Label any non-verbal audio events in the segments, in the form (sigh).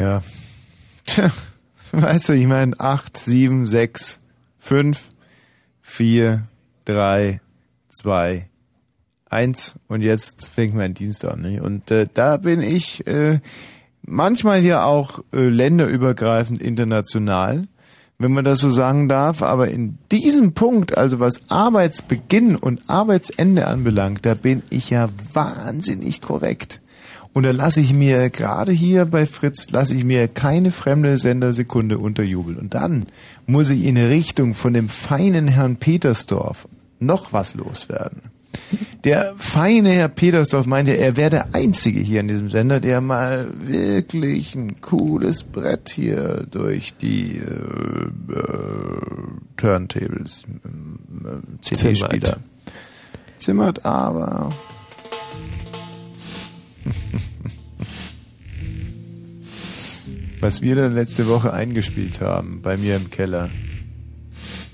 Ja. Tja, (laughs) weißt du, ich meine 8, 7, 6, 5, 4, 3, 2, 1 und jetzt fängt mein Dienst an. Ne? Und äh, da bin ich äh, manchmal ja auch äh, länderübergreifend international, wenn man das so sagen darf. Aber in diesem Punkt, also was Arbeitsbeginn und Arbeitsende anbelangt, da bin ich ja wahnsinnig korrekt. Und da lasse ich mir gerade hier bei Fritz, lasse ich mir keine fremde Sendersekunde unterjubeln. Und dann muss ich in Richtung von dem feinen Herrn Petersdorf noch was loswerden. Der feine Herr Petersdorf meinte, er wäre der Einzige hier in diesem Sender, der mal wirklich ein cooles Brett hier durch die äh, äh, Turntables, äh, CD-Spieler zimmert, aber (laughs) was wir dann letzte Woche eingespielt haben bei mir im Keller.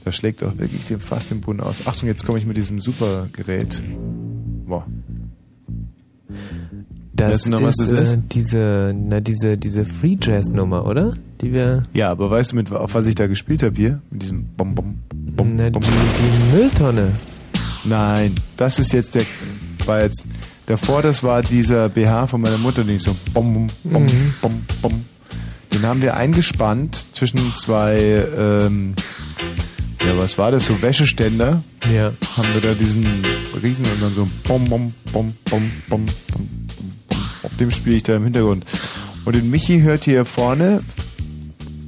Das schlägt auch wirklich dem fast den Boden aus. Achtung, jetzt komme ich mit diesem super Gerät. Boah. Das, weißt du noch, was ist, das ist? Äh, diese, na, diese, diese Free Jazz Nummer, oder? Die wir. Ja, aber weißt du, mit, auf was ich da gespielt habe hier? Mit diesem Bom, Bom, Bom, na, Bom. die, die Mülltonne. Nein, das ist jetzt der, war jetzt, davor das war dieser BH von meiner Mutter, den ich so Bom, Bom, Bom, Mhm. Bom, Bom. Den haben wir eingespannt zwischen zwei, ähm, ja, was war das, so Wäscheständer. Ja. Haben wir da diesen Riesen und dann so Bom, Bom, Bom, Bom, Bom, Bom, Bom, Bom. Auf dem spiele ich da im Hintergrund. Und den Michi hört hier vorne,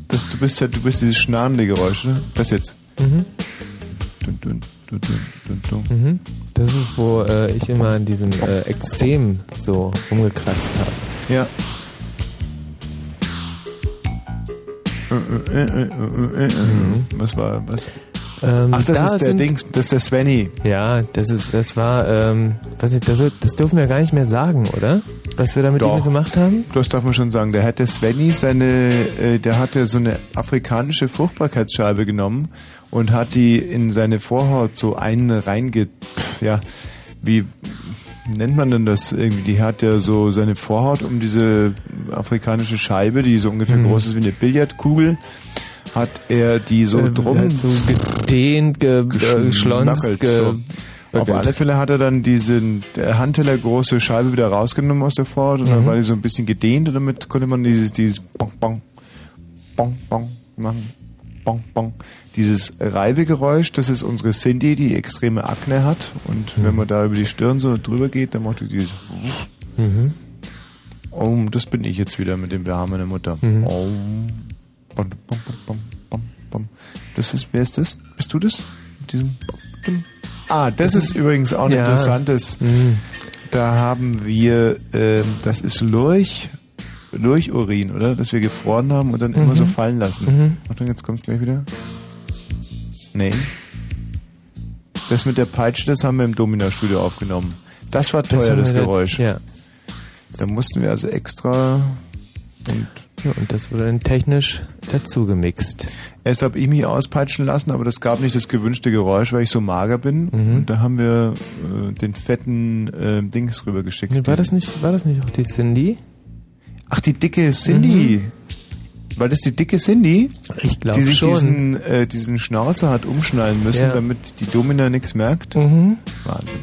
das, du bist ja, du bist dieses schnarrende Geräusch, ne? Das jetzt. Mhm. Dun, dun, dun, dun, dun, dun. Mhm. Das ist, wo äh, ich immer an diesem äh, Extrem so rumgekratzt habe. Ja. Was war, was? Ähm, Ach, das da ist der sind- Dings, das ist der Svenny. Ja, das ist, das war, ähm, weiß nicht, das, das dürfen wir gar nicht mehr sagen, oder? Was wir da mit ihm gemacht haben? Das darf man schon sagen. Der hat der Svenny seine, äh, der hatte so eine afrikanische Fruchtbarkeitsscheibe genommen und hat die in seine Vorhaut so einen reinge, ja, wie nennt man denn das irgendwie? Die hat ja so seine Vorhaut um diese afrikanische Scheibe, die so ungefähr Mhm. groß ist wie eine Billardkugel, hat er die so Äh, drum halt so gedehnt, ge, äh, geschlonzt, ge, so. Auf alle Fälle hat er dann diese äh, Handteller große Scheibe wieder rausgenommen aus der Vorhaut und dann Mhm. war die so ein bisschen gedehnt und damit konnte man dieses, dieses Bong, Bong, Bong, Bong machen. Bong, Bong. Dieses Reibegeräusch, das ist unsere Cindy, die extreme Akne hat und wenn man da über die Stirn so drüber geht, dann macht die dieses Mhm. Oh, das bin ich jetzt wieder mit dem BH meiner Mutter. Mhm. Oh. Bom, bom, bom, bom, bom. Das ist, wer ist das? Bist du das? Mit diesem. Ah, das ist übrigens auch ein Ja. interessantes. Mhm. Da haben wir, ähm, das ist Lurch, Lurchurin, oder? Das wir gefroren haben und dann immer Mhm. so fallen lassen. Mhm. Achtung, jetzt kommt's gleich wieder. Nee. Das mit der Peitsche, das haben wir im Domina-Studio aufgenommen. Das war teuer, das, wir da- Geräusch. Ja. Da mussten wir also extra und ja. Und das wurde dann technisch dazu gemixt. erst habe ich mich auspeitschen lassen, aber das gab nicht das gewünschte Geräusch, weil ich so mager bin. Mhm. Und da haben wir äh, den fetten äh, Dings rübergeschickt. War das nicht, war das nicht auch die Cindy? Ach, die dicke Cindy. War das die dicke Cindy? Ich glaube Die sich schon. diesen, äh, diesen Schnauzer hat umschnallen müssen, Ja. damit die Domina nichts merkt. Mhm. Wahnsinn.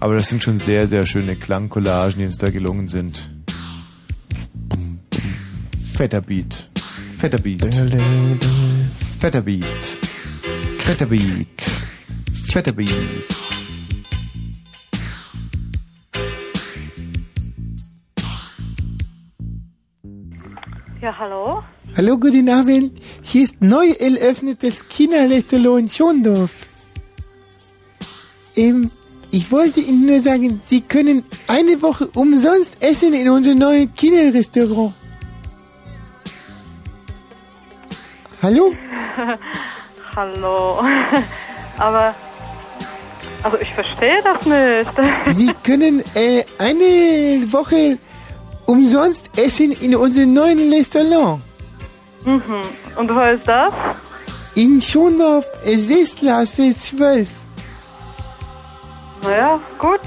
Aber das sind schon sehr, sehr schöne Klangcollagen, die uns da gelungen sind. Fetter Beat. Fetter Beat. Fetter Beat. Fetter Beat. Fetter Beat. Ja, hallo? Hallo, guten Abend. Hier ist neu eröffnetes Kinderrestaurant in Schondorf. Ähm, ich wollte Ihnen nur sagen, Sie können eine Woche umsonst essen in unserem neuen Kinderrestaurant. Hallo? (laughs) hallo. (laughs) Aber, also ich verstehe das nicht. Sie können äh, eine Woche umsonst essen in unserem neuen Restaurant. mhm. Und wo ist das? In Schondorf, Seestraße 12. Naja, gut.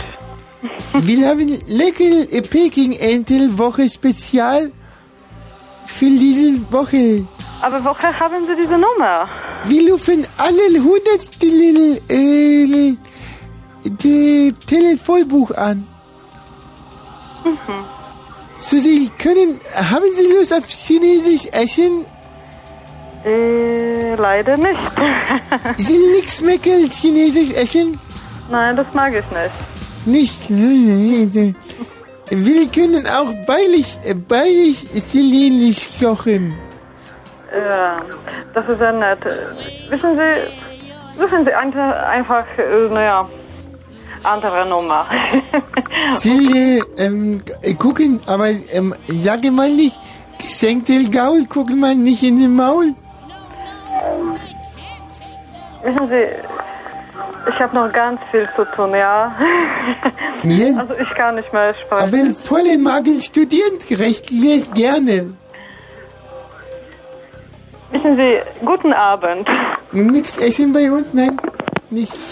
(laughs) Wir haben leckere Peking-Entel Woche Spezial für diese Woche. Aber woher haben Sie diese Nummer? Wir rufen alle Hundertstel äh, die Telefonbuch an. So, Sie können, haben Sie Lust auf Chinesisch Essen? Äh, leider nicht. (laughs) Sie nichts meckern, Chinesisch Essen? Nein, das mag ich nicht. Nicht. Wir können auch beilig, beilig Chinesisch kochen. Ja, das ist sehr nett. Wissen Sie, rufen Sie einfach, einfach äh, naja, andere Nummer. (laughs) Sie ähm, gucken, aber ähm, sage mal nicht, geschenkte Gaul, gucken mal nicht in den Maul. Wissen Sie, ich habe noch ganz viel zu tun, ja. (laughs) Ja. Also ich kann nicht mehr Aber sprechen. wenn volle Magen studieren, recht gerne. Wissen Sie, guten Abend. Nichts essen bei uns? Nein, nichts.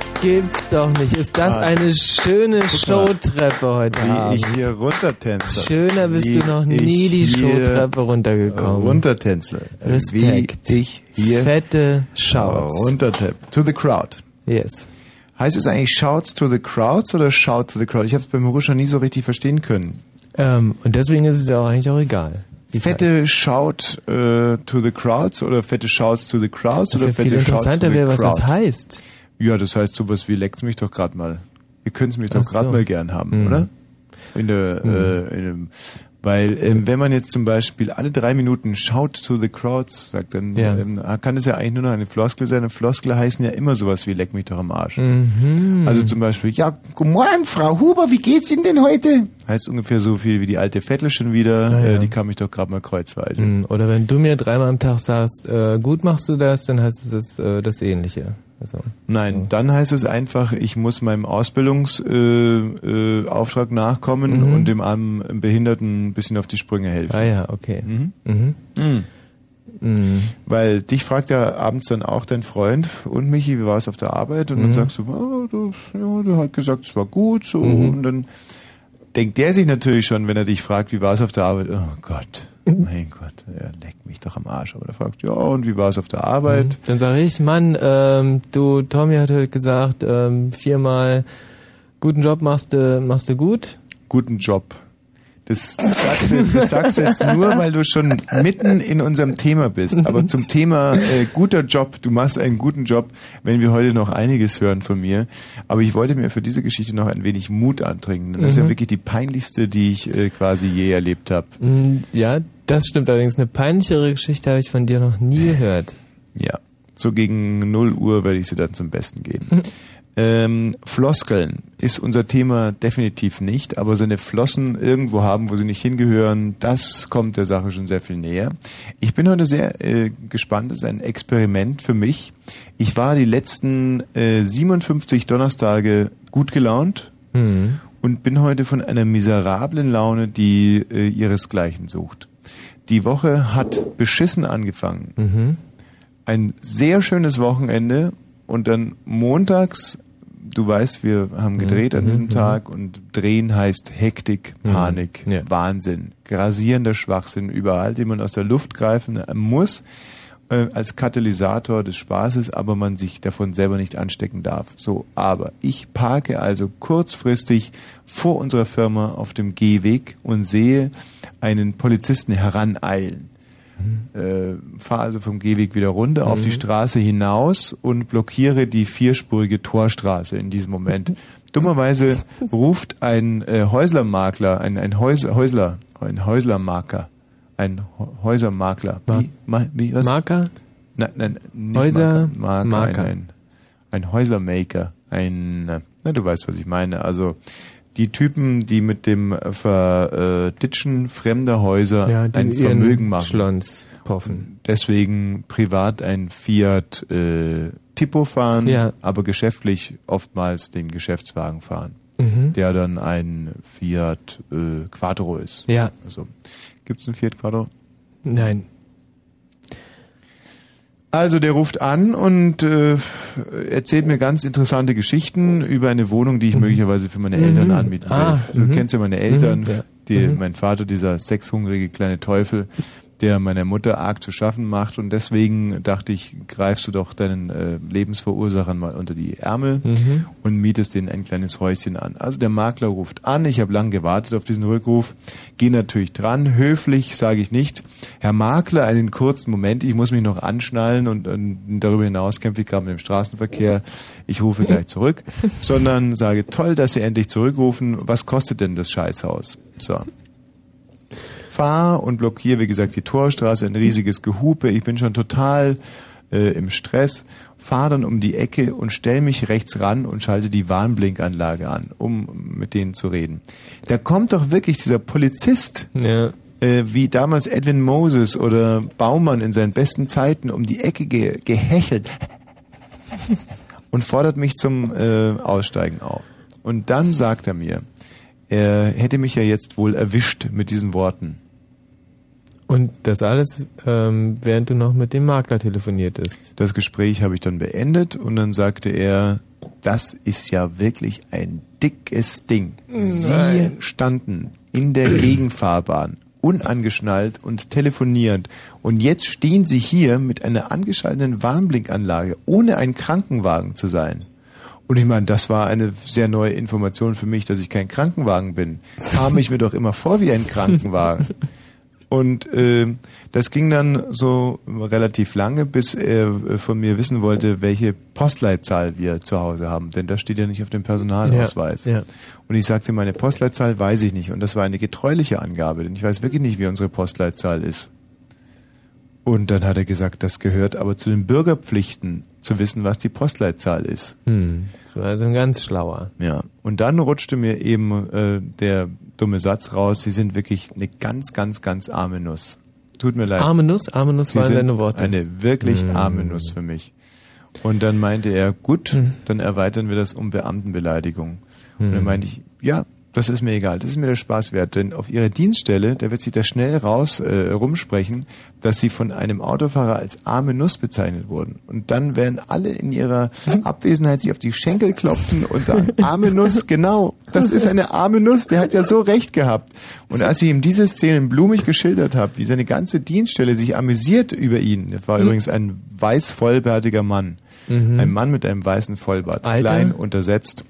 gibt's doch nicht. Ist das Ah, eine schöne. Showtreppe heute Wie Abend? ich hier runtertänze. Schöner bist Wie du noch nie die Showtreppe runtergekommen. Runtertänze. Respekt. Wie ich hier Fette Shouts. runtertapp. To the crowd. Yes. Heißt es eigentlich Shouts to the crowds oder Shout to the crowd? Ich habe es beim Ruscher nie so richtig verstehen können. Ähm, und deswegen ist es ja auch eigentlich auch egal. es heißt. Fette Shout äh, to the crowds oder fette Shouts to the crowds Was oder fette Shouts to interessanter the wäre, was das heißt. Ja, das heißt sowas wie leckt's mich doch grad mal. Ihr könnt's mich doch Ach grad so. mal gern haben, Mhm. oder? In der, äh, in dem, weil ähm, wenn man jetzt zum Beispiel alle drei Minuten shout to the crowds sagt, dann Ja. ähm, kann es ja eigentlich nur noch eine Floskel sein. Und Floskel heißen ja immer sowas wie leck mich doch am Arsch. Mhm. Also zum Beispiel, ja, Guten Morgen, Frau Huber, wie geht's Ihnen denn heute? heißt ungefähr so viel wie die alte Vettel schon wieder, Ah, ja. äh, die kam mich doch grad mal kreuzweise. Mm, Oder wenn du mir dreimal am Tag sagst, äh, gut machst du das, dann heißt es das, äh, das Ähnliche. Also, Nein, dann heißt es einfach, ich muss meinem Ausbildungsauftrag äh, äh, nachkommen Mhm. und dem armen Behinderten ein bisschen auf die Sprünge helfen. ah ja, okay. Mhm. Mhm. Mhm. Mhm. Weil dich fragt ja abends dann auch dein Freund und Michi, wie war es auf der Arbeit? Und dann Mhm. sagst du, oh, du, ja, du hat gesagt, es war gut so. Mhm. Und dann denkt der sich natürlich schon, wenn er dich fragt, wie war es auf der Arbeit? Oh Gott, mein Gott, er leckt mich doch am Arsch. Aber der fragt, ja, und wie war es auf der Arbeit? Dann sage ich, Mann, ähm, du, Tommy hat heute gesagt, ähm, viermal guten Job machst du, machst du gut. Guten Job. Das sagst, du, das sagst du jetzt nur, weil du schon mitten in unserem Thema bist. Aber zum Thema äh, guter Job, du machst einen guten Job, wenn wir heute noch einiges hören von mir. Aber ich wollte mir für diese Geschichte noch ein wenig Mut antrinken. Das ist ja Mhm. wirklich die peinlichste, die ich äh, quasi je erlebt habe. Mm, Ja, das stimmt allerdings. Eine peinlichere Geschichte habe ich von dir noch nie gehört. Ja, so gegen 0 Uhr werde ich sie dann zum Besten geben. (laughs) Ähm, Floskeln ist unser Thema definitiv nicht, aber seine Flossen irgendwo haben, wo sie nicht hingehören, das kommt der Sache schon sehr viel näher. Ich bin heute sehr äh, gespannt, das ist ein Experiment für mich. Ich war die letzten äh, 57 Donnerstage gut gelaunt Mhm. und bin heute von einer miserablen Laune, die äh, ihresgleichen sucht. Die Woche hat beschissen angefangen Mhm. ein sehr schönes Wochenende und dann montags, du weißt, wir haben gedreht an Mhm, diesem mhm. Tag und drehen heißt Hektik, Mhm, Panik, ja. Wahnsinn, grasierender Schwachsinn überall, den man aus der Luft greifen muss äh, als Katalysator des Spaßes, aber man sich davon selber nicht anstecken darf. So, aber ich parke also kurzfristig vor unserer Firma auf dem Gehweg und sehe einen Polizisten heraneilen. Äh, fahre also vom Gehweg wieder runter auf die Straße hinaus und blockiere die vierspurige Torstraße in diesem Moment. (laughs) Dummerweise ruft ein äh, Häuslermakler, ein, ein Häus, Häusler, ein Häuslermarker, ein Hä- Häusermakler. Ma- Wie, ma, wie, was? Marker? Nein, nein, nicht Häuser- Marker, Marker, Marker. Ein, ein, ein Häusermaker, ein, na, du weißt, was ich meine. Also die Typen, die mit dem Verditschen fremder Häuser Ja, ein Vermögen machen. Schlons poffen. Deswegen privat ein Fiat äh, Tipo fahren, Ja. aber geschäftlich oftmals den Geschäftswagen fahren, Mhm. der dann ein Fiat äh, Quattro ist. Ja. Also gibt's einen Fiat Quattro? Nein. Also der ruft an und äh, erzählt mir ganz interessante Geschichten über eine Wohnung, die ich möglicherweise für meine Eltern Mhm. anmieten will. Ah, du mhm. kennst ja meine Eltern, Mhm, die, Mhm. mein Vater, dieser sexhungrige kleine Teufel, der meiner Mutter arg zu schaffen macht und deswegen dachte ich, greifst du doch deinen äh, Lebensverursachern mal unter die Ärmel Mhm. und mietest denen ein kleines Häuschen an. Also der Makler ruft an, ich habe lang gewartet auf diesen Rückruf, gehe natürlich dran, höflich sage ich nicht, Herr Makler, einen kurzen Moment, ich muss mich noch anschnallen und, und darüber hinaus kämpfe ich gerade mit dem Straßenverkehr, ich rufe gleich zurück, (laughs) sondern sage, toll, dass Sie endlich zurückrufen, was kostet denn das Scheißhaus? So. Fahr und blockiere, wie gesagt, die Torstraße, ein riesiges Gehupe, ich bin schon total äh, im Stress, fahre dann um die Ecke und stell mich rechts ran und schalte die Warnblinkanlage an, um mit denen zu reden. Da kommt doch wirklich dieser Polizist, Ja. äh, wie damals Edwin Moses oder Baumann in seinen besten Zeiten um die Ecke ge gehechelt (laughs) und fordert mich zum äh, Aussteigen auf. Und dann sagt er mir, er hätte mich ja jetzt wohl erwischt mit diesen Worten. Und das alles, ähm, während du noch mit dem Makler telefoniertest. Das Gespräch habe ich dann beendet und dann sagte er, das ist ja wirklich ein dickes Ding. Sie Nein. standen in der (clears throat) Gegenfahrbahn, unangeschnallt und telefonierend. Und jetzt stehen Sie hier mit einer angeschalteten Warnblinkanlage, ohne ein Krankenwagen zu sein. Und ich meine, das war eine sehr neue Information für mich, dass ich kein Krankenwagen bin. Kam ich mir doch immer vor wie ein Krankenwagen. (laughs) Und äh, das ging dann so relativ lange, bis er äh, von mir wissen wollte, welche Postleitzahl wir zu Hause haben. Denn das steht ja nicht auf dem Personalausweis. Ja, ja. Und ich sagte, meine Postleitzahl weiß ich nicht. Und das war eine getreuliche Angabe, denn ich weiß wirklich nicht, wie unsere Postleitzahl ist. Und dann hat er gesagt, das gehört aber zu den Bürgerpflichten, zu wissen, was die Postleitzahl ist. Hm. Das war also ein ganz schlauer. Ja. Und dann rutschte mir eben äh, der dumme Satz raus, Sie sind wirklich eine ganz, ganz, ganz arme Nuss. Tut mir leid. Arme Nuss, arme Nuss Sie waren deine Worte. eine wirklich Mm. arme Nuss für mich. Und dann meinte er, gut, Hm. dann erweitern wir das um Beamtenbeleidigung. Und dann Hm. meinte ich, ja, das ist mir egal, das ist mir der Spaß wert, denn auf ihrer Dienststelle, da wird sich da schnell raus äh, rumsprechen, dass sie von einem Autofahrer als arme Nuss bezeichnet wurden. Und dann werden alle in ihrer Abwesenheit sich auf die Schenkel klopfen und sagen, (laughs) arme Nuss, genau, das ist eine arme Nuss, der hat ja so recht gehabt. Und als ich ihm diese Szenen blumig geschildert habe, wie seine ganze Dienststelle sich amüsiert über ihn, das war übrigens ein weiß vollbärtiger Mann, Mhm. ein Mann mit einem weißen Vollbart, Alter? klein, untersetzt.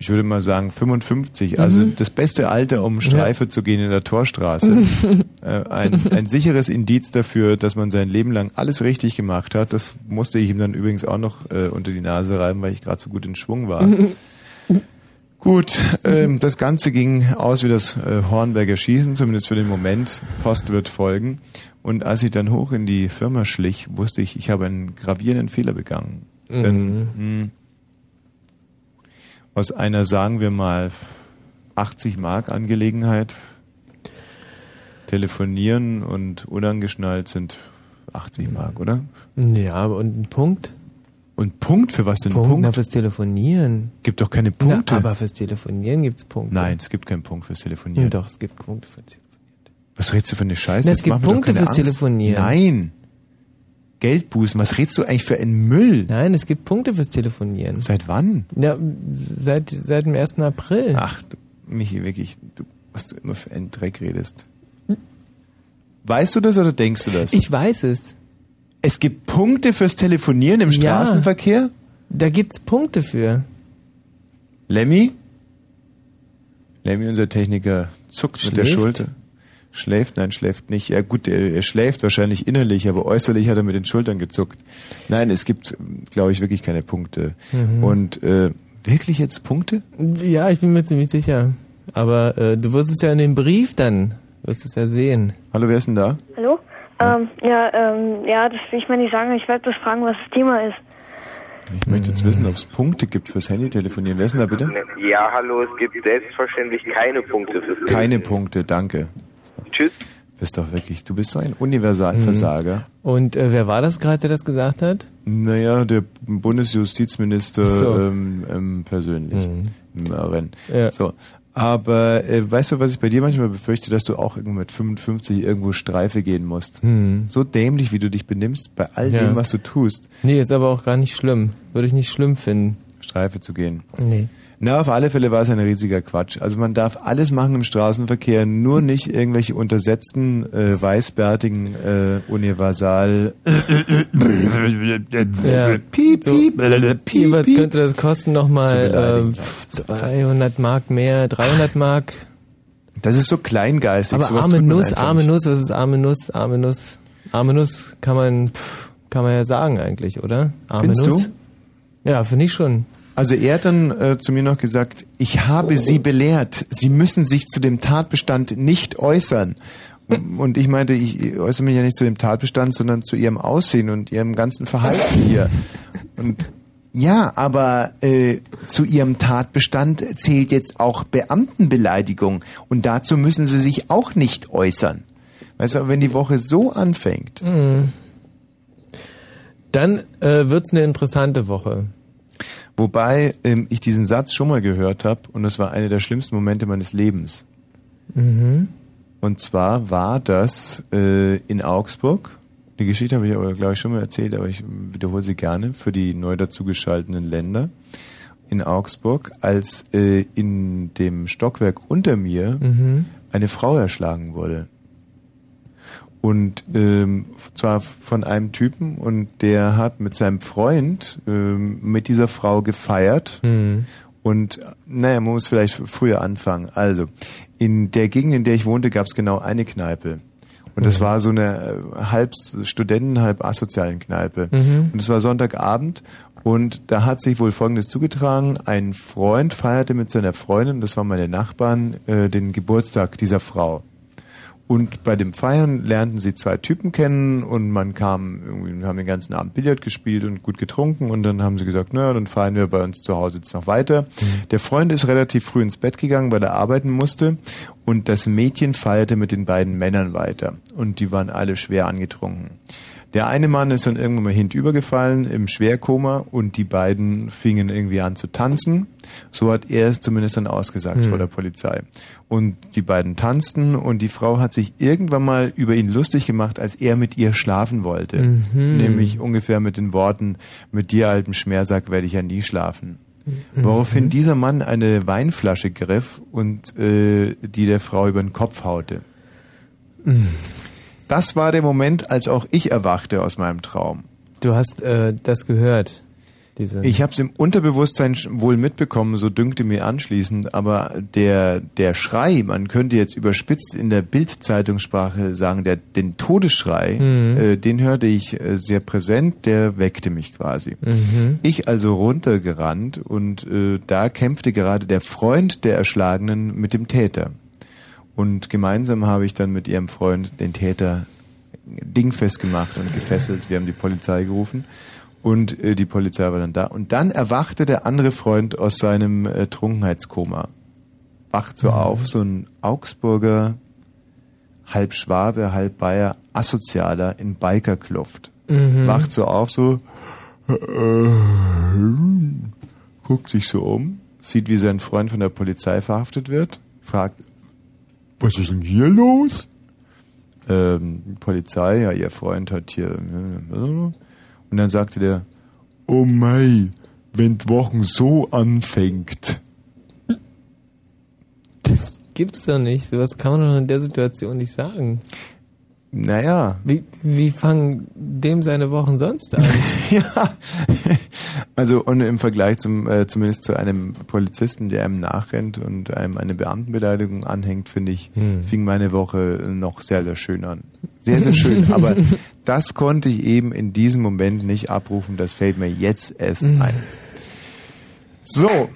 Ich würde mal sagen 55, also Mhm. das beste Alter, um Streife zu gehen in der Torstraße. (laughs) äh, ein, ein sicheres Indiz dafür, dass man sein Leben lang alles richtig gemacht hat. Das musste ich ihm dann übrigens auch noch äh, unter die Nase reiben, weil ich gerade so gut in Schwung war. (laughs) Gut, ähm, das Ganze ging aus wie das äh, Hornberger Schießen, zumindest für den Moment. Post wird folgen. Und als ich dann hoch in die Firma schlich, wusste ich, ich habe einen gravierenden Fehler begangen. Denn mh, aus einer, sagen wir mal, 80 Mark Angelegenheit telefonieren und unangeschnallt sind 80 Mark, oder? Ja, aber und ein Punkt? Und Punkt für was denn Punkt, Punkt? Na, fürs Telefonieren. Gibt doch keine Punkte. Na, aber fürs Telefonieren gibt's Punkte. Nein, es gibt keinen Punkt fürs Telefonieren. doch, es gibt Punkte fürs Telefonieren. Was redest du für eine Scheiße? Na, es Jetzt gibt Punkte fürs Angst. Telefonieren. Nein. Geldbußen, was redest du eigentlich für einen Müll? Nein, es gibt Punkte fürs Telefonieren. Seit wann? Ja, seit, seit dem 1. April. Ach, du, Michi, wirklich, du, was du immer für einen Dreck redest. Weißt du das oder denkst du das? Ich weiß es. es gibt Punkte fürs Telefonieren im Ja. Straßenverkehr? Da gibt's Punkte für. Lemmy? Lemmy, unser Techniker, zuckt mit der Schläft? Schulter. Schläft? Nein, schläft nicht. Ja gut, er, er schläft wahrscheinlich innerlich, aber äußerlich hat er mit den Schultern gezuckt. Nein, es gibt, glaube ich, wirklich keine Punkte. Mhm. Und äh, wirklich jetzt Punkte? Ja, ich bin mir ziemlich sicher. Aber äh, du wirst es ja in dem Brief dann, wirst es ja sehen. Hallo, wer ist denn da? Hallo? Ähm, ja, ähm, ja, das, ich meine, ich sagen, ich werde bloß fragen, was das Thema ist. Ich möchte jetzt wissen, ob es Punkte gibt fürs Handy-Telefonieren. Wer ist denn da bitte? Ja, hallo, es gibt selbstverständlich keine Punkte fürs Keine Punkte, danke. Tschüss. Bist doch wirklich, du bist so ein Universalversager. Und äh, wer war das gerade, der das gesagt hat? Naja, der Bundesjustizminister So. ähm, ähm, persönlich. Maren. Ja. So. Aber äh, weißt du, was ich bei dir manchmal befürchte, dass du auch irgendwo mit 55 irgendwo Streife gehen musst. Hm. So dämlich, wie du dich benimmst, bei all Ja. dem, was du tust, Nee, ist aber auch gar nicht schlimm. Würde ich nicht schlimm finden. Streife zu gehen. Nee. Na, auf alle Fälle war es ein riesiger Quatsch. Also man darf alles machen im Straßenverkehr, nur nicht irgendwelche untersetzten, äh, weißbärtigen, äh, universal Ja. piep, So, piep, piep, Jeweils piep. könnte das kosten nochmal äh, 200 Mark mehr, 300 Mark. Das ist so kleingeistig. Aber sowas arme Nuss, arme. Nuss, was ist arme Nuss, arme Nuss? Arme Nuss kann man, pff, kann man ja sagen eigentlich, oder? Arme Findest Nuss. du? Ja, finde ich schon. Also er hat dann äh, zu mir noch gesagt, ich habe Sie belehrt, Sie müssen sich zu dem Tatbestand nicht äußern. (laughs) Und ich meinte, ich äußere mich ja nicht zu dem Tatbestand, sondern zu Ihrem Aussehen und Ihrem ganzen Verhalten hier. Und ja, aber äh, zu Ihrem Tatbestand zählt jetzt auch Beamtenbeleidigung. Und dazu müssen Sie sich auch nicht äußern. Weißt du, wenn die Woche so anfängt, Mhm. Dann äh, wird's eine interessante Woche. Wobei ähm, ich diesen Satz schon mal gehört habe und das war einer der schlimmsten Momente meines Lebens. Mhm. Und zwar war das äh, in Augsburg. Die Geschichte habe ich aber, glaube ich, schon mal erzählt, aber ich wiederhole sie gerne für die neu dazugeschalteten Länder. In Augsburg, als äh, in dem Stockwerk unter mir Mhm. eine Frau erschlagen wurde. Und ähm, zwar von einem Typen und der hat mit seinem Freund ähm, mit dieser Frau gefeiert. Mhm. Und naja, man muss vielleicht früher anfangen. Also, in der Gegend, in der ich wohnte, gab es genau eine Kneipe. Und das Mhm. war so eine äh, halb Studenten, halb asozialen Kneipe. Mhm. Und es war Sonntagabend und da hat sich wohl Folgendes zugetragen. Ein Freund feierte mit seiner Freundin, das waren meine Nachbarn, äh, den Geburtstag dieser Frau. Und bei dem Feiern lernten sie zwei Typen kennen und man kam, irgendwie, haben den ganzen Abend Billard gespielt und gut getrunken und dann haben sie gesagt, naja, dann feiern wir bei uns zu Hause jetzt noch weiter. Der Freund ist relativ früh ins Bett gegangen, weil er arbeiten musste und das Mädchen feierte mit den beiden Männern weiter und die waren alle schwer angetrunken. Der eine Mann ist dann irgendwann mal hinübergefallen im Schwerkoma und die beiden fingen irgendwie an zu tanzen. So hat er es zumindest dann ausgesagt Hm. vor der Polizei. Und die beiden tanzten und die Frau hat sich irgendwann mal über ihn lustig gemacht, als er mit ihr schlafen wollte. Mhm. Nämlich ungefähr mit den Worten, mit dir altem Schmersack werde ich ja nie schlafen. Mhm. Woraufhin dieser Mann eine Weinflasche griff und äh, die der Frau über den Kopf haute. Das war der Moment, als auch ich erwachte aus meinem Traum. Du hast äh, das gehört. Diese Ich habe es im Unterbewusstsein wohl mitbekommen, so dünkte mir anschließend, aber der, der Schrei, man könnte jetzt überspitzt in der Bildzeitungssprache sagen, der, den Todesschrei, Mhm. äh, den hörte ich äh, sehr präsent, der weckte mich quasi. Mhm. Ich also runtergerannt und äh, da kämpfte gerade der Freund der Erschlagenen mit dem Täter. Und gemeinsam habe ich dann mit ihrem Freund den Täter dingfest gemacht und gefesselt. Wir haben die Polizei gerufen und äh, die Polizei war dann da. Und dann erwachte der andere Freund aus seinem äh, Trunkenheitskoma. Wacht so auf, so ein Augsburger, halb Schwabe, halb Bayer, Asozialer in Bikerkluft. Mhm. Wacht so auf, so äh, guckt sich so um, sieht, wie sein Freund von der Polizei verhaftet wird, fragt, was ist denn hier los? Ähm, Polizei, ja, ihr Freund hat hier. Und dann sagte der, oh mei, wenn die Wochen so anfängt. Das gibt's doch nicht. Sowas kann man doch in der Situation nicht sagen. Naja. Wie, wie fangen dem seine Wochen sonst an? (laughs) ja. Also und im Vergleich zum äh, zumindest zu einem Polizisten, der einem nachrennt und einem eine Beamtenbeleidigung anhängt, finde ich, Hm. fing meine Woche noch sehr, sehr schön an. Sehr, sehr schön. Aber (laughs) das konnte ich eben in diesem Moment nicht abrufen. Das fällt mir jetzt erst Hm. ein. So,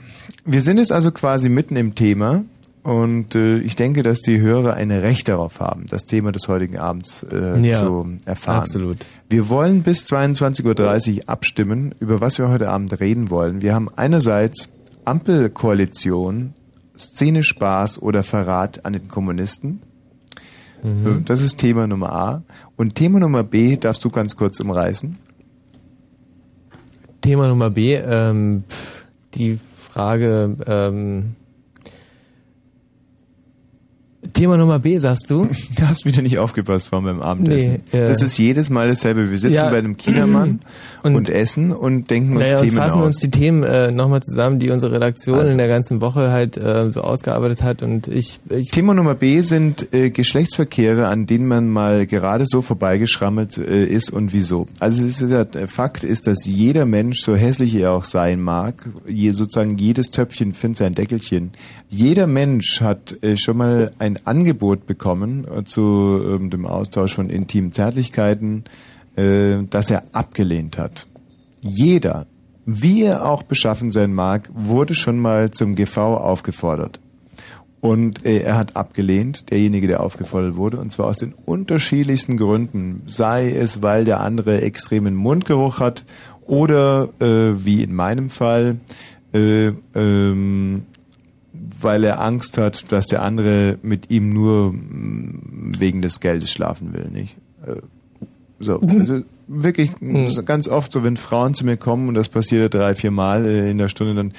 wir sind jetzt also quasi mitten im Thema. Und äh, ich denke, dass die Hörer ein Recht darauf haben, das Thema des heutigen Abends äh, Ja, zu erfahren. absolut. Wir wollen bis 22.30 Uhr abstimmen, über was wir heute Abend reden wollen. Wir haben einerseits Ampelkoalition, Szene Spaß oder Verrat an den Kommunisten. Mhm. Äh, Das ist Thema Nummer A. Und Thema Nummer B darfst du ganz kurz umreißen. Thema Nummer B, ähm, die Frage, ähm, Thema Nummer B, sagst du? (laughs) Du hast wieder nicht aufgepasst vorhin beim Abendessen. Nee, äh, das ist jedes Mal dasselbe. Wir sitzen Ja. bei einem Chinamann (clears throat) und, Und- essen und denken uns und Themen fassen aus. uns die Themen äh, nochmal zusammen, die unsere Redaktion Also. in der ganzen Woche halt äh, so ausgearbeitet hat. Und ich, ich Thema Nummer B sind äh, Geschlechtsverkehre, an denen man mal gerade so vorbeigeschrammelt äh, ist und wieso. Also es ist ja, der Fakt ist, dass jeder Mensch, so hässlich er auch sein mag, je, sozusagen jedes Töpfchen findet sein Deckelchen. Jeder Mensch hat äh, schon mal ein Angebot bekommen äh, zu ähm, dem Austausch von intimen Zärtlichkeiten, äh, das er abgelehnt hat. Jeder, wie er auch beschaffen sein mag, wurde schon mal zum GV aufgefordert. Und er hat abgelehnt, derjenige, der aufgefordert wurde, und zwar aus den unterschiedlichsten Gründen. Sei es, weil der andere extremen Mundgeruch hat oder, äh, wie in meinem Fall, äh, ähm, weil er Angst hat, dass der andere mit ihm nur mm, wegen des Geldes schlafen will, nicht? Äh, so, also wirklich so ganz oft so, wenn Frauen zu mir kommen und das passiert drei, vier Mal äh, in der Stunde dann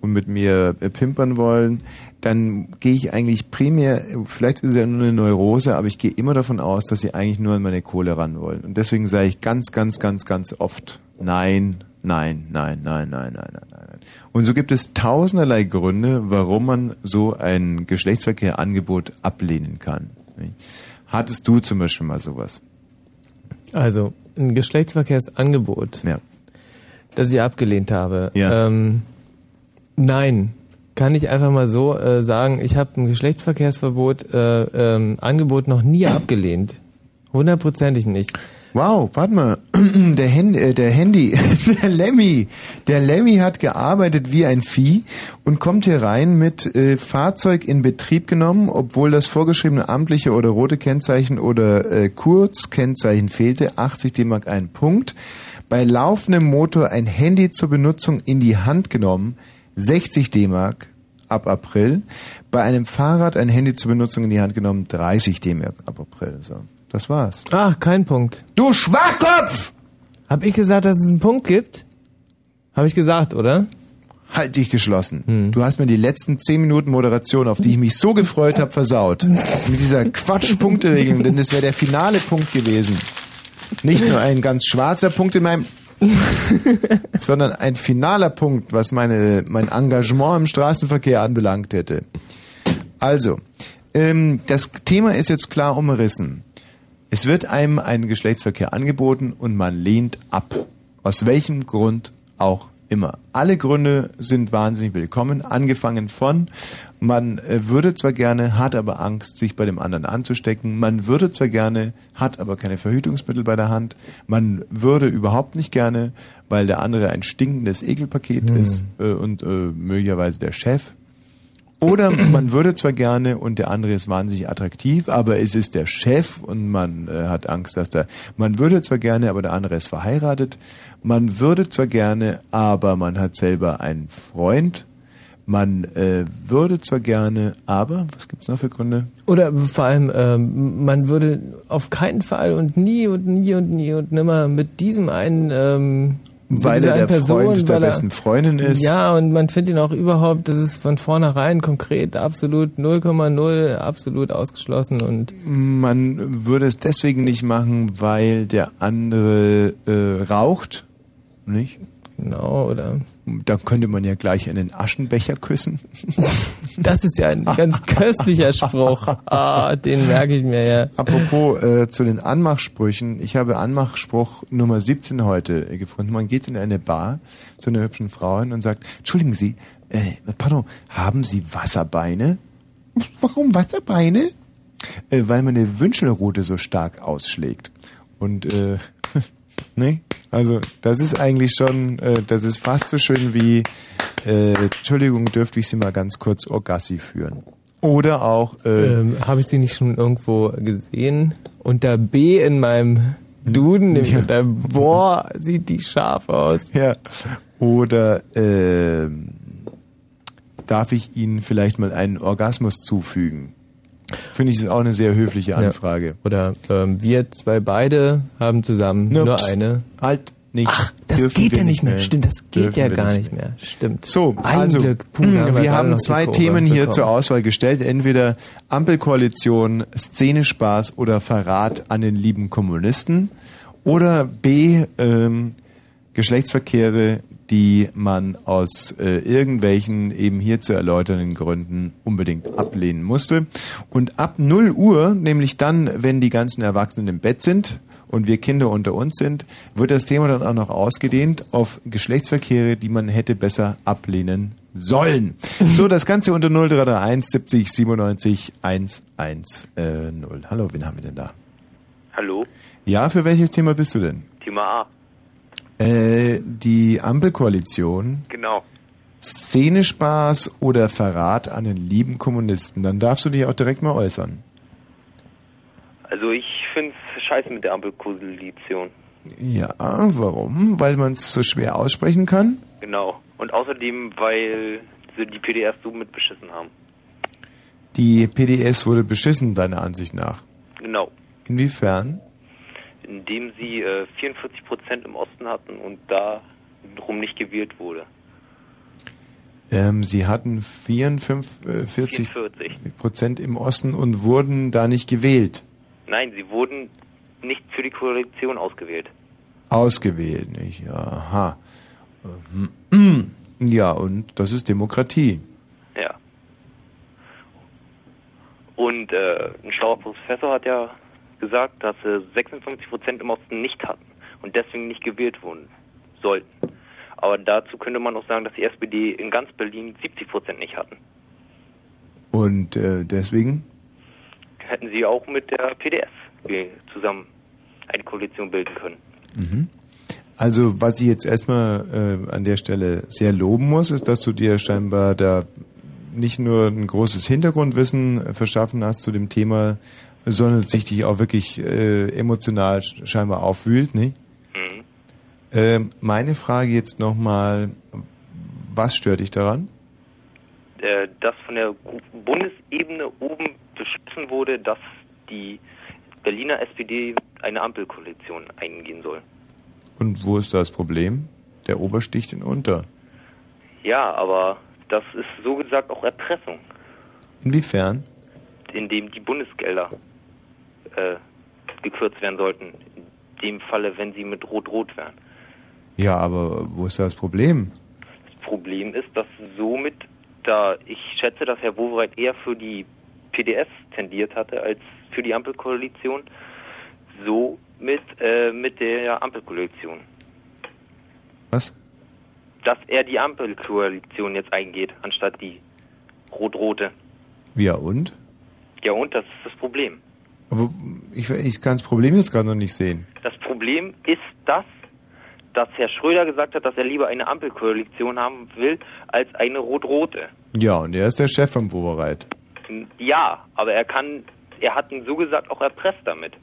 und mit mir äh, pimpern wollen, dann gehe ich eigentlich primär, vielleicht ist es ja nur eine Neurose, aber ich gehe immer davon aus, dass sie eigentlich nur an meine Kohle ran wollen. Und deswegen sage ich ganz, ganz, ganz, ganz oft nein, nein, nein, nein, nein, nein. nein. Und so gibt es tausenderlei Gründe, warum man so ein Geschlechtsverkehrangebot ablehnen kann. Hattest du zum Beispiel mal sowas? also ein Geschlechtsverkehrsangebot, Ja. das ich abgelehnt habe. Ja. Ähm, nein, kann ich einfach mal so äh, sagen, ich habe ein Geschlechtsverkehrsverbot äh, ähm, Angebot noch nie abgelehnt. Hundertprozentig nicht. Wow, warte mal. (clears throat) Der, Hand, äh, der Handy, (laughs) der Lemmy, der Lemmy hat gearbeitet wie ein Vieh und kommt hier rein mit äh, Fahrzeug in Betrieb genommen, obwohl das vorgeschriebene amtliche oder rote Kennzeichen oder äh, Kurzkennzeichen fehlte. 80 D-Mark ein Punkt. Bei laufendem Motor ein Handy zur Benutzung in die Hand genommen. 60 D-Mark ab April. Bei einem Fahrrad ein Handy zur Benutzung in die Hand genommen. 30 D-Mark ab April. So, das war's. Ach, kein Punkt. Du Schwachkopf! Hab ich gesagt, dass es einen Punkt gibt? Habe ich gesagt, oder? Halt dich geschlossen. Hm. Du hast mir die letzten zehn Minuten Moderation, auf die ich mich so gefreut habe, versaut. Mit dieser Quatsch-Punkte-Regelung, denn das wäre der finale Punkt gewesen. Nicht nur ein ganz schwarzer Punkt in meinem, (laughs) sondern ein finaler Punkt, was meine, mein Engagement im Straßenverkehr anbelangt hätte. Also, ähm, das Thema ist jetzt klar umrissen. Es wird einem ein Geschlechtsverkehr angeboten und man lehnt ab. Aus welchem Grund auch immer. Alle Gründe sind wahnsinnig willkommen, angefangen von, man äh, würde zwar gerne, hat aber Angst, sich bei dem anderen anzustecken, man würde zwar gerne, hat aber keine Verhütungsmittel bei der Hand, man würde überhaupt nicht gerne, weil der andere ein stinkendes Ekelpaket ist äh, und äh, möglicherweise der Chef, oder man würde zwar gerne und der andere ist wahnsinnig attraktiv, aber es ist der Chef und man äh, hat Angst, dass der. Man würde zwar gerne, aber der andere ist verheiratet. Man würde zwar gerne, aber man hat selber einen Freund. Man äh, würde zwar gerne, aber was gibt's noch für Gründe? Oder vor allem, ähm, man würde auf keinen Fall und nie und nie und nie und nimmer mit diesem einen ähm, Weil er der Person, Freund der er- besten Freundin ist. Ja, und man findet ihn auch überhaupt, das ist von vornherein konkret absolut 0,0 absolut ausgeschlossen und Man würde es deswegen nicht machen, weil der andere äh, raucht, nicht? genau oder Dann könnte man ja gleich einen Aschenbecher küssen. Das ist ja ein ganz köstlicher Spruch. Ah, den merke ich mir ja. Apropos äh, zu den Anmachsprüchen. Ich habe Anmachspruch Nummer 17 heute gefunden. Man geht in eine Bar zu einer hübschen Frau hin und sagt, entschuldigen Sie, äh, pardon, haben Sie Wasserbeine? Warum Wasserbeine? Äh, weil meine Wünschelrute so stark ausschlägt. Und äh, (laughs) nee, also das ist eigentlich schon, äh, das ist fast so schön wie, äh, Entschuldigung, dürfte ich Sie mal ganz kurz Orgassi führen. Oder auch, äh, Ähm, Habe ich sie nicht schon irgendwo gesehen? Unter B in meinem Duden, nämlich Ja. unter Boah, sieht die scharf aus. ja, oder äh, darf ich Ihnen vielleicht mal einen Orgasmus zufügen? Finde ich, ist auch eine sehr höfliche Anfrage. Oder ähm, wir zwei beide haben zusammen Nur, nur pst, eine. Halt nicht. Ach, das Dürfen geht ja nicht mehr. Stimmt, das geht Dürfen ja gar nicht nicht mehr. Stimmt. So, Ein also, Glück. Puh, da haben wir, haben zwei Themen hier bekommen. zur Auswahl gestellt. Entweder Ampelkoalition, Szenespaß oder Verrat an den lieben Kommunisten. Oder B, ähm, Geschlechtsverkehre, die man aus äh, irgendwelchen eben hier zu erläuternden Gründen unbedingt ablehnen musste. Und ab 0 Uhr, nämlich dann, wenn die ganzen Erwachsenen im Bett sind und wir Kinder unter uns sind, wird das Thema dann auch noch ausgedehnt auf Geschlechtsverkehre, die man hätte besser ablehnen sollen. So, das Ganze unter 0331 70 97 110. Hallo, wen haben wir denn da? Hallo, Ja, für welches Thema bist du denn? Thema A. Äh, die Ampelkoalition, Genau. Szenespaß oder Verrat an den lieben Kommunisten. Dann darfst du dich auch direkt mal äußern. Also ich finde es scheiße mit der Ampelkoalition. Ja, warum? Weil man es so schwer aussprechen kann? Genau. Und außerdem, weil sie die PDS so mit beschissen haben. Die PDS wurde beschissen, deiner Ansicht nach. Genau. Inwiefern? Indem sie äh, 44 Prozent im Osten hatten und darum nicht gewählt wurde. Ähm, sie hatten 44 44. Prozent im Osten und wurden da nicht gewählt. Nein, sie wurden nicht für die Koalition ausgewählt. Ausgewählt, nicht? Aha. Mhm. Ja, und das ist Demokratie. Ja. Und äh, ein schlauer Professor hat ja gesagt, dass sie 56 Prozent im Osten nicht hatten und deswegen nicht gewählt wurden sollten. Aber dazu könnte man auch sagen, dass die SPD in ganz Berlin 70 Prozent nicht hatten. Und äh, deswegen? Hätten sie auch mit der PDS zusammen eine Koalition bilden können. Mhm. Also, was ich jetzt erstmal äh, an der Stelle sehr loben muss, ist, dass du dir scheinbar da nicht nur ein großes Hintergrundwissen verschaffen hast zu dem Thema, sondern sich dich auch wirklich äh, emotional sch- scheinbar aufwühlt, nicht? Mhm. Ähm, meine Frage jetzt nochmal, was stört dich daran? Äh, dass von der Bundesebene oben beschlossen wurde, dass die Berliner SPD eine Ampelkoalition eingehen soll. Und wo ist das Problem? Der Ober sticht den Unter. Ja, aber das ist so gesagt auch Erpressung, Inwiefern? indem die Bundesgelder äh, gekürzt werden sollten. In dem Falle, wenn sie mit Rot-Rot wären. Ja, aber wo ist das Problem? Das Problem ist, dass somit, da ich schätze, dass Herr Wowereit eher für die PDS tendiert hatte als für die Ampelkoalition, so mit, äh, mit der Ampelkoalition. Was? Dass er die Ampelkoalition jetzt eingeht, anstatt die rot-rote. Ja, und? Ja, und das ist das Problem. Aber ich, ich kann das Problem jetzt gerade noch nicht sehen. Das Problem ist das, dass Herr Schröder gesagt hat, dass er lieber eine Ampelkoalition haben will, als eine rot-rote. Ja, und er ist der Chef vom Wobereit. Ja, aber er kann, er hat ihn so gesagt auch erpresst damit.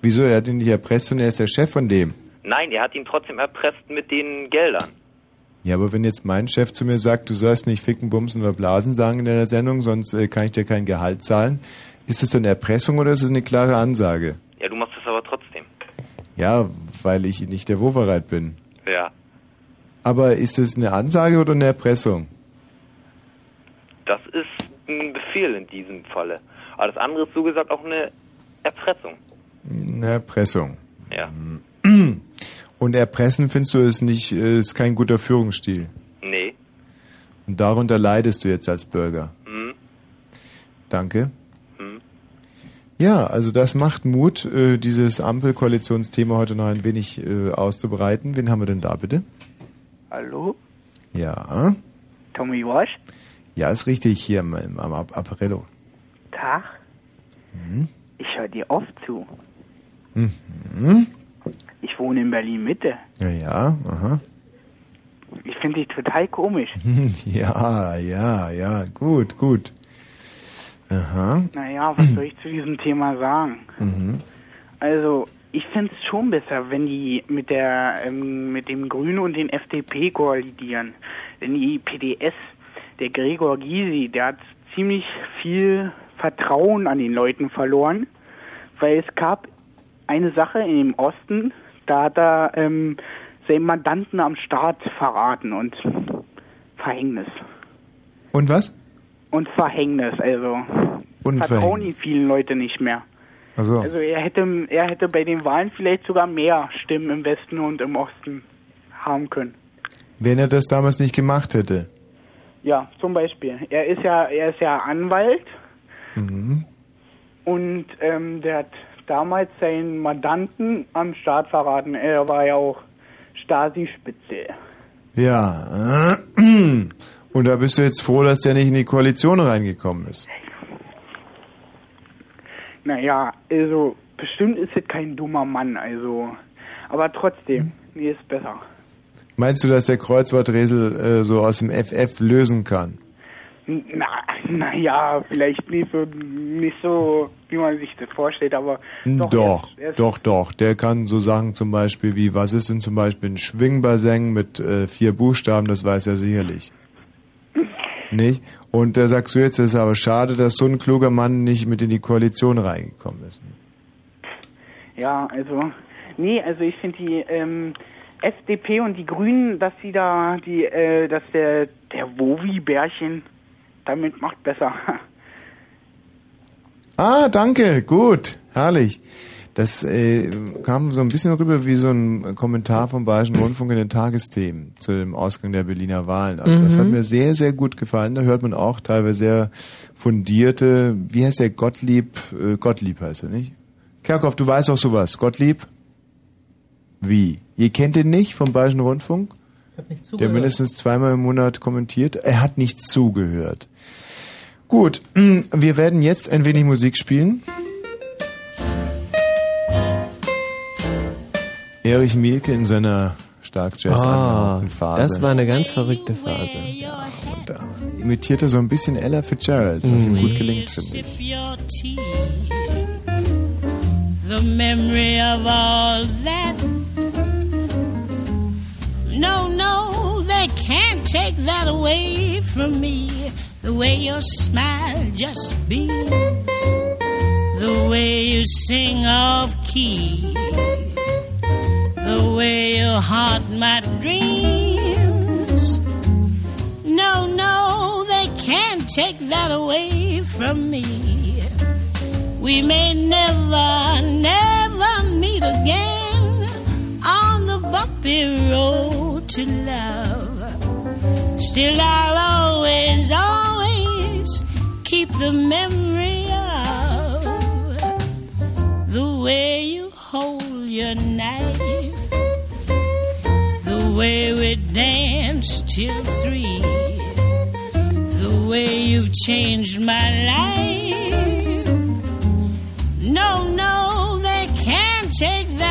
Wieso? Er hat ihn nicht erpresst und er ist der Chef von dem. Nein, er hat ihn trotzdem erpresst mit den Geldern. Ja, aber wenn jetzt mein Chef zu mir sagt, du sollst nicht ficken, bumsen oder blasen sagen in deiner Sendung, sonst äh, kann ich dir kein Gehalt zahlen, ist es dann Erpressung oder ist es eine klare Ansage? Ja, du machst das aber trotzdem. Ja, weil ich nicht der Wovereit bin. Ja, Aber ist es eine Ansage oder eine Erpressung? das ist ein Befehl in diesem Falle. Aber das andere ist so gesagt auch eine Erpressung. Eine Erpressung. Ja. (clears throat) Und Erpressen findest du ist nicht, ist kein guter Führungsstil. Nee. Und darunter leidest du jetzt als Bürger. Hm? Danke. Ja, also das macht Mut, äh, dieses Ampelkoalitionsthema heute noch ein wenig äh, auszubreiten. Wen haben wir denn da bitte? Hallo? Ja. Tommy Walsh? Ja, ist richtig, hier am, am Ap- Apparello. Tag. Mhm. Ich höre dir oft zu. Mhm. Ich wohne in Berlin Mitte. Ja, ja, aha. Ich finde dich total komisch. (laughs) Ja, ja, ja, gut, gut. Aha. Naja, was soll ich zu diesem Thema sagen? Mhm. Also, ich finde es schon besser, wenn die mit der ähm, mit dem Grünen und den FDP koalidieren. Denn die PDS, der Gregor Gysi, der hat ziemlich viel Vertrauen an den Leuten verloren, weil es gab eine Sache in dem Osten, da hat er ähm, seinen Mandanten am Staat verraten und Verhängnis. Und was? Und Verhängnis, also Und vertrauen Verhängnis. ihm viele Leute nicht mehr. Also, Also er hätte, er hätte bei den Wahlen vielleicht sogar mehr Stimmen im Westen und im Osten haben können. wenn er das damals nicht gemacht hätte. Ja, zum Beispiel. Er ist ja, er ist ja Anwalt Mhm. und ähm, der hat damals seinen Mandanten am Staat verraten. Er war ja auch Stasi-Spitze. Ja. (clears throat) (clears throat) Und da bist du jetzt froh, dass der nicht in die Koalition reingekommen ist. Naja, also bestimmt ist es kein dummer Mann, also. Aber trotzdem, nee, ist besser. Meinst du, dass der Kreuzworträtsel äh, so aus dem FF lösen kann? Na, na ja, vielleicht nicht so, nicht so, wie man sich das vorstellt, aber doch. doch, er ist- er ist- doch, doch. Der kann so Sachen zum Beispiel wie, was ist denn zum Beispiel ein Schwingbassin mit äh, vier Buchstaben, das weiß er sicherlich. Nicht? Und da sagst du jetzt, es ist aber schade, dass so ein kluger Mann nicht mit in die Koalition reingekommen ist. Ja, also, nee, also ich finde die ähm, FDP und die Grünen, dass sie da, die, äh, dass der, der Wovi-Bärchen damit macht besser. (laughs) Ah, danke, gut, herrlich. Das äh, kam so ein bisschen rüber wie so ein Kommentar vom Bayerischen Rundfunk in den Tagesthemen zu dem Ausgang der Berliner Wahlen. Also das Mhm. hat mir sehr, sehr gut gefallen. Da hört man auch teilweise sehr fundierte, wie heißt der Gottlieb? Äh, Gottlieb heißt er, nicht? Kerkhoff, du weißt auch sowas. Gottlieb? Wie? Ihr kennt ihn nicht vom Bayerischen Rundfunk? Der mindestens zweimal im Monat kommentiert. Er hat nicht zugehört. Gut, (clears throat) wir werden jetzt ein wenig Musik spielen. Erich Mielke in seiner stark jazz Ah, Phase. das war eine ganz verrückte Phase. Und da imitierte so ein bisschen Ella Fitzgerald, was ihm gut gelingt, finde ich. The memory of all that. No, no, they can't take that away from me. The way your smile just beams. The way you sing off key. The way you haunt my dreams. No, no, they can't take that away from me. We may never, never meet again on the bumpy road to love. Still, I'll always, always keep the memory of the way you hold your knife, way we danced till three, the way you've changed my life. No, no, they can't take that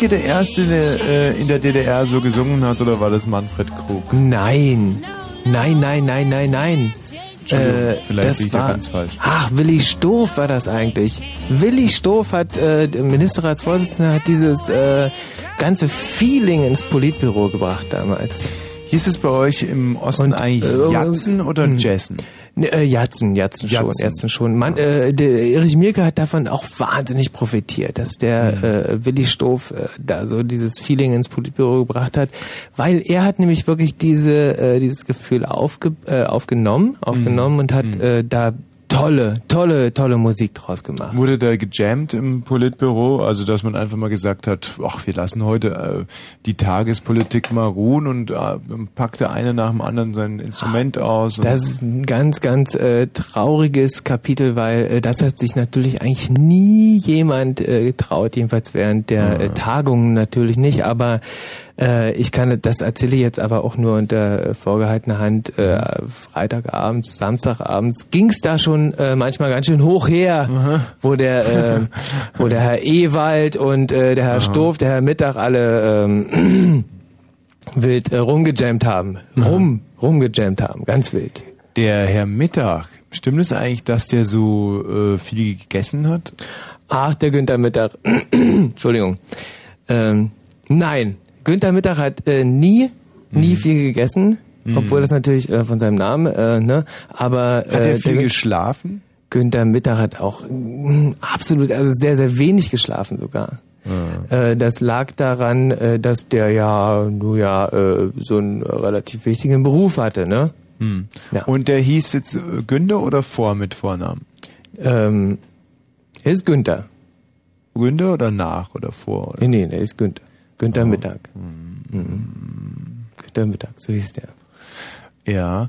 Mielke der Erste, der äh, in der DDR so gesungen hat, oder war das Manfred Krug? Nein. Nein, nein, nein, nein, nein. Entschuldigung, vielleicht das liege ich da war, ganz falsch. Ach, Willi Stoff war das eigentlich. Willi Stoff hat, äh, der Ministerratsvorsitzender, hat dieses äh, ganze Feeling ins Politbüro gebracht damals. Hieß es bei euch im Osten eigentlich äh, Jatzen oder Jessen? Ne, äh, Jatzen, Jatzen schon, Jatzen. Jatzen schon. Man, äh, der Erich Mielke hat davon auch wahnsinnig profitiert, dass der äh, Willi Stoff äh, da so dieses Feeling ins Politbüro gebracht hat, weil er hat nämlich wirklich diese äh, dieses Gefühl aufge, äh, aufgenommen, aufgenommen und hat äh, da tolle, tolle, tolle Musik draus gemacht. Wurde da gejammt im Politbüro? Also, dass man einfach mal gesagt hat, ach, wir lassen heute äh, die Tagespolitik mal ruhen und äh, packte einer nach dem anderen sein Instrument aus. und- Das ist ein ganz, ganz äh, trauriges Kapitel, weil äh, das hat sich natürlich eigentlich nie jemand äh, getraut, jedenfalls während der äh, Tagungen natürlich nicht, aber äh, ich kann, das erzähle ich jetzt aber auch nur unter vorgehaltener Hand, äh, Freitagabends, Samstagabends ging's da schon äh, manchmal ganz schön hoch her, wo der, äh, wo der Herr Ewald und äh, der Herr Stoff, der Herr Mittag alle ähm, (clears throat) wild äh, rumgejammt haben. Rum, rumgejammt haben, ganz wild. Der Herr Mittag, stimmt es eigentlich, dass der so äh, viel gegessen hat? Ach, der Günther Mittag. (clears throat) Entschuldigung. Ähm, nein, Günther Mittag hat äh, nie, Mhm. nie viel gegessen, obwohl das natürlich äh, von seinem Namen, äh, ne? Aber Hat äh, er viel geschlafen? Günther Mittag hat auch mm, absolut, also sehr, sehr wenig geschlafen sogar. Äh, das lag daran, äh, dass der ja, nur ja, äh, so einen relativ wichtigen Beruf hatte, ne? Hm. Ja. Und der hieß jetzt Günther oder vor mit Vornamen? Ähm, er ist Günther. Günther oder nach oder vor? Oder? Nee, nee, der ist Günther. Günther Oh. Mittag. Mhm. Günther Mittag, so hieß der. Ja.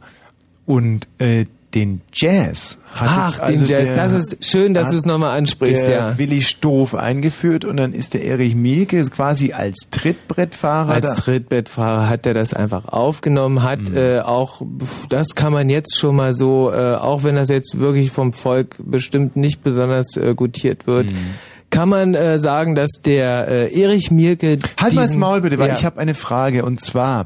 Und äh, den Jazz hat Ach, also den Jazz, das ist schön, dass du es nochmal ansprichst, der ja. Willi Stoff eingeführt und dann ist der Erich Mielke quasi als Trittbrettfahrer Als da. Trittbettfahrer hat er das einfach aufgenommen, hat äh, auch, das kann man jetzt schon mal so, äh, auch wenn das jetzt wirklich vom Volk bestimmt nicht besonders äh, gutiert wird, kann man äh, sagen, dass der äh, Erich Mielke Halt mal das Maul bitte, weil ja. ich habe eine Frage und zwar,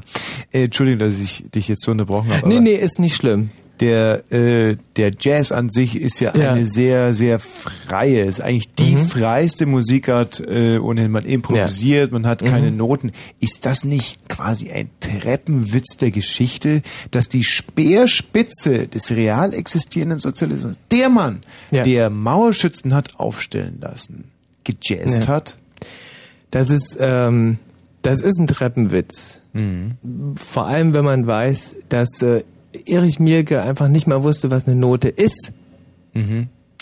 äh, Entschuldigung, dass ich dich jetzt so unterbrochen habe. Nee, nee, ist nicht schlimm. Der, äh, der Jazz an sich ist ja, Ja. eine sehr, sehr freie, ist eigentlich die Mhm. freiste Musikart, äh, ohnehin man improvisiert, man hat keine Mhm. Noten. Ist das nicht quasi ein Treppenwitz der Geschichte, dass die Speerspitze des real existierenden Sozialismus, der Mann, Ja. der Mauerschützen hat aufstellen lassen, gejazzt Ja. hat? Das ist, ähm, das ist ein Treppenwitz. Vor allem, wenn man weiß, dass äh, Erich Mielke einfach nicht mal wusste, was eine Note ist. Ach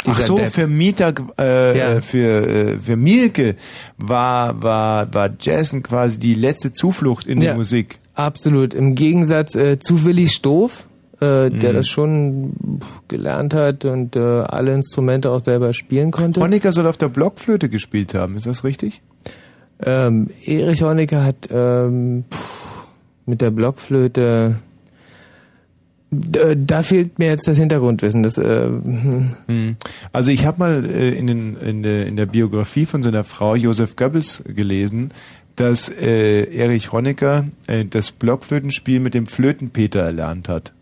Dieser so, Depp. für Mieter, äh, Ja. für, äh, für Mielke war, war, war Jazzen quasi die letzte Zuflucht in Ja. die Musik. Absolut. Im Gegensatz äh, zu Willi Stoff, äh, der Mhm. das schon gelernt hat und äh, alle Instrumente auch selber spielen konnte. Honecker soll auf der Blockflöte gespielt haben, ist das richtig? Ähm, Erich Honecker hat ähm, pff, mit der Blockflöte D- da fehlt mir jetzt das Hintergrundwissen. Das, äh, hm. Hm. Also ich habe mal äh, in, den, in, der, in der Biografie von seiner Frau Josef Goebbels gelesen, dass äh, Erich Honecker äh, das Blockflötenspiel mit dem Flötenpeter erlernt hat.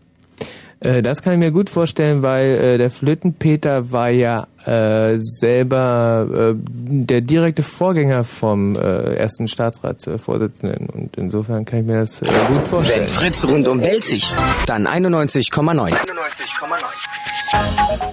Äh, Das kann ich mir gut vorstellen, weil äh, der Flötenpeter war ja äh, selber äh, der direkte Vorgänger vom äh, ersten Staatsratsvorsitzenden und insofern kann ich mir das äh, gut vorstellen. Wenn Fritz rundum bellt sich, dann 91,9.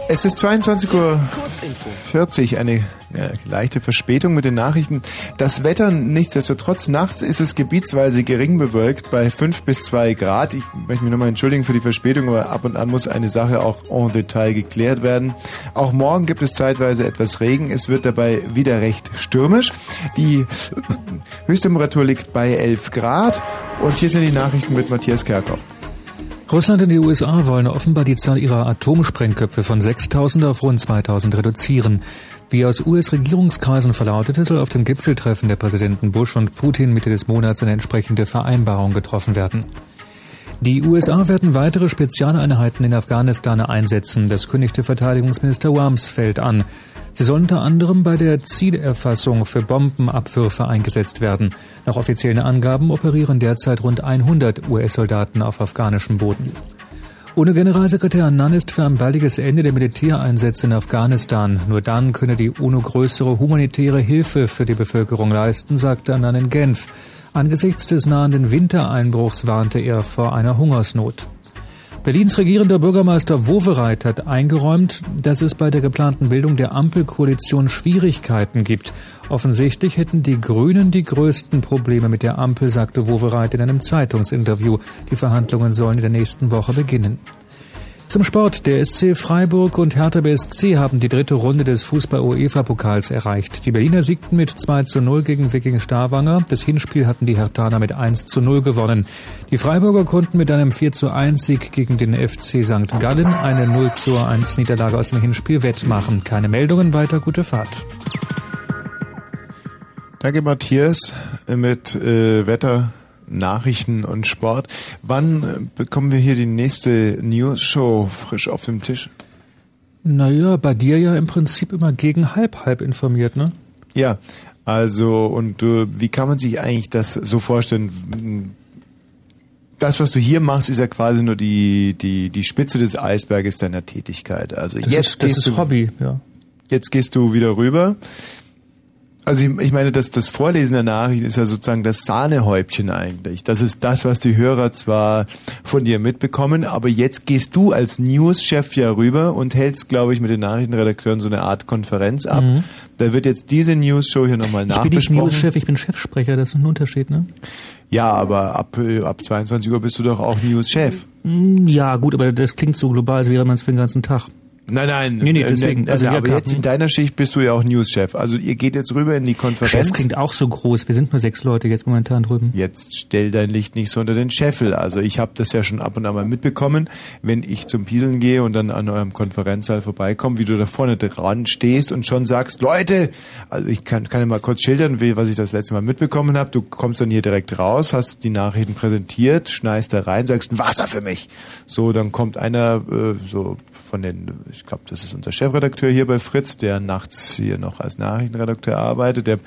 Es ist 22.40 Uhr, eine ja, leichte Verspätung mit den Nachrichten. Das Wetter nichtsdestotrotz, nachts ist es gebietsweise gering bewölkt bei 5 bis 2 Grad. Ich möchte mich nochmal entschuldigen für die Verspätung, aber ab und an muss eine Sache auch en Detail geklärt werden. Auch morgen gibt es zeitweise etwas Regen. Es wird dabei wieder recht stürmisch. Die Höchsttemperatur liegt bei 11 Grad. Und hier sind die Nachrichten mit Matthias Kerkhoff. Russland und die USA wollen offenbar die Zahl ihrer Atomsprengköpfe von 6000 auf rund 2000 reduzieren. Wie aus US-Regierungskreisen verlautete, soll auf dem Gipfeltreffen der Präsidenten Bush und Putin Mitte des Monats eine entsprechende Vereinbarung getroffen werden. Die USA werden weitere Spezialeinheiten in Afghanistan einsetzen. Das kündigte Verteidigungsminister Rumsfeld an. Sie sollen unter anderem bei der Zielerfassung für Bombenabwürfe eingesetzt werden. Nach offiziellen Angaben operieren derzeit rund 100 US-Soldaten auf afghanischem Boden. Ohne Generalsekretär Annan ist für ein baldiges Ende der Militäreinsätze in Afghanistan. Nur dann könne die UNO größere humanitäre Hilfe für die Bevölkerung leisten, sagte Annan in Genf. Angesichts des nahenden Wintereinbruchs warnte er vor einer Hungersnot. Berlins regierender Bürgermeister Wowereit hat eingeräumt, dass es bei der geplanten Bildung der Ampelkoalition Schwierigkeiten gibt. Offensichtlich hätten die Grünen die größten Probleme mit der Ampel, sagte Wowereit in einem Zeitungsinterview. Die Verhandlungen sollen in der nächsten Woche beginnen. Zum Sport. Der SC Freiburg und Hertha BSC haben die dritte Runde des Fußball-UEFA-Pokals erreicht. Die Berliner siegten mit 2 zu 0 gegen Wiking Stavanger. Das Hinspiel hatten die Hertaner mit 1 zu 0 gewonnen. Die Freiburger konnten mit einem 4 zu 1 Sieg gegen den FC St. Gallen eine 0 zu 1 Niederlage aus dem Hinspiel wettmachen. Keine Meldungen, weiter gute Fahrt. Danke, Matthias, mit äh, Wetter, Nachrichten und Sport. Wann äh, bekommen wir hier die nächste News-Show frisch auf dem Tisch? Naja, bei dir ja im Prinzip immer gegen halb halb informiert, ne? Ja, also und äh, wie kann man sich eigentlich das so vorstellen? Das, was du hier machst, ist ja quasi nur die die die Spitze des Eisberges deiner Tätigkeit. Also Das jetzt ist, das gehst ist du Hobby, ja. Jetzt gehst du wieder rüber. Also ich, ich meine, das, das Vorlesen der Nachrichten ist ja sozusagen das Sahnehäubchen eigentlich. Das ist das, was die Hörer zwar von dir mitbekommen, aber jetzt gehst du als News-Chef ja rüber und hältst, glaube ich, mit den Nachrichtenredakteuren so eine Art Konferenz ab. Mhm. Da wird jetzt diese News-Show hier nochmal Ich bin nicht nachbesprochen. News-Chef, ich bin Chefsprecher, das ist ein Unterschied, ne? Ja, aber ab, ab 22 Uhr bist du doch auch News-Chef. Mm, Ja, gut, aber das klingt so global, als wäre man es für den ganzen Tag. Nein, nein. Nee, nee, äh, deswegen. ne, Also, aber jetzt in deiner Schicht bist du ja auch News-Chef. Also ihr geht jetzt rüber in die Konferenz. Chef klingt auch so groß. Wir sind nur sechs Leute jetzt momentan drüben. Jetzt stell dein Licht nicht so unter den Scheffel. Also ich habe das ja schon ab und an mal mitbekommen, wenn ich zum Pieseln gehe und dann an eurem Konferenzsaal vorbeikomme, wie du da vorne dran stehst und schon sagst, Leute, also ich kann, kann ja mal kurz schildern, wie, was ich das letzte Mal mitbekommen habe. Du kommst dann hier direkt raus, hast die Nachrichten präsentiert, schneist da rein, sagst ein Wasser für mich. So, dann kommt einer äh, so von den, ich glaube, das ist unser Chefredakteur hier bei Fritz, der nachts hier noch als Nachrichtenredakteur arbeitet, der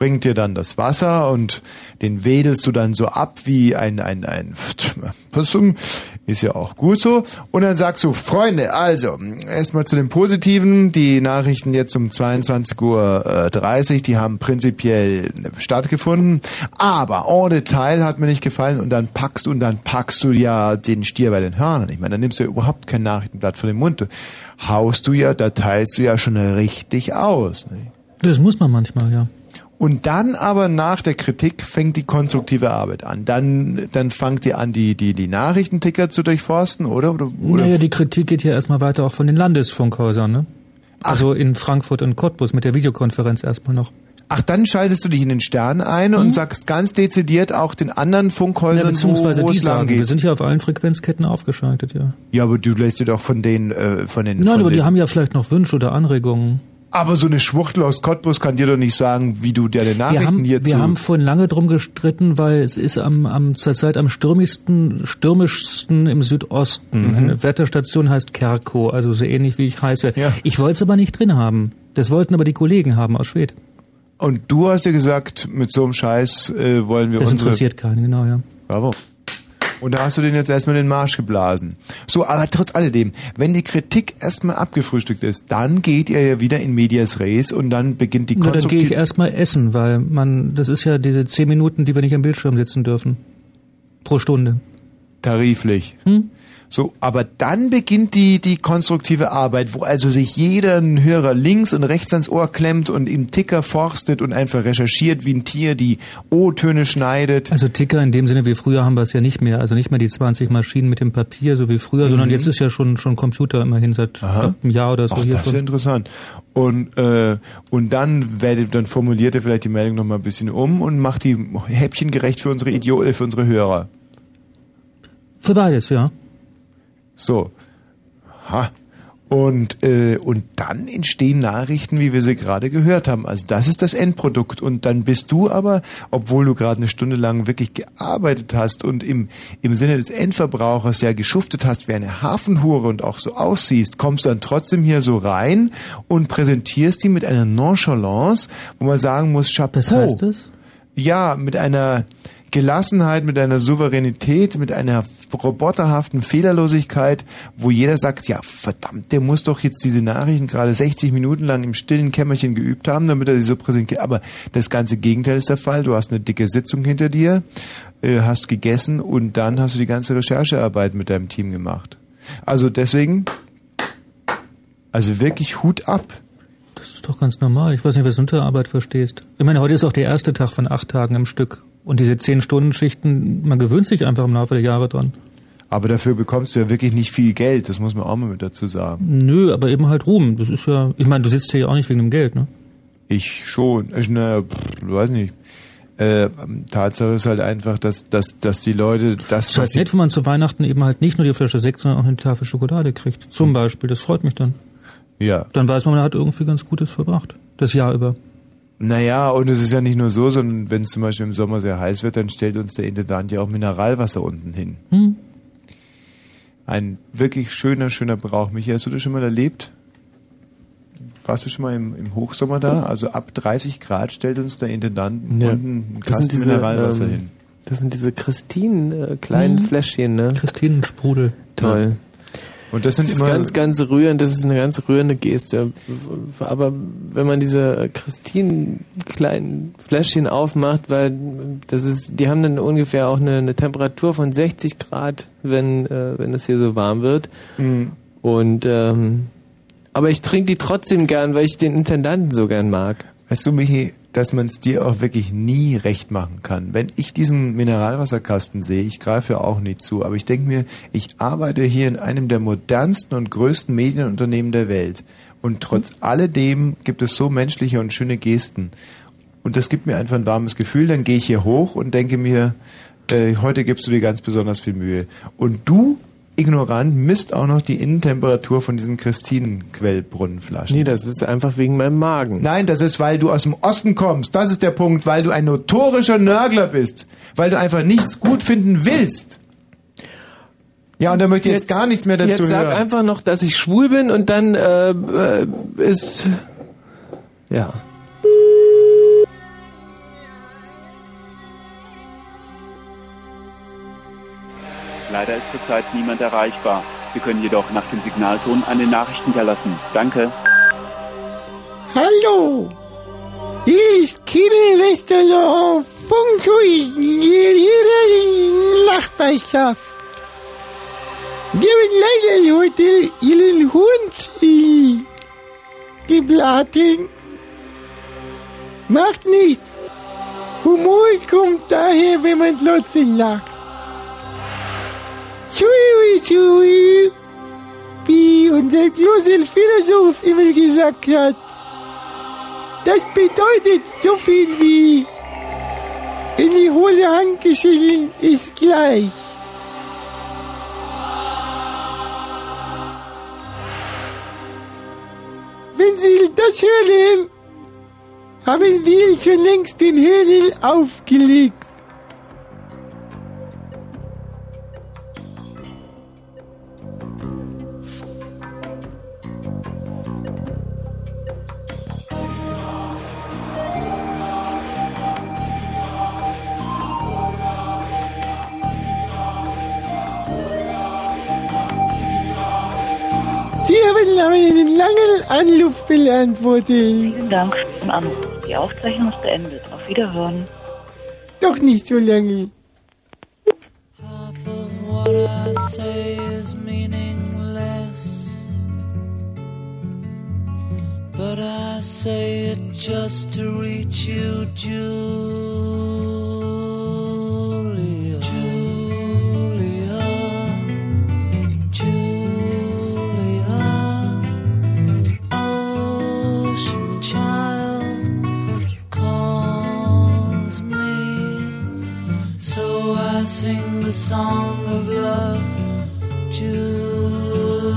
bringt dir dann das Wasser und den wedelst du dann so ab wie ein, ein, ein, (laughs) ist ja auch gut so. Und dann sagst du, Freunde, also, erstmal zu dem Positiven, die Nachrichten jetzt um 22.30 Uhr, die haben prinzipiell stattgefunden, aber en Detail hat mir nicht gefallen und dann packst du und dann packst du ja den Stier bei den Hörnern. Ich meine, dann nimmst du ja überhaupt kein Nachrichtenblatt von dem Mund. Haust du ja, da teilst du ja schon richtig aus. Ne? Das muss man manchmal, ja. Und dann aber nach der Kritik fängt die konstruktive Arbeit an. Dann, dann fangt ihr an, die, die, die Nachrichtenticker zu durchforsten, oder? oder, oder Naja, die Kritik geht ja erstmal weiter auch von den Landesfunkhäusern, ne? Also in Frankfurt und Cottbus mit der Videokonferenz erstmal noch. Ach, dann schaltest du dich in den Stern ein und sagst ganz dezidiert auch den anderen Ja, Funkhäusern, beziehungsweise wo, wo die es lang sagen, wir geht. sind ja auf allen Frequenzketten aufgeschaltet, ja. Ja, aber du lässt dir doch von den, äh, von den, Nein, von aber den die haben ja vielleicht noch Wünsche oder Anregungen. Aber so eine Schwuchtel aus Cottbus kann dir doch nicht sagen, wie du dir die Wir Nachrichten haben, hier wir haben vorhin lange drum gestritten, weil es ist am, am zurzeit am stürmischsten, stürmischsten im Südosten. Mhm. Eine Wetterstation heißt Kerko, also so ähnlich wie ich heiße. Ja. Ich wollte es aber nicht drin haben. Das wollten aber die Kollegen haben aus Schwedt. und du hast dir gesagt, mit so einem Scheiß äh, wollen wir Das unsere... interessiert keinen, genau, ja. Bravo. Und da hast du den jetzt erstmal in den Marsch geblasen. So, aber trotz alledem, wenn die Kritik erstmal abgefrühstückt ist, dann geht ihr ja wieder in medias res und dann beginnt die Na, dann gehe ich erstmal essen, weil man, das ist ja diese zehn Minuten, die wir nicht am Bildschirm sitzen dürfen. Pro Stunde. Tariflich. Hm? So, aber dann beginnt die, die konstruktive Arbeit, wo also sich jeder ein Hörer links und rechts ans Ohr klemmt und im Ticker forstet und einfach recherchiert wie ein Tier, die O-Töne schneidet. Also Ticker in dem Sinne wie früher haben wir es ja nicht mehr. Also nicht mehr die 20 Maschinen mit dem Papier, so wie früher, sondern Mhm. jetzt ist ja schon schon Computer immerhin seit Aha. einem Jahr oder so Ach, hier das ist ja schon. interessant. Und, äh, und dann werdet, dann formuliert ihr vielleicht die Meldung noch mal ein bisschen um und macht die häppchengerecht für unsere Idioten, für unsere Hörer. Für beides, ja. So. Ha. Und, äh, und dann entstehen Nachrichten, wie wir sie gerade gehört haben. Also das ist das Endprodukt. Und dann bist du aber, obwohl du gerade eine Stunde lang wirklich gearbeitet hast und im, im Sinne des Endverbrauchers ja geschuftet hast wie eine Hafenhure und auch so aussiehst, kommst dann trotzdem hier so rein und präsentierst die mit einer Nonchalance, wo man sagen muss, Chapeau. Was heißt das? Ja, mit einer Gelassenheit, mit einer Souveränität, mit einer roboterhaften Fehlerlosigkeit, wo jeder sagt, ja verdammt, der muss doch jetzt diese Nachrichten gerade 60 Minuten lang im stillen Kämmerchen geübt haben, damit er sie so präsentiert. Aber das ganze Gegenteil ist der Fall. Du hast eine dicke Sitzung hinter dir, äh, hast gegessen und dann hast du die ganze Recherchearbeit mit deinem Team gemacht. Also deswegen, also wirklich Hut ab. Das ist doch ganz normal. Ich weiß nicht, was du unter Arbeit verstehst. Ich meine, heute ist auch der erste Tag von acht Tagen im Stück. Und diese zehn Stunden Schichten, man gewöhnt sich einfach im Laufe der Jahre dran. Aber dafür bekommst du ja wirklich nicht viel Geld, das muss man auch mal mit dazu sagen. Nö, aber eben halt Ruhm. Das ist ja, ich meine, du sitzt hier ja auch nicht wegen dem Geld, ne? Ich schon. Ich, pff, weiß nicht. Äh, Tatsache ist halt einfach, dass, dass, dass die Leute das, Es ist halt nett, wenn man zu Weihnachten eben halt nicht nur die Flasche Sekt, sondern auch eine Tafel Schokolade kriegt. Zum Beispiel. Das freut mich dann. Ja. Dann weiß man, man hat irgendwie ganz Gutes verbracht. Das Jahr über. Naja, und es ist ja nicht nur so, sondern wenn es zum Beispiel im Sommer sehr heiß wird, dann stellt uns der Intendant ja auch Mineralwasser unten hin. Hm? Ein wirklich schöner, schöner Brauch. Michi, hast du das schon mal erlebt? Warst du schon mal im, im Hochsommer da? Also ab 30 Grad stellt uns der Intendant Ja. unten einen Das Kasten Mineralwasser ähm, hin. Das sind diese Christinen, äh, kleinen Mhm. Fläschchen, ne? Christinensprudel. Toll. Und das sind das immer- ist ganz, ganz rührend, das ist eine ganz rührende Geste. Aber wenn man diese Christinen kleinen Fläschchen aufmacht, weil das ist, die haben dann ungefähr auch eine, eine Temperatur von 60 Grad, wenn, äh, wenn es hier so warm wird. Mhm. Und ähm, aber ich trinke die trotzdem gern, weil ich den Intendanten so gern mag. Weißt du, Michi, dass man es dir auch wirklich nie recht machen kann. Wenn ich diesen Mineralwasserkasten sehe, ich greife ja auch nie zu, aber ich denke mir, ich arbeite hier in einem der modernsten und größten Medienunternehmen der Welt. Und trotz alledem gibt es so menschliche und schöne Gesten. Und das gibt mir einfach ein warmes Gefühl. Dann gehe ich hier hoch und denke mir, äh, heute gibst du dir ganz besonders viel Mühe. Und du, ignorant, misst auch noch die Innentemperatur von diesen Christinenquellbrunnenflaschen. Nee, das ist einfach wegen meinem Magen. Nein, das ist, weil du aus dem Osten kommst. Das ist der Punkt, weil du ein notorischer Nörgler bist. Weil du einfach nichts gut finden willst. Ja, und da möchte ich jetzt, gar nichts mehr dazu Jetzt sag hören. einfach noch, dass ich schwul bin und dann äh, äh, ist ja. Leider ist zurzeit niemand erreichbar. Sie können jedoch nach dem Signalton eine Nachricht hinterlassen. Danke. Hallo! Hier ist Kirill Westerloh, Funkui, Ihre Nachbarschaft. Wir haben leider heute Ihren Hund gebraten. Macht nichts. Humor kommt daher, wenn man trotzdem lacht. Chui, chui, wie unser großer Philosoph immer gesagt hat. Das bedeutet so viel wie in die hohle Hand geschüttelt ist gleich. Wenn Sie das hören, haben wir schon längst den Hörnel aufgelegt. Anruf beantworten. Vielen Dank für den Anruf. Die Aufzeichnung ist beendet. Auf Wiederhören. Doch nicht so lange. What I say is meaningless, but I say it just to reach you, Julia. Sing the song of love, Julia.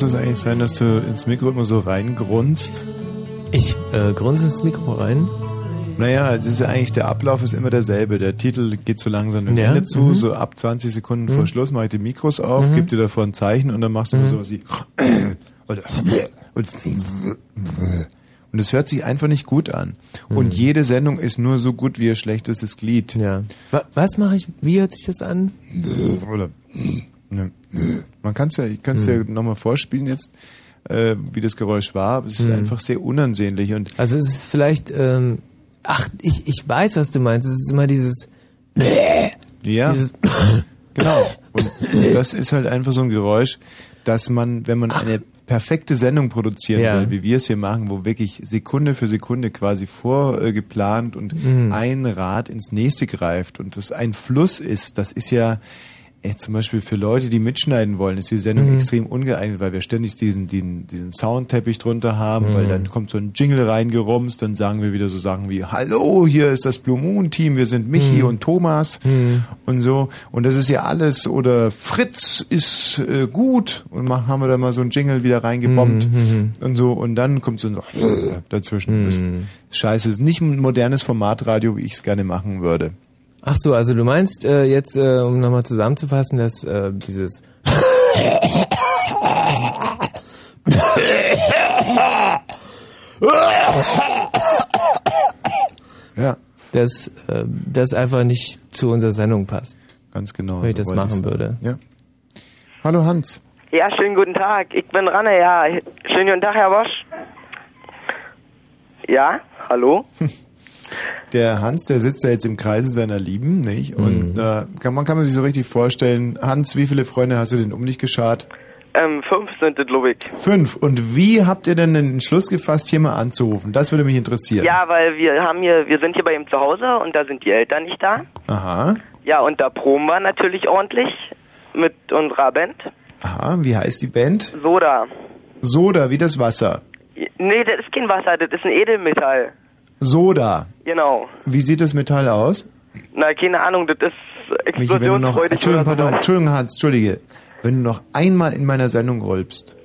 Muss es eigentlich sein, dass du ins Mikro immer so reingrunzt? Ich äh, grunze ins Mikro rein. Naja, es ist ja eigentlich, der Ablauf ist immer derselbe. Der Titel geht so langsam dem Ja, Ende zu, mhm. so ab 20 Sekunden vor Mhm. Schluss mache ich die Mikros auf, Mhm. gebe dir davor ein Zeichen und dann machst du Mhm. sowas wie (clears throat) (clears throat) und, und, (clears throat) und es hört sich einfach nicht gut an. Und Mhm. jede Sendung ist nur so gut wie ihr schlechtestes Glied. Ja. Wa was mache ich? Wie hört sich das an? Oder ne. man kann es ja, ich kann es ja nochmal vorspielen jetzt, äh, wie das Geräusch war. aber Es ist Mhm. einfach sehr unansehnlich und Also es ist vielleicht, ähm, ach, ich, ich weiß, was du meinst. Es ist immer dieses Ja, Dieses (laughs) genau. Und das ist halt einfach so ein Geräusch, dass man, wenn man eine perfekte Sendung produzieren Ja. will, wie wir es hier machen, wo wirklich Sekunde für Sekunde quasi vorgeplant und Mhm. ein Rad ins nächste greift und das ein Fluss ist, das ist ja äh, zum Beispiel für Leute, die mitschneiden wollen, ist die Sendung Mhm. extrem ungeeignet, weil wir ständig diesen, diesen, diesen Soundteppich drunter haben, weil Mhm. dann kommt so ein Jingle reingerumst, dann sagen wir wieder so Sachen wie, hallo, hier ist das Blue Moon Team, wir sind Michi Mhm. und Thomas Mhm. und so. Und das ist ja alles, oder Fritz ist äh, gut und machen, haben wir da mal so ein Jingle wieder reingebombt Mhm. und so. Und dann kommt so ein dazwischen. Scheiße, ist nicht ein modernes Formatradio, wie ich es gerne machen würde. Ach so, also du meinst äh, jetzt, äh, um nochmal zusammenzufassen, dass äh, dieses Ja. dass äh, das einfach nicht zu unserer Sendung passt. Ganz genau. Wenn ich so das machen ich's würde. Ja. Hallo Hans. Ja, schönen guten Tag. Ich bin Ranne, ja. Schönen guten Tag, Herr Bosch. Ja, hallo? (laughs) Der Hans, der sitzt ja jetzt im Kreise seiner Lieben, nicht? Und Mhm. äh, kann, man kann man sich so richtig vorstellen, Hans, wie viele Freunde hast du denn um dich geschart? Ähm, fünf sind es, glaube ich. Fünf. Und wie habt ihr denn den Entschluss gefasst, hier mal anzurufen? Das würde mich interessieren. Ja, weil wir haben hier, wir sind hier bei ihm zu Hause und da sind die Eltern nicht da. Aha. Ja, und da proben wir natürlich ordentlich mit unserer Band. Aha, wie heißt die Band? Soda. Soda, wie das Wasser. Nee, das ist kein Wasser, das ist ein Edelmetall. Soda. Genau. Wie sieht das Metall aus? Na, keine Ahnung, das ist Michi, wenn du noch, explosionsfreudig Entschuldigung, pardon. Entschuldigung, Hans, Entschuldige. Wenn du noch einmal in meiner Sendung rülpst,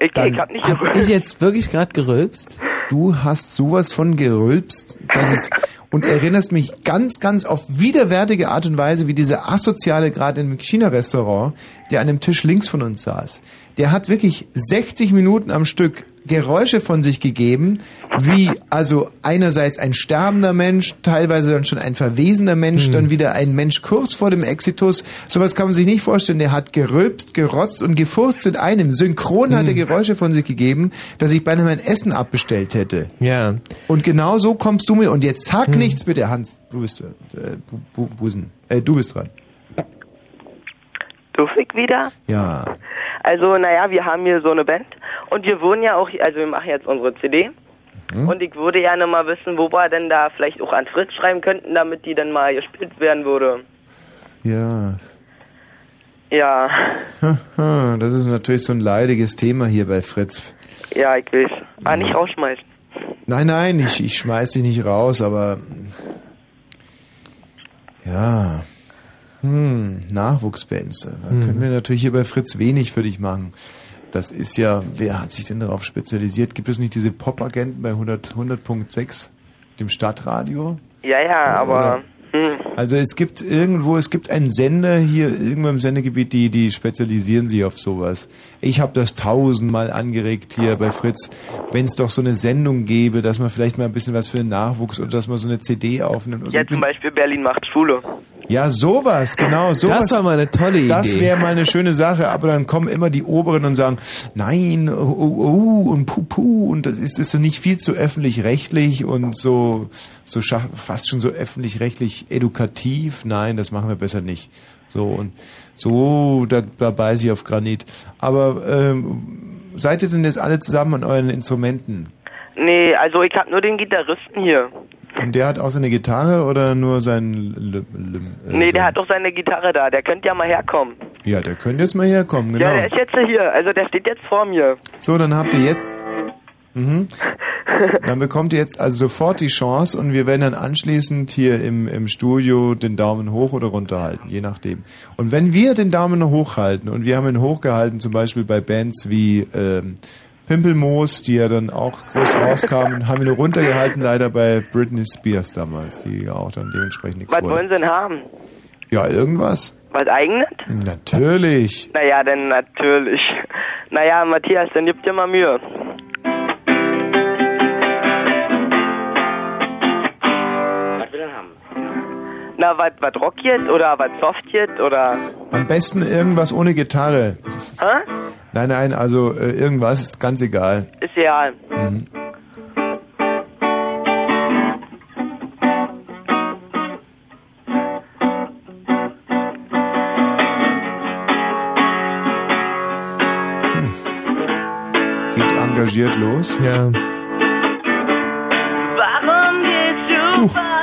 Ich, Dann ich hab nicht hab gerülpst. Ich jetzt wirklich gerade gerülpst? du hast sowas von gerülpst, dass es, und erinnerst mich ganz, ganz auf widerwärtige Art und Weise, wie dieser Asoziale gerade im China-Restaurant, der an dem Tisch links von uns saß. Der hat wirklich 60 Minuten am Stück Geräusche von sich gegeben, wie also einerseits ein sterbender Mensch, teilweise dann schon ein verwesener Mensch, dann wieder ein Mensch kurz vor dem Exitus. Sowas kann man sich nicht vorstellen. Der hat gerülpst, gerotzt und gefurzt in einem. Synchron hat er Geräusche von sich gegeben, dass ich beinahe mein Essen abbestellt hätte. Ja. Und genau so kommst du mir. Und jetzt sag nichts bitte, Hans. Du bist äh, Bu Bu Busen. Äh, du bist dran. Darf ich wieder? Ja. Also, naja, wir haben hier so eine Band und wir wurden ja auch, also wir machen jetzt unsere CD Mhm. und ich würde gerne mal wissen, wo wir denn da vielleicht auch an Fritz schreiben könnten, damit die dann mal gespielt werden würde. Ja. Ja, Das ist natürlich so ein leidiges Thema hier bei Fritz. ja, ich weiß. Ah, nicht rausschmeißen. Nein, nein, ich, ich schmeiß dich nicht raus, aber ja. Hm, Nachwuchsbands. Da Hm. können wir natürlich hier bei Fritz wenig für dich machen. Das ist ja, wer hat sich denn darauf spezialisiert? Gibt es nicht diese Pop-Agenten bei 100 100.6, dem Stadtradio? Ja, ja, aber hm, Also es gibt irgendwo, es gibt einen Sender hier irgendwo im Sendegebiet, die, die spezialisieren sich auf sowas. Ich habe das tausendmal angeregt hier bei Fritz, wenn es doch so eine Sendung gäbe, dass man vielleicht mal ein bisschen was für den Nachwuchs oder dass man so eine CD aufnimmt. oder so. ja, bin- zum Beispiel Berlin macht Schule. ja, sowas, genau, sowas. Das war mal eine tolle Idee. Das wäre mal eine schöne Sache, aber dann kommen immer die Oberen und sagen, nein, oh, oh, oh und puh, puh, und das ist, ist so nicht viel zu öffentlich-rechtlich und so, so fast schon so öffentlich-rechtlich edukativ. Nein, das machen wir besser nicht. So, und so, da, da beiß ich auf Granit. Aber, ähm, seid ihr denn jetzt alle zusammen an euren Instrumenten? Nee, also ich hab nur den Gitarristen hier. Und der hat auch seine Gitarre oder nur sein, L äh, Nee, der hat doch seine Gitarre da. Der könnte ja mal herkommen. Ja, der könnte jetzt mal herkommen, genau. Ja, der ist jetzt hier. Also der steht jetzt vor mir. So, dann habt ihr jetzt. Mhm. Dann bekommt ihr jetzt also sofort die Chance und wir werden dann anschließend hier im, im Studio den Daumen hoch oder runter halten, je nachdem. Und wenn wir den Daumen hoch halten und wir haben ihn hochgehalten, zum Beispiel bei Bands wie ähm, Pimpelmoos, die ja dann auch groß rauskamen, (laughs) haben wir nur runtergehalten, leider bei Britney Spears damals, die ja auch dann dementsprechend nichts Was wurde. wollen sie denn haben? Ja, irgendwas. Was eigenes? Natürlich. Naja, dann natürlich. Naja, Matthias, dann gib dir mal Mühe. Na, was was Rock jetzt oder was Soft jetzt oder... Am besten irgendwas ohne Gitarre. Hä? Nein, nein, also äh, irgendwas ist ganz egal. Ist egal. Mhm. Hm. Geht engagiert los. Ja. Warum gehst du fort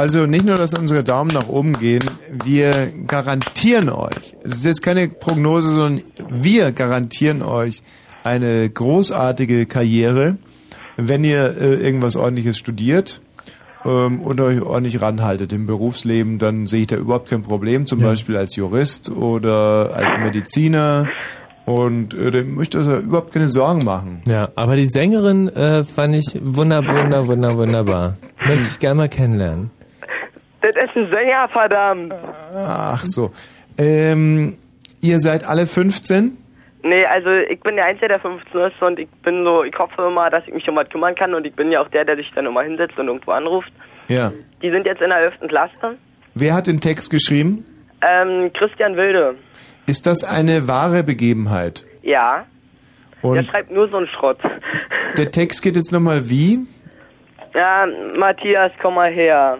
Also nicht nur, dass unsere Daumen nach oben gehen, wir garantieren euch, es ist jetzt keine Prognose, sondern wir garantieren euch eine großartige Karriere, wenn ihr äh, irgendwas ordentliches studiert ähm, und euch ordentlich ranhaltet im Berufsleben, dann sehe ich da überhaupt kein Problem, zum Beispiel als Jurist oder als Mediziner und äh, dem möchte er überhaupt keine Sorgen machen. Ja, aber die Sängerin äh, fand ich wunder, wunder, wunder, wunderbar. Möchte ich gerne mal kennenlernen. Das ist ein Sänger, verdammt. Ach so. Ähm, ihr seid alle 15? Nee, also ich bin der Einzige, der 15 ist und ich bin so, ich hoffe immer, dass ich mich um was kümmern kann und ich bin ja auch der, der sich dann immer hinsetzt und irgendwo anruft. Ja. Die sind jetzt in der 11. Klasse. Wer hat den Text geschrieben? Ähm, Christian Wilde. Ist das eine wahre Begebenheit? Ja. der Und schreibt nur so einen Schrott. der Text geht jetzt nochmal wie? Ja, Matthias, komm mal her.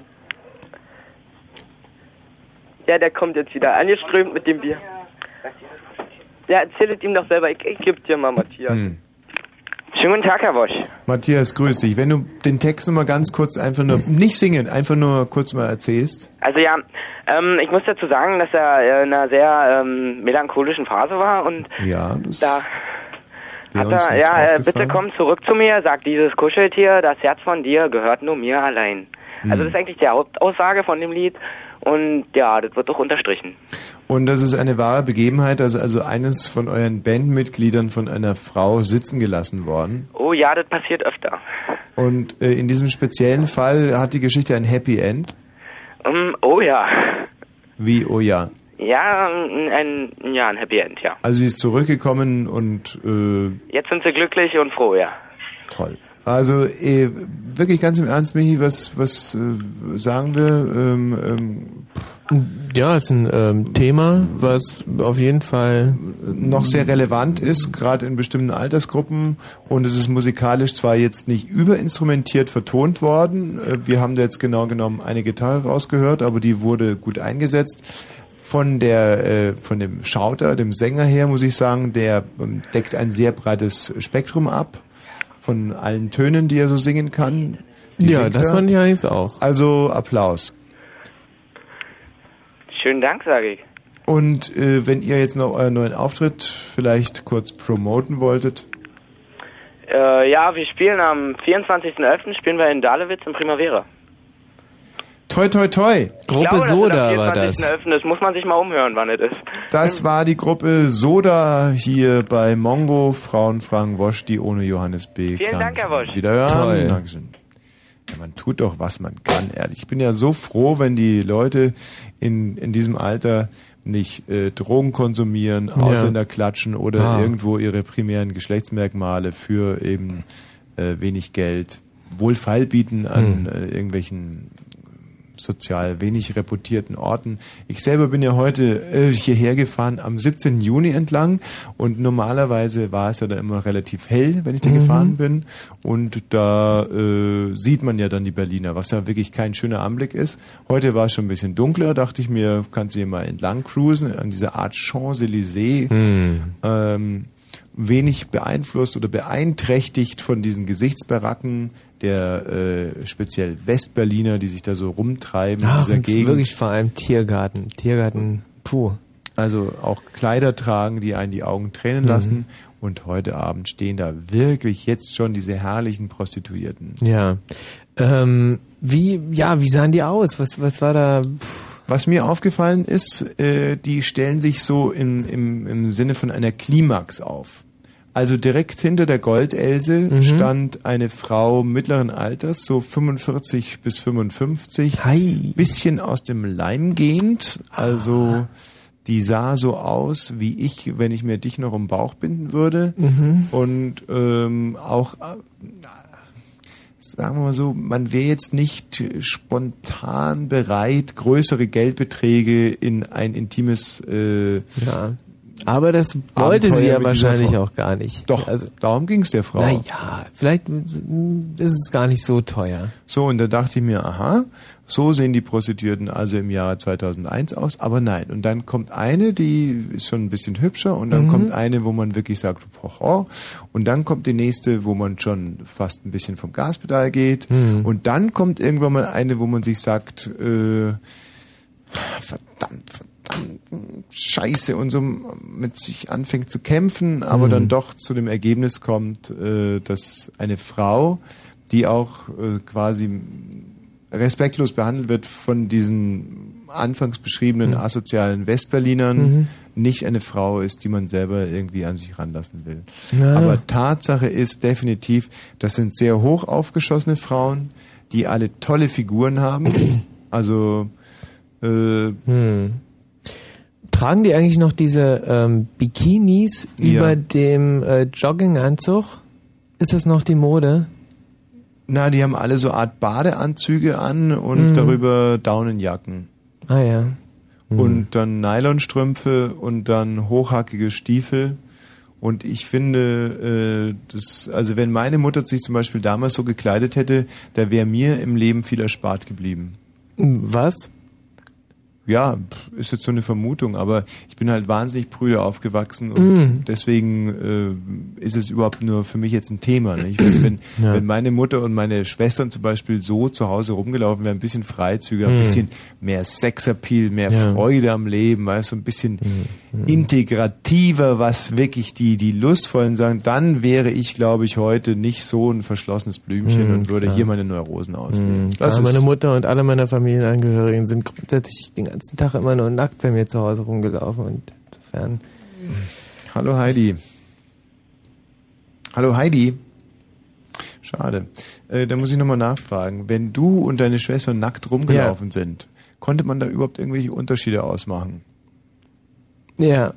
Ja, der kommt jetzt wieder angeströmt mit dem Bier. Ja, erzähl es ihm doch selber. Ich, ich geb dir mal, Matthias. Hm. Schönen guten Tag, Herr Wosch. Matthias, grüß dich. Wenn du den Text nochmal ganz kurz einfach nur, (laughs) nicht singen, einfach nur kurz mal erzählst. Also ja, ähm, ich muss dazu sagen, dass er in einer sehr ähm, melancholischen Phase war und Ja, das da hat er, ja, äh, bitte komm zurück zu mir, sagt dieses Kuscheltier, das Herz von dir gehört nur mir allein. Also Hm. das ist eigentlich die Hauptaussage von dem Lied und ja, das wird doch unterstrichen. Und das ist eine wahre Begebenheit, dass also eines von euren Bandmitgliedern von einer Frau sitzen gelassen worden. Oh ja, das passiert öfter. Und äh, in diesem speziellen Fall hat die Geschichte ein Happy End. Ähm, oh ja. Wie, oh ja. Ja, ein, ein, ja, ein Happy End, ja. Also sie ist zurückgekommen und äh, Jetzt sind sie glücklich und froh, ja. toll. Also äh, wirklich ganz im Ernst, Michi, was, was äh, sagen wir? Ähm, ähm, Ja, ist ein ähm, Thema, was auf jeden Fall noch sehr relevant ist, gerade in bestimmten Altersgruppen. Und es ist musikalisch zwar jetzt nicht überinstrumentiert vertont worden. äh, Wir haben da jetzt genau genommen eine Gitarre rausgehört, aber die wurde gut eingesetzt. Von der, äh, von dem Schauter, dem Sänger her, muss ich sagen, der ähm, deckt ein sehr breites Spektrum ab. Von allen Tönen, die er so singen kann. Die Ja, das er. fand ich eigentlich auch. Also Applaus. Schönen Dank, sage ich. Und äh, wenn ihr jetzt noch euren neuen Auftritt vielleicht kurz promoten wolltet, Äh, ja, wir spielen am 24.11. spielen wir in Dahlewitz im Primavera. Toi toi toi. Ich glaube, das ist am 24.11. Das muss man sich mal umhören, wann es ist. Das war die Gruppe Soda hier bei Mongo, Frauen fragen Wosch, die ohne Johannes B. Vielen. Dank, Herr Wosch. Wiederhören. Toll. Dankeschön. Ja, man tut doch, was man kann, ehrlich. Ich bin ja so froh, wenn die Leute in, in diesem Alter nicht äh, Drogen konsumieren, Ja. Ausländer klatschen oder Ah. irgendwo ihre primären Geschlechtsmerkmale für eben äh, wenig Geld wohlfeil bieten an Hm. äh, irgendwelchen sozial wenig reputierten Orten. Ich selber bin ja heute äh, hierher gefahren am 17. Juni entlang und normalerweise war es ja da immer relativ hell, wenn ich da Mhm. gefahren bin und da äh, sieht man ja dann die Berliner, was ja wirklich kein schöner Anblick ist. Heute war es schon ein bisschen dunkler, dachte ich mir, kannst du hier mal entlang cruisen an dieser Art Champs-Élysées. Hm. Ähm, wenig beeinflusst oder beeinträchtigt von diesen Gesichtsbaracken der äh, speziell Westberliner, die sich da so rumtreiben in Ach, dieser und Gegend. wirklich vor allem Tiergarten. Tiergarten, puh. Also auch Kleider tragen, die einen die Augen tränen Mhm. lassen. Und heute Abend stehen da wirklich jetzt schon diese herrlichen Prostituierten. Ja. Ähm, wie, ja, wie sahen die aus? Was, was war da? Was mir aufgefallen ist, äh, die stellen sich so in, im, im Sinne von einer Klimax auf. Also direkt hinter der Goldelse Mhm. stand eine Frau mittleren Alters, so 45 bis 55, Hi. bisschen aus dem Leim gehend. Also die sah so aus, wie ich, wenn ich mir dich noch um den Bauch binden würde. Mhm. Und ähm, auch äh, sagen wir mal so, man wäre jetzt nicht spontan bereit, größere Geldbeträge in ein intimes äh, Aber das wollte sie Abenteuer ja mit dieser wahrscheinlich auch gar nicht. Doch, Also, darum ging es der Frau. naja, vielleicht mm, ist es gar nicht so teuer. So, und da dachte ich mir, aha, so sehen die Prostituierten also im Jahre 2001 aus, aber nein. Und dann kommt eine, die ist schon ein bisschen hübscher und dann Mhm. kommt eine, wo man wirklich sagt, hoho, und dann kommt die nächste, wo man schon fast ein bisschen vom Gaspedal geht Mhm. und dann kommt irgendwann mal eine, wo man sich sagt, äh, verdammt, verdammt, scheiße und so mit sich anfängt zu kämpfen, aber Mhm. dann doch zu dem Ergebnis kommt, äh, dass eine Frau, die auch äh, quasi respektlos behandelt wird von diesen anfangs beschriebenen Mhm. asozialen Westberlinern, Mhm. nicht eine Frau ist, die man selber irgendwie an sich ranlassen will. Ja. Aber Tatsache ist definitiv, das sind sehr hoch aufgeschossene Frauen, die alle tolle Figuren haben. (clears throat) Also äh, Hm. Tragen die eigentlich noch diese ähm, Bikinis Ja. über dem äh, Jogginganzug? Ist das noch die Mode? na, die haben alle so Art Badeanzüge an und Mhm. darüber Daunenjacken. Ah ja. und dann Nylonstrümpfe und dann hochhackige Stiefel. Und ich finde, äh, das, also wenn meine Mutter sich zum Beispiel damals so gekleidet hätte, da wäre mir im Leben viel erspart geblieben. Was? Ja, ist jetzt so eine Vermutung, aber ich bin halt wahnsinnig prüde aufgewachsen und Mm. deswegen äh, ist es überhaupt nur für mich jetzt ein Thema. Nicht? Wenn, wenn, Ja. wenn meine Mutter und meine Schwestern zum Beispiel so zu Hause rumgelaufen wären, ein bisschen freizügiger, ein Mm. bisschen mehr Sexappeal, mehr Ja. Freude am Leben, weißt du, ein bisschen integrativer, was wirklich die, die lustvollen sagen, dann wäre ich, glaube ich, heute nicht so ein verschlossenes Blümchen Mm, und würde klar. hier meine Neurosen ausleben. Mhm. Meine Mutter und alle meiner Familienangehörigen sind grundsätzlich den ganzen Tag immer nur nackt bei mir zu Hause rumgelaufen und insofern. Hallo Heidi. Hallo Heidi. Schade. Äh, da muss ich nochmal nachfragen. Wenn du und deine Schwester nackt rumgelaufen sind, konnte man da überhaupt irgendwelche Unterschiede ausmachen? Ja.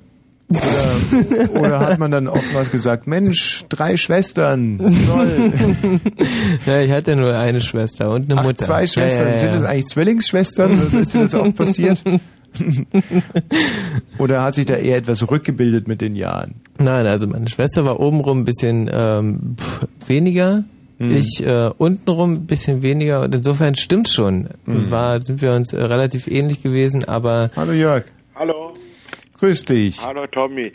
Oder, oder hat man dann oftmals gesagt, Mensch, drei Schwestern, toll. (laughs) ja, ich hatte nur eine Schwester und eine Ach, Mutter. zwei Schwestern. Ja, ja, ja. Sind das eigentlich Zwillingsschwestern? Oder ist dir das auch passiert? (laughs) Oder hat sich da eher etwas rückgebildet mit den Jahren? Nein, also meine Schwester war obenrum ein bisschen ähm, weniger. Mhm. Ich äh, untenrum ein bisschen weniger und insofern stimmt's schon. Mhm. War, sind wir uns äh, relativ ähnlich gewesen, aber Hallo Jörg. Hallo. Grüß dich. Hallo Tommy.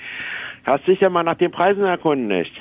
Hast dich ja mal nach den Preisen erkundigt?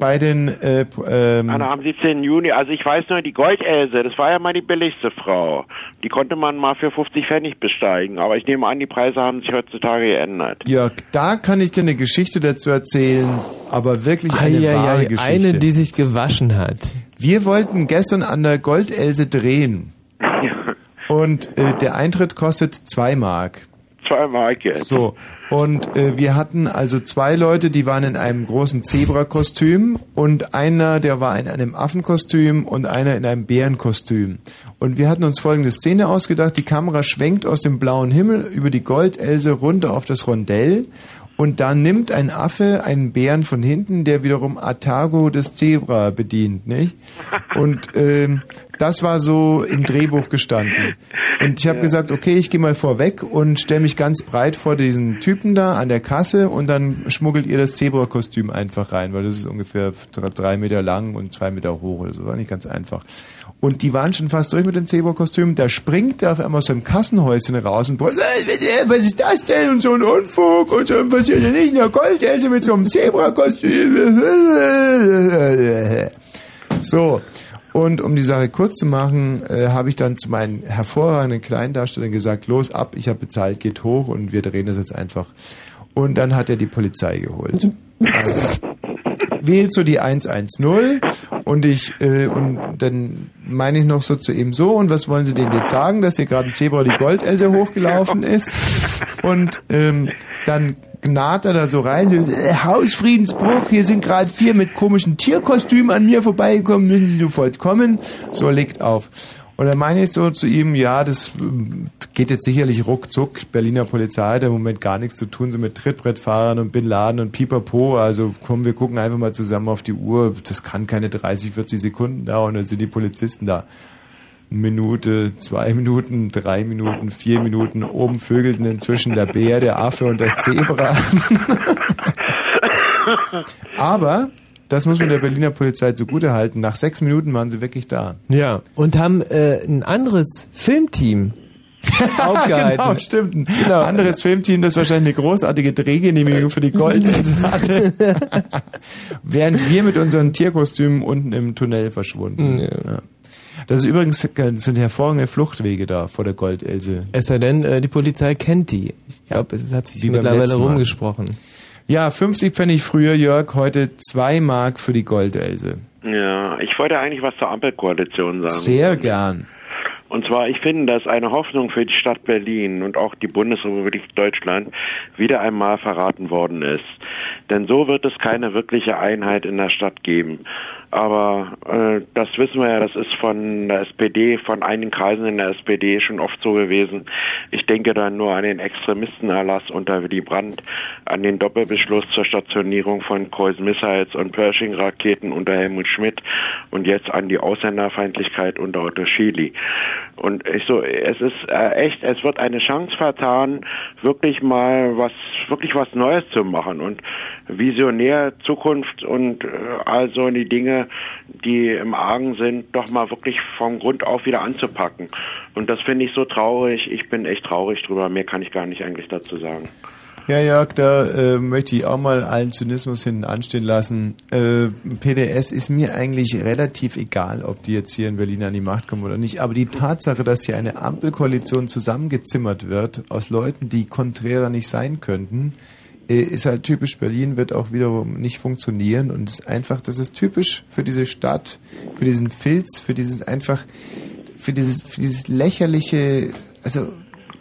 Bei den äh, ähm, Anna, am 17. Juni, also ich weiß nur, die Goldelse, das war ja mal die billigste Frau. Die konnte man mal für 50 Pfennig besteigen, aber ich nehme an, die Preise haben sich heutzutage geändert. Jörg, da kann ich dir eine Geschichte dazu erzählen, aber wirklich eine Eieiei, wahre Geschichte. eine, die sich gewaschen hat. Wir wollten gestern an der Goldelse drehen. (laughs) Und äh, der Eintritt kostet zwei Mark. Zwei Mark jetzt. So. Und äh, wir hatten also zwei Leute, die waren in einem großen Zebra-Kostüm und einer, der war in einem Affenkostüm und einer in einem Bärenkostüm. Und wir hatten uns folgende Szene ausgedacht. Die Kamera schwenkt aus dem blauen Himmel über die Goldelse runter auf das Rondell und da nimmt ein Affe einen Bären von hinten, der wiederum Atago des Zebra bedient, nicht? Und ähm, das war so im Drehbuch gestanden. Und ich habe gesagt, okay, ich gehe mal vorweg und stelle mich ganz breit vor diesen Typen da an der Kasse und dann schmuggelt ihr das Zebra-Kostüm einfach rein, weil das ist ungefähr dr- drei Meter lang und zwei Meter hoch oder so. War nicht ganz einfach. Und die waren schon fast durch mit den Zebra-Kostümen. Da springt er auf einmal aus seinem Kassenhäuschen raus und brüllt, "Äh, was ist das denn? Und so ein Unfug und so passiert ja nicht in der Goldelse mit so einem Zebra-Kostüm. (laughs) So. Und um die Sache kurz zu machen, äh, habe ich dann zu meinen hervorragenden Kleindarstellern gesagt, los ab, ich habe bezahlt, geht hoch und wir drehen das jetzt einfach. Und dann hat er die Polizei geholt. Also, (laughs) wählt so die 110 und ich äh, und dann meine ich noch so zu ihm so und was wollen Sie denen jetzt sagen, dass hier gerade ein Zebra die Goldelse hochgelaufen ist und ähm, dann gnat er da so rein, so, äh, Hausfriedensbruch, hier sind gerade vier mit komischen Tierkostümen an mir vorbeigekommen, müssen Sie sofort kommen. So, legt auf. Und dann meine ich so zu ihm, ja, das ähm, geht jetzt sicherlich ruckzuck. Berliner Polizei hat im Moment gar nichts zu tun, so mit Trittbrettfahrern und Bin Laden und Pipapo. Also komm, wir gucken einfach mal zusammen auf die Uhr. Das kann keine 30, 40 Sekunden dauern, dann sind die Polizisten da. Minute, zwei Minuten, drei Minuten, vier Minuten. Oben vögelten inzwischen der Bär, der Affe und das Zebra. (laughs) Aber, das muss man der Berliner Polizei zugutehalten, nach sechs Minuten waren sie wirklich da. Ja, und haben äh, ein anderes Filmteam (laughs) aufgehalten. genau, stimmt. Ein anderes Filmteam, das wahrscheinlich eine großartige Drehgenehmigung für die Goldensee (laughs) hatte. Während wir mit unseren Tierkostümen unten im Tunnel verschwunden. Ja. Das ist übrigens das sind hervorragende Fluchtwege da vor der Goldelse. Es sei denn, äh, die Polizei kennt die. Ich glaube, es hat sich Wie mittlerweile letzten Mal. Ja, 50 Pfennig früher, Jörg, heute 2 Mark für die Goldelse. Ja, ich wollte eigentlich was zur Ampelkoalition sagen. Sehr gern. Und zwar, ich finde, dass eine Hoffnung für die Stadt Berlin und auch die Bundesrepublik Deutschland wieder einmal verraten worden ist. Denn so wird es keine wirkliche Einheit in der Stadt geben. Aber äh, das wissen wir ja, das ist von der SPD, von einigen Kreisen in der SPD schon oft so gewesen. Ich denke da nur an den Extremistenerlass unter Willy Brandt, an den Doppelbeschluss zur Stationierung von Cruise Missiles und Pershing-Raketen unter Helmut Schmidt und jetzt an die Ausländerfeindlichkeit unter Otto Schily. Und ich so, es ist äh, echt, es wird eine Chance vertan, wirklich mal was, wirklich was Neues zu machen und visionär Zukunft und äh, all so die Dinge, die im Argen sind, doch mal wirklich vom Grund auf wieder anzupacken. Und das finde ich so traurig. Ich bin echt traurig drüber. Mehr kann ich gar nicht eigentlich dazu sagen. Ja, Jörg, da äh, möchte ich auch mal allen Zynismus hinten anstehen lassen. Äh, PDS ist mir eigentlich relativ egal, ob die jetzt hier in Berlin an die Macht kommen oder nicht. Aber die Tatsache, dass hier eine Ampelkoalition zusammengezimmert wird aus Leuten, die konträrer nicht sein könnten, äh, ist halt typisch Berlin, wird auch wiederum nicht funktionieren und ist einfach, das ist typisch für diese Stadt, für diesen Filz, für dieses einfach, für dieses, für dieses lächerliche, also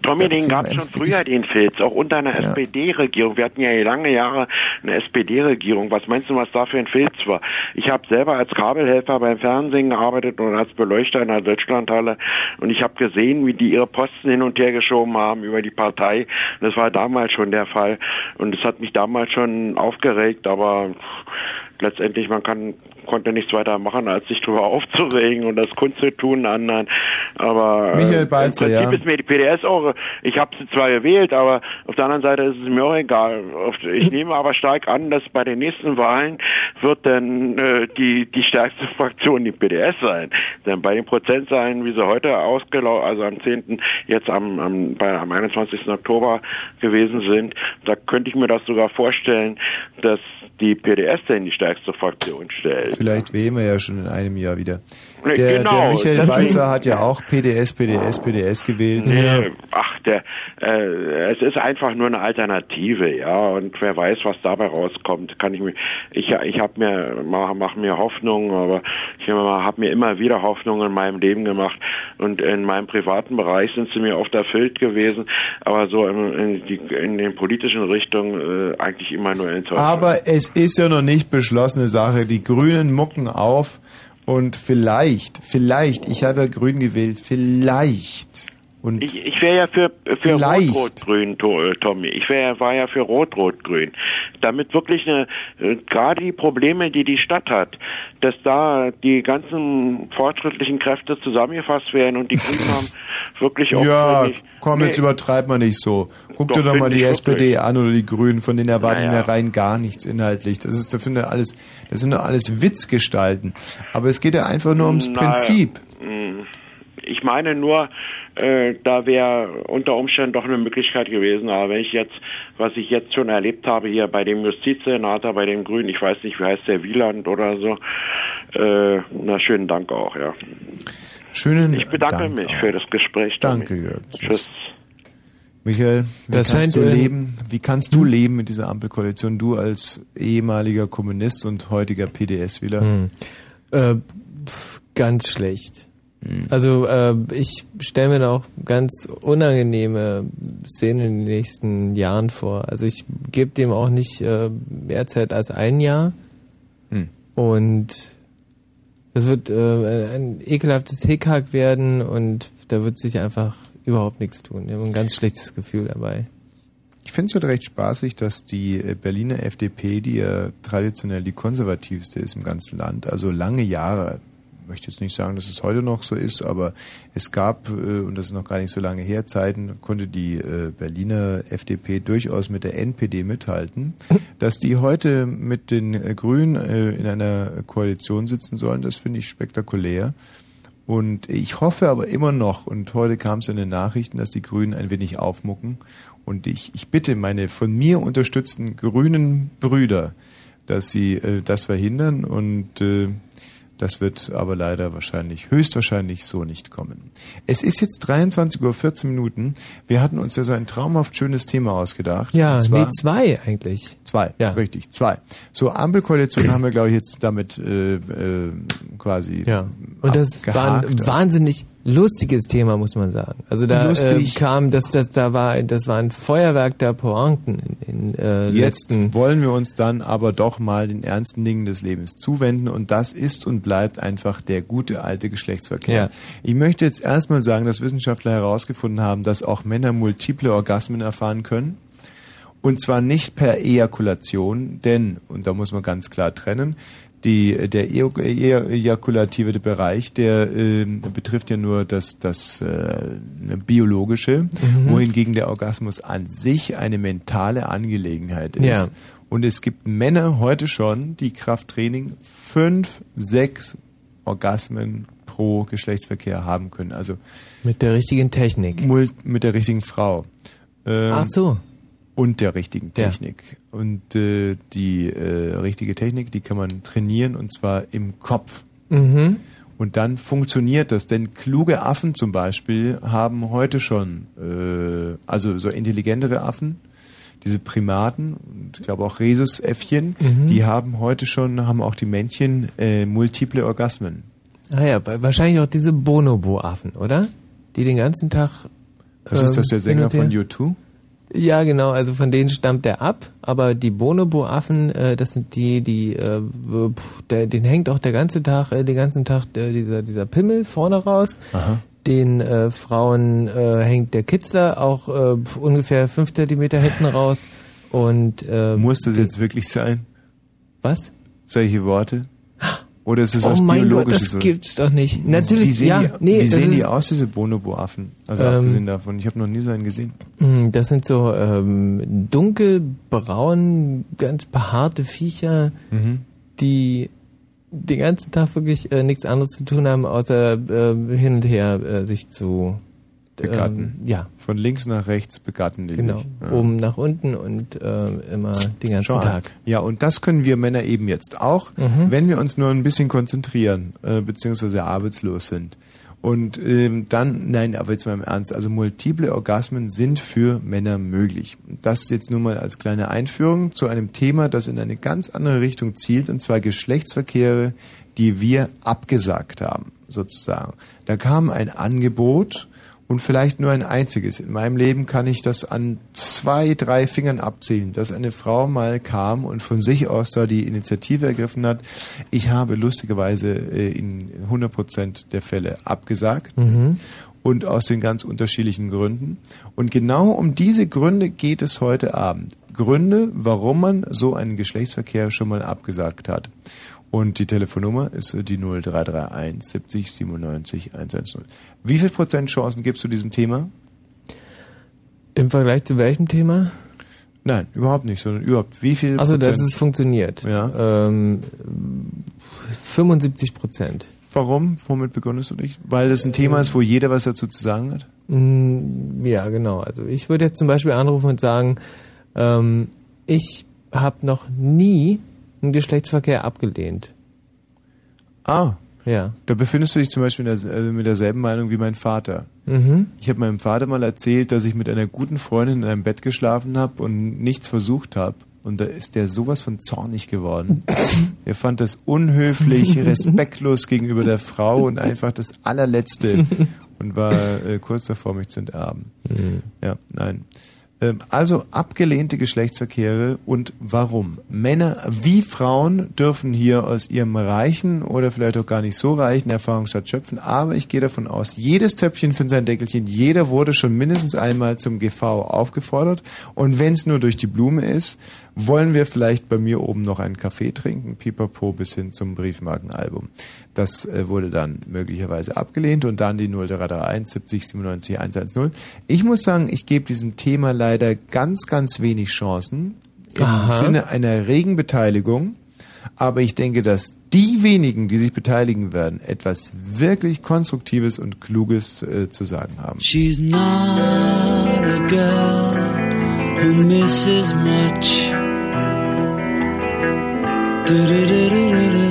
Tommy, den gab es schon früher, den Filz, auch unter einer Ja. SPD-Regierung. Wir hatten ja lange Jahre eine SPD-Regierung. Was meinst du, was da für ein Filz war? Ich habe selber als Kabelhelfer beim Fernsehen gearbeitet und als Beleuchter in der Deutschlandhalle und ich habe gesehen, wie die ihre Posten hin und her geschoben haben über die Partei. Das war damals schon der Fall und es hat mich damals schon aufgeregt, aber letztendlich man kann konnte nichts weiter machen, als sich darüber (laughs) aufzuregen und das kundzutun anderen. Aber äh, Michael Balzer, im Prinzip ja. ist mir die PDS auch, ich habe sie zwar gewählt, aber auf der anderen Seite ist es mir auch egal. Ich (laughs) nehme aber stark an, dass bei den nächsten Wahlen wird dann äh, die die stärkste (laughs) Fraktion die PDS sein. Denn bei den Prozentzahlen, wie sie heute ausgelaufen, also am 10., jetzt am, am, bei, am 21. Oktober gewesen sind, da könnte ich mir das sogar vorstellen, dass die PDS denn die stärkste Fraktion stellt. Vielleicht wählen wir ja schon in einem Jahr wieder. Nee, Der, genau, der Michael Balzer hat ja auch PDS, PDS, PDS gewählt. Nee, ach, der, äh, es ist einfach nur eine Alternative, ja. Und wer weiß, was dabei rauskommt, kann ich mir, ich, ich habe mir, mach, mach mir Hoffnung, aber ich habe mir immer wieder Hoffnung in meinem Leben gemacht. Und in meinem privaten Bereich sind sie mir oft erfüllt gewesen, aber so in, in, die, in den politischen Richtungen äh, eigentlich immer nur enttäuscht. Aber es ist ja noch nicht beschlossene Sache. Die Grünen mucken auf und vielleicht, vielleicht, ich habe ja Grün gewählt, vielleicht. Und Ich, ich wäre ja für, für. Rot-Rot-Grün, To- Tommy. Ich wär, war ja für Rot-Rot-Grün. Damit wirklich eine, äh, gerade die Probleme, die die Stadt hat, dass da die ganzen fortschrittlichen Kräfte zusammengefasst werden und die (laughs) Grünen haben wirklich auch ja, wirklich- komm, jetzt Nee, übertreib mal nicht so. Guck Doch, dir doch mal die ich SPD wirklich. an oder die Grünen, von denen erwarte ich Naja. mir rein gar nichts inhaltlich. Das ist, das sind ja alles, das sind doch alles Witzgestalten. Aber es geht ja einfach nur ums Na, Prinzip. mh, Ich meine nur, äh, da wäre unter Umständen doch eine Möglichkeit gewesen. Aber wenn ich jetzt, was ich jetzt schon erlebt habe hier bei dem Justizsenator, bei den Grünen, ich weiß nicht, wie heißt der Wieland oder so, äh, na schönen Dank auch, ja. Schönen Ich bedanke Dank mich auch. für das Gespräch. Danke, Jörg. Tschüss. Michael, wie Das kannst scheint, du äh, leben? Wie kannst du leben mit dieser Ampelkoalition? Du als ehemaliger Kommunist und heutiger PDS-Wähler? Hm. Äh, ganz schlecht. Also äh, ich stelle mir da auch ganz unangenehme Szenen in den nächsten Jahren vor. Also ich gebe dem auch nicht äh, mehr Zeit als ein Jahr. Hm. Und es wird äh, ein ekelhaftes Hickhack werden und da wird sich einfach überhaupt nichts tun. Ich habe ein ganz schlechtes Gefühl dabei. Ich finde es halt recht spaßig, dass die äh, Berliner FDP, die ja traditionell die konservativste ist im ganzen Land, also lange Jahre möchte jetzt nicht sagen, dass es heute noch so ist, aber es gab, äh, und das ist noch gar nicht so lange her, Zeiten, konnte die äh, Berliner FDP durchaus mit der NPD mithalten. (laughs) Dass die heute mit den Grünen äh, in einer Koalition sitzen sollen, das finde ich spektakulär. Und ich hoffe aber immer noch, und heute kam es in den Nachrichten, dass die Grünen ein wenig aufmucken. Und ich, ich bitte meine von mir unterstützten grünen Brüder, dass sie äh, das verhindern und äh, das wird aber leider wahrscheinlich, höchstwahrscheinlich so nicht kommen. Es ist jetzt 23 Uhr 14 Minuten. Wir hatten uns ja so ein traumhaft schönes Thema ausgedacht. Ja, nee, zwei eigentlich. Zwei, ja. richtig, zwei. So, Ampelkoalition haben wir, glaube ich, jetzt damit äh, äh, quasi Ja. Und das war abgehakt. ein wahnsinnig lustiges Thema, muss man sagen. Also da äh, kam, das, das, da war, das war ein Feuerwerk der Pointen in, in äh, Jetzt letzten. wollen wir uns dann aber doch mal den ernsten Dingen des Lebens zuwenden und das ist und bleibt einfach der gute alte Geschlechtsverkehr. Ja. Ich möchte jetzt erstmal sagen, dass Wissenschaftler herausgefunden haben, dass auch Männer multiple Orgasmen erfahren können. Und zwar nicht per Ejakulation, denn, und da muss man ganz klar trennen, die, der ejakulative Bereich, der ähm, betrifft ja nur das, das äh, biologische, Mhm. wohingegen der Orgasmus an sich eine mentale Angelegenheit ist. Ja. Und es gibt Männer heute schon, die Krafttraining fünf, sechs Orgasmen pro Geschlechtsverkehr haben können. Also Mit der richtigen Technik. Mit der richtigen Frau. Ähm, Ach so. Und der richtigen. Technik. Und äh, die äh, richtige Technik, die kann man trainieren und zwar im Kopf. Mhm. Und dann funktioniert das, denn kluge Affen zum Beispiel haben heute schon, äh, also so intelligentere Affen, diese Primaten und ich glaube auch Rhesusäffchen, Mhm. die haben heute schon, haben auch die Männchen äh, multiple Orgasmen. Ah ja, wa- wahrscheinlich auch diese Bonobo-Affen, oder? Die den ganzen Tag. Was ist das, der ähm, Sänger von her- U2? Ja, genau, also von denen stammt der ab, aber die Bonobo-Affen, äh, das sind die, die, äh, pff, der, den hängt auch der ganze Tag, äh, den ganzen Tag äh, dieser, dieser Pimmel vorne raus. Aha. Den äh, Frauen äh, hängt der Kitzler auch äh, pf, ungefähr fünf Zentimeter hinten raus. Und äh, Muss das jetzt wirklich sein? Was? Solche Worte? Oder ist es Oh was mein Gott, Biologisches? das oder? gibt's doch nicht. Natürlich, wie sehen ja, die, nee, wie das sehen die aus, diese Bonobo-Affen? Also Ähm, abgesehen davon, ich habe noch nie so einen gesehen. Mm, Das sind so ähm, dunkelbraun, ganz behaarte Viecher, Mhm. die den ganzen Tag wirklich äh, nichts anderes zu tun haben, außer äh, hin und her äh, sich zu Begatten. Ähm, ja, Von links nach rechts begatten die genau. sich. Ja. Oben nach unten und äh, immer den ganzen Schau an. Tag. Ja, und das können wir Männer eben jetzt auch, Mhm. wenn wir uns nur ein bisschen konzentrieren, äh, beziehungsweise arbeitslos sind. Und ähm, dann, nein, aber jetzt mal im Ernst, also multiple Orgasmen sind für Männer möglich. Das jetzt nur mal als kleine Einführung zu einem Thema, das in eine ganz andere Richtung zielt, und zwar Geschlechtsverkehre, die wir abgesagt haben, sozusagen. Da kam ein Angebot und vielleicht nur ein einziges. In meinem Leben kann ich das an zwei, drei Fingern abzählen, dass eine Frau mal kam und von sich aus da die Initiative ergriffen hat. Ich habe lustigerweise äh, in 100 Prozent der Fälle abgesagt. Mhm. Und aus den ganz unterschiedlichen Gründen. Und genau um diese Gründe geht es heute Abend. Gründe, warum man so einen Geschlechtsverkehr schon mal abgesagt hat. Und die Telefonnummer ist äh, die 0331 70 97 110. Wie viel Prozent Chancen gibst du diesem Thema? Im Vergleich zu welchem Thema? Nein, überhaupt nicht, sondern überhaupt wie viel Also, Prozent? dass es funktioniert. Ja. Ähm, 75 Prozent. Warum? Womit begründest du dich? Weil das ein Thema ist, wo jeder was dazu zu sagen hat? Mm, Ja, genau. Also ich würde jetzt zum Beispiel anrufen und sagen, ähm, ich habe noch nie einen Geschlechtsverkehr abgelehnt. Ah. Ja. Da befindest du dich zum Beispiel der, äh, mit derselben Meinung wie mein Vater. Mhm. Ich habe meinem Vater mal erzählt, dass ich mit einer guten Freundin in einem Bett geschlafen habe und nichts versucht habe. Und da ist der sowas von zornig geworden. (laughs) er fand das unhöflich, respektlos gegenüber der Frau und einfach das allerletzte (laughs) und war äh, kurz davor, mich zu enterben. Mhm. Ja, nein. Ähm, Also abgelehnte Geschlechtsverkehre und warum? Männer wie Frauen dürfen hier aus ihrem reichen oder vielleicht auch gar nicht so reichen Erfahrungsschatz schöpfen, aber ich gehe davon aus, jedes Töpfchen findet sein Deckelchen, jeder wurde schon mindestens einmal zum GV aufgefordert und wenn es nur durch die Blume ist, wollen wir vielleicht bei mir oben noch einen Kaffee trinken, pipapo bis hin zum Briefmarkenalbum. Das äh, wurde dann möglicherweise abgelehnt und dann die 0331 70 97 110. Ich muss sagen, ich gebe diesem Thema leider ganz, ganz wenig Chancen im Aha. Sinne einer regen Beteiligung. Aber ich denke, dass die wenigen, die sich beteiligen werden, etwas wirklich Konstruktives und Kluges äh, zu sagen haben. She's not a girl who misses much. Du-du-du-du-du-du.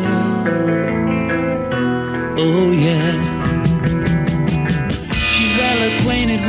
Oh yeah.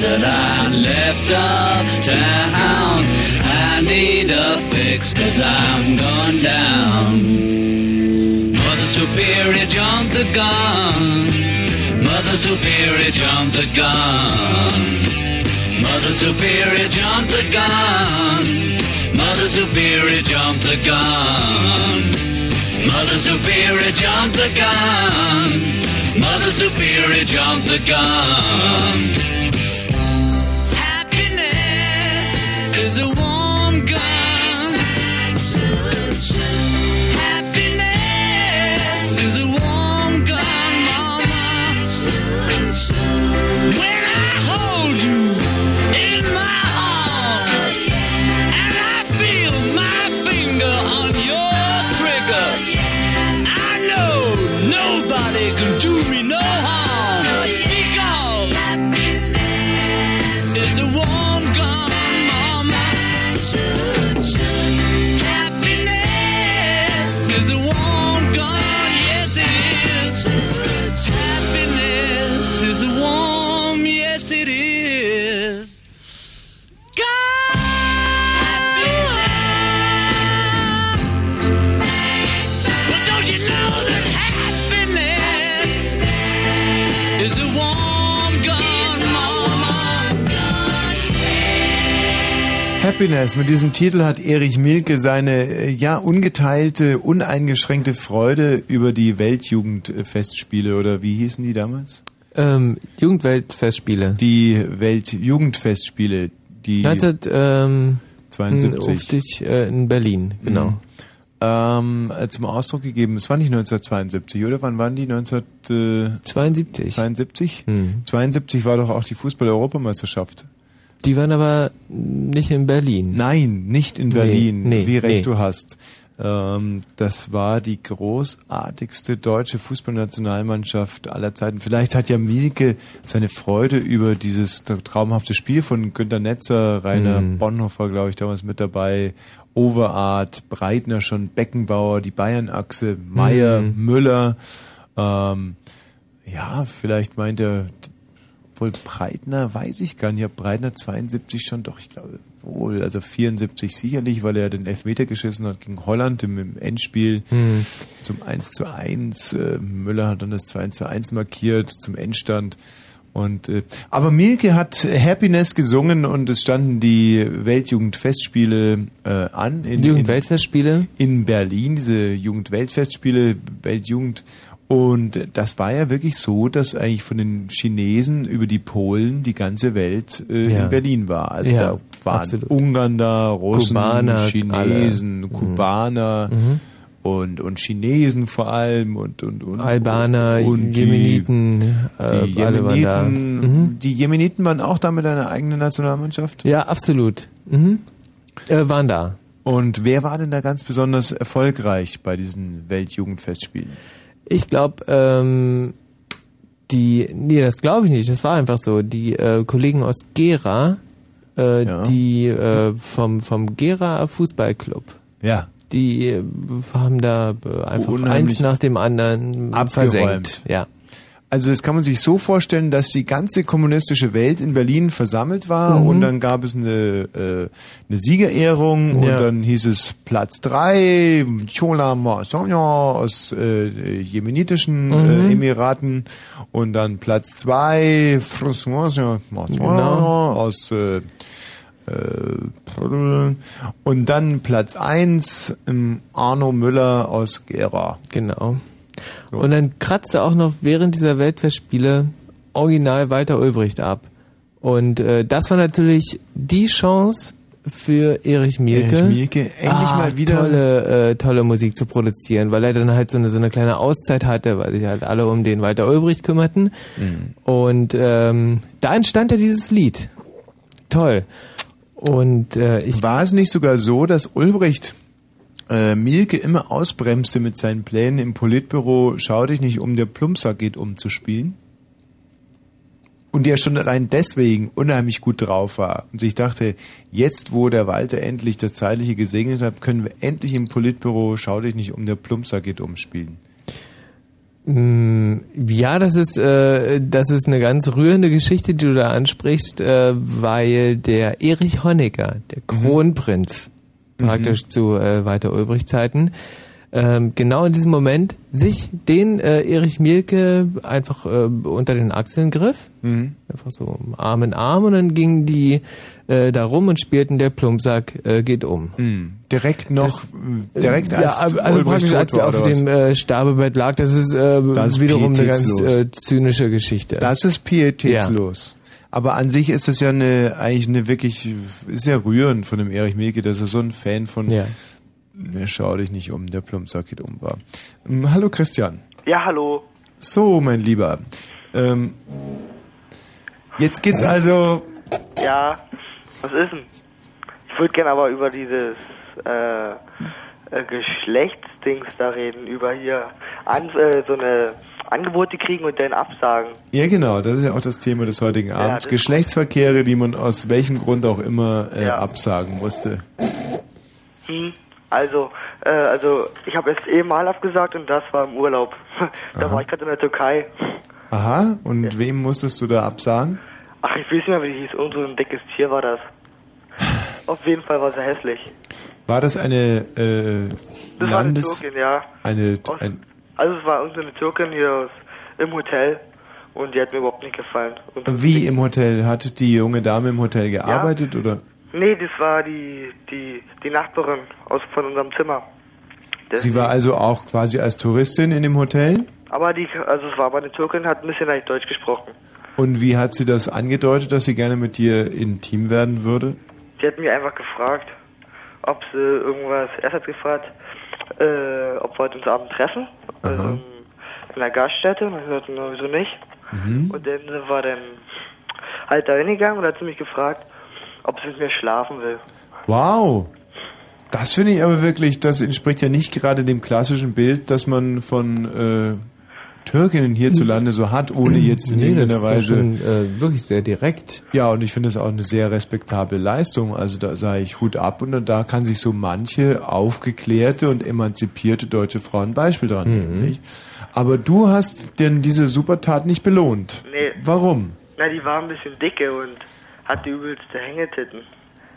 That I'm left uptown. I need a fix cause I'm going down. Mother Superior jumped the gun. Mother Superior jumped the gun. Mother Superior jumped the gun. Mother Superior jumped the gun. Mother Superior jumped the gun. Mother Superior jumped the gun. Happiness. Mit diesem Titel hat Erich Milke seine äh, ja ungeteilte, uneingeschränkte Freude über die Weltjugendfestspiele oder wie hießen die damals? Ähm, Jugendweltfestspiele. Die Weltjugendfestspiele, die 1972 72. äh, in Berlin, genau. Mhm. Ähm, äh, zum Ausdruck gegeben. Es war nicht 1972, oder? Wann waren die? 1972? 72? Mhm. 72 war doch auch die Fußball-Europameisterschaft. Die waren aber nicht in Berlin. Nein, nicht in Nee, Berlin. nee, wie recht nee. du hast. Ähm, das war die großartigste deutsche Fußballnationalmannschaft aller Zeiten. Vielleicht hat ja Mielke seine Freude über dieses traumhafte Spiel von Günter Netzer, Rainer Mhm. Bonhoeffer, glaube ich, damals mit dabei, Overart, Breitner schon, Beckenbauer, die Bayernachse, Meier, Mhm. Müller. Ähm, ja, vielleicht meint er, wohl Breitner, weiß ich gar nicht, ob Breitner 72 schon, doch, ich glaube wohl, also 74 sicherlich, weil er den Elfmeter geschissen hat gegen Holland im, im Endspiel Mhm. zum 1 zu 1. Äh, Müller hat dann das 2 zu 1 markiert zum Endstand. Und, äh, aber Mielke hat Happiness gesungen und es standen die Weltjugendfestspiele äh, an. In, Jugendweltfestspiele? In, in Berlin, diese Jugendweltfestspiele, Weltjugend. Und das war ja wirklich so, dass eigentlich von den Chinesen über die Polen die ganze Welt äh, Ja. in Berlin war. Also Ja, da waren absolut. Ungarn da, Russen, Kubaner, Chinesen, alle. Mhm. Kubaner. Mhm. und, und Chinesen vor allem und, und, und Albaner, und die- Jemeniten, äh, die waren da. Jemeniten, Mhm. die Jemeniten waren auch da mit einer eigenen Nationalmannschaft? Ja, absolut. Mhm. Äh, waren da. Und wer war denn da ganz besonders erfolgreich bei diesen Weltjugendfestspielen? Ich glaube, ähm, die, nee, das glaube ich nicht. Das war einfach so. Die äh, Kollegen aus Gera, äh, die äh, vom vom Gera Fußballclub. Ja. Die haben da äh, einfach Unheimlich eins nach dem anderen abgeräumt. versenkt. Ja. Also das kann man sich so vorstellen, dass die ganze kommunistische Welt in Berlin versammelt war Mhm. und dann gab es eine, äh, eine Siegerehrung und Ja. dann hieß es Platz drei Chola Masanya aus äh, jemenitischen Mhm. äh, Emiraten und dann Platz zwei François Genau. aus äh, äh, und dann Platz eins ähm, Arno Müller aus Gera. Genau. Und dann kratzte auch noch während dieser Weltfestspiele original Walter Ulbricht ab. Und äh, das war natürlich die Chance für Erich Mielke, Erich Mielke, endlich mal wieder- tolle, äh, tolle Musik zu produzieren, weil er dann halt so eine, so eine kleine Auszeit hatte, weil sich halt alle um den Walter Ulbricht kümmerten. Und ähm, da entstand ja dieses Lied. Toll. Und äh, ich War es nicht sogar so, dass Ulbricht äh, Mielke immer ausbremste mit seinen Plänen im Politbüro, schau dich nicht um, der Plumpsack geht um zu spielen? Und der schon allein deswegen unheimlich gut drauf war. Und sich dachte, jetzt wo der Walter endlich das Zeitliche gesegnet hat, können wir endlich im Politbüro schau dich nicht um, der Plumpsack geht um spielen. Mm, Ja, das ist, äh, das ist eine ganz rührende Geschichte, die du da ansprichst, äh, weil der Erich Honecker, der Kronprinz, praktisch zu äh, Walter Ulbricht Zeiten, ähm, genau in diesem Moment sich den äh, Erich Mielke einfach äh, unter den Achseln griff, Mhm. einfach so Arm in Arm und dann gingen die äh, da rum und spielten der Plumpsack äh, geht um. Mhm. Direkt noch, äh, direkt als ja, also Ulbricht praktisch als er auf dem äh, Sterbebett lag, das ist, äh, Das ist wiederum eine ganz äh, zynische Geschichte. Das ist pietätslos. Aber an sich ist es ja eine, eigentlich eine wirklich, ist ja rührend von dem Erich Mielke, dass er so ein Fan von Ja. Ne, schau dich nicht um, der Plumpsack geht um war. Ähm, hallo Christian. Ja, hallo. So, mein Lieber. Ähm, jetzt geht's also. Ja, was ist denn? Ich würde gerne aber über dieses äh, äh, Geschlechtsdings da reden, über hier an, äh, so eine Angebote kriegen und dann absagen. Ja, genau, das ist ja auch das Thema des heutigen Abends. das- Geschlechtsverkehre, die man aus welchem Grund auch immer äh, Ja. absagen musste. Hm, also, äh, also ich habe jetzt eben mal abgesagt und das war im Urlaub. (laughs) da Aha. war ich gerade in der Türkei. Aha, und wem musstest du da absagen? Ach, ich weiß nicht mehr, wie die hieß. Irgend so ein dickes Tier war das. (sighs) Auf jeden Fall war sie hässlich. War das eine äh, Das war eine Landes... Türkin, ja. eine, ein, Also es war irgendeine Türkin hier aus, im Hotel und die hat mir überhaupt nicht gefallen. Und wie im Hotel? Hat die junge Dame im Hotel gearbeitet oder? Nee, das war die, die, die Nachbarin aus, von unserem Zimmer. Sie war also auch quasi als Touristin in dem Hotel? Aber die, also es war aber eine Türkin, hat ein bisschen leicht Deutsch gesprochen. Und wie hat sie das angedeutet, dass sie gerne mit dir intim werden würde? Die hat mich einfach gefragt, ob sie irgendwas, erst hat sie gefragt, äh, ob wir heute uns Abend treffen, also in einer Gaststätte, und ich sagte, na, wieso nicht? Mhm. Und dann wir dann halt da hingegangen und hat sie mich gefragt, ob sie mit mir schlafen will. Wow! Das finde ich aber wirklich, das entspricht ja nicht gerade dem klassischen Bild, das man von äh, Türkinnen hierzulande so hat, ohne jetzt in Nee, das irgendeiner Weise. schon äh, wirklich sehr direkt. Ja, und ich finde das auch eine sehr respektable Leistung. Also da sage ich Hut ab und da kann sich so manche aufgeklärte und emanzipierte deutsche Frau ein Beispiel dran nehmen. Mhm. Nicht? Aber du hast denn diese Supertat nicht belohnt. Nee. Warum? Na, die war ein bisschen dicke und hat die übelste Hängetitten.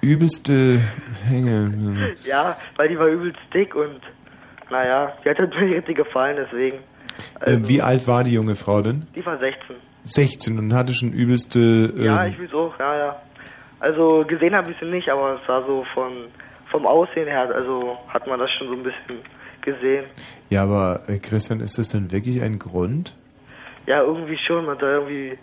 Übelste Hänge. (laughs) Ja, weil die war übelst dick und naja, die hat halt mir richtig gefallen, deswegen. Äh, wie alt war die junge Frau denn? Die war 16. 16 und hatte schon übelste. Ähm, Ja, ich auch, ja, ja. Also gesehen habe ich sie nicht, aber es war so von vom Aussehen her, also hat man das schon so ein bisschen gesehen. ja, aber äh, Christian, ist das denn wirklich ein Grund? Ja, irgendwie schon, man da irgendwie,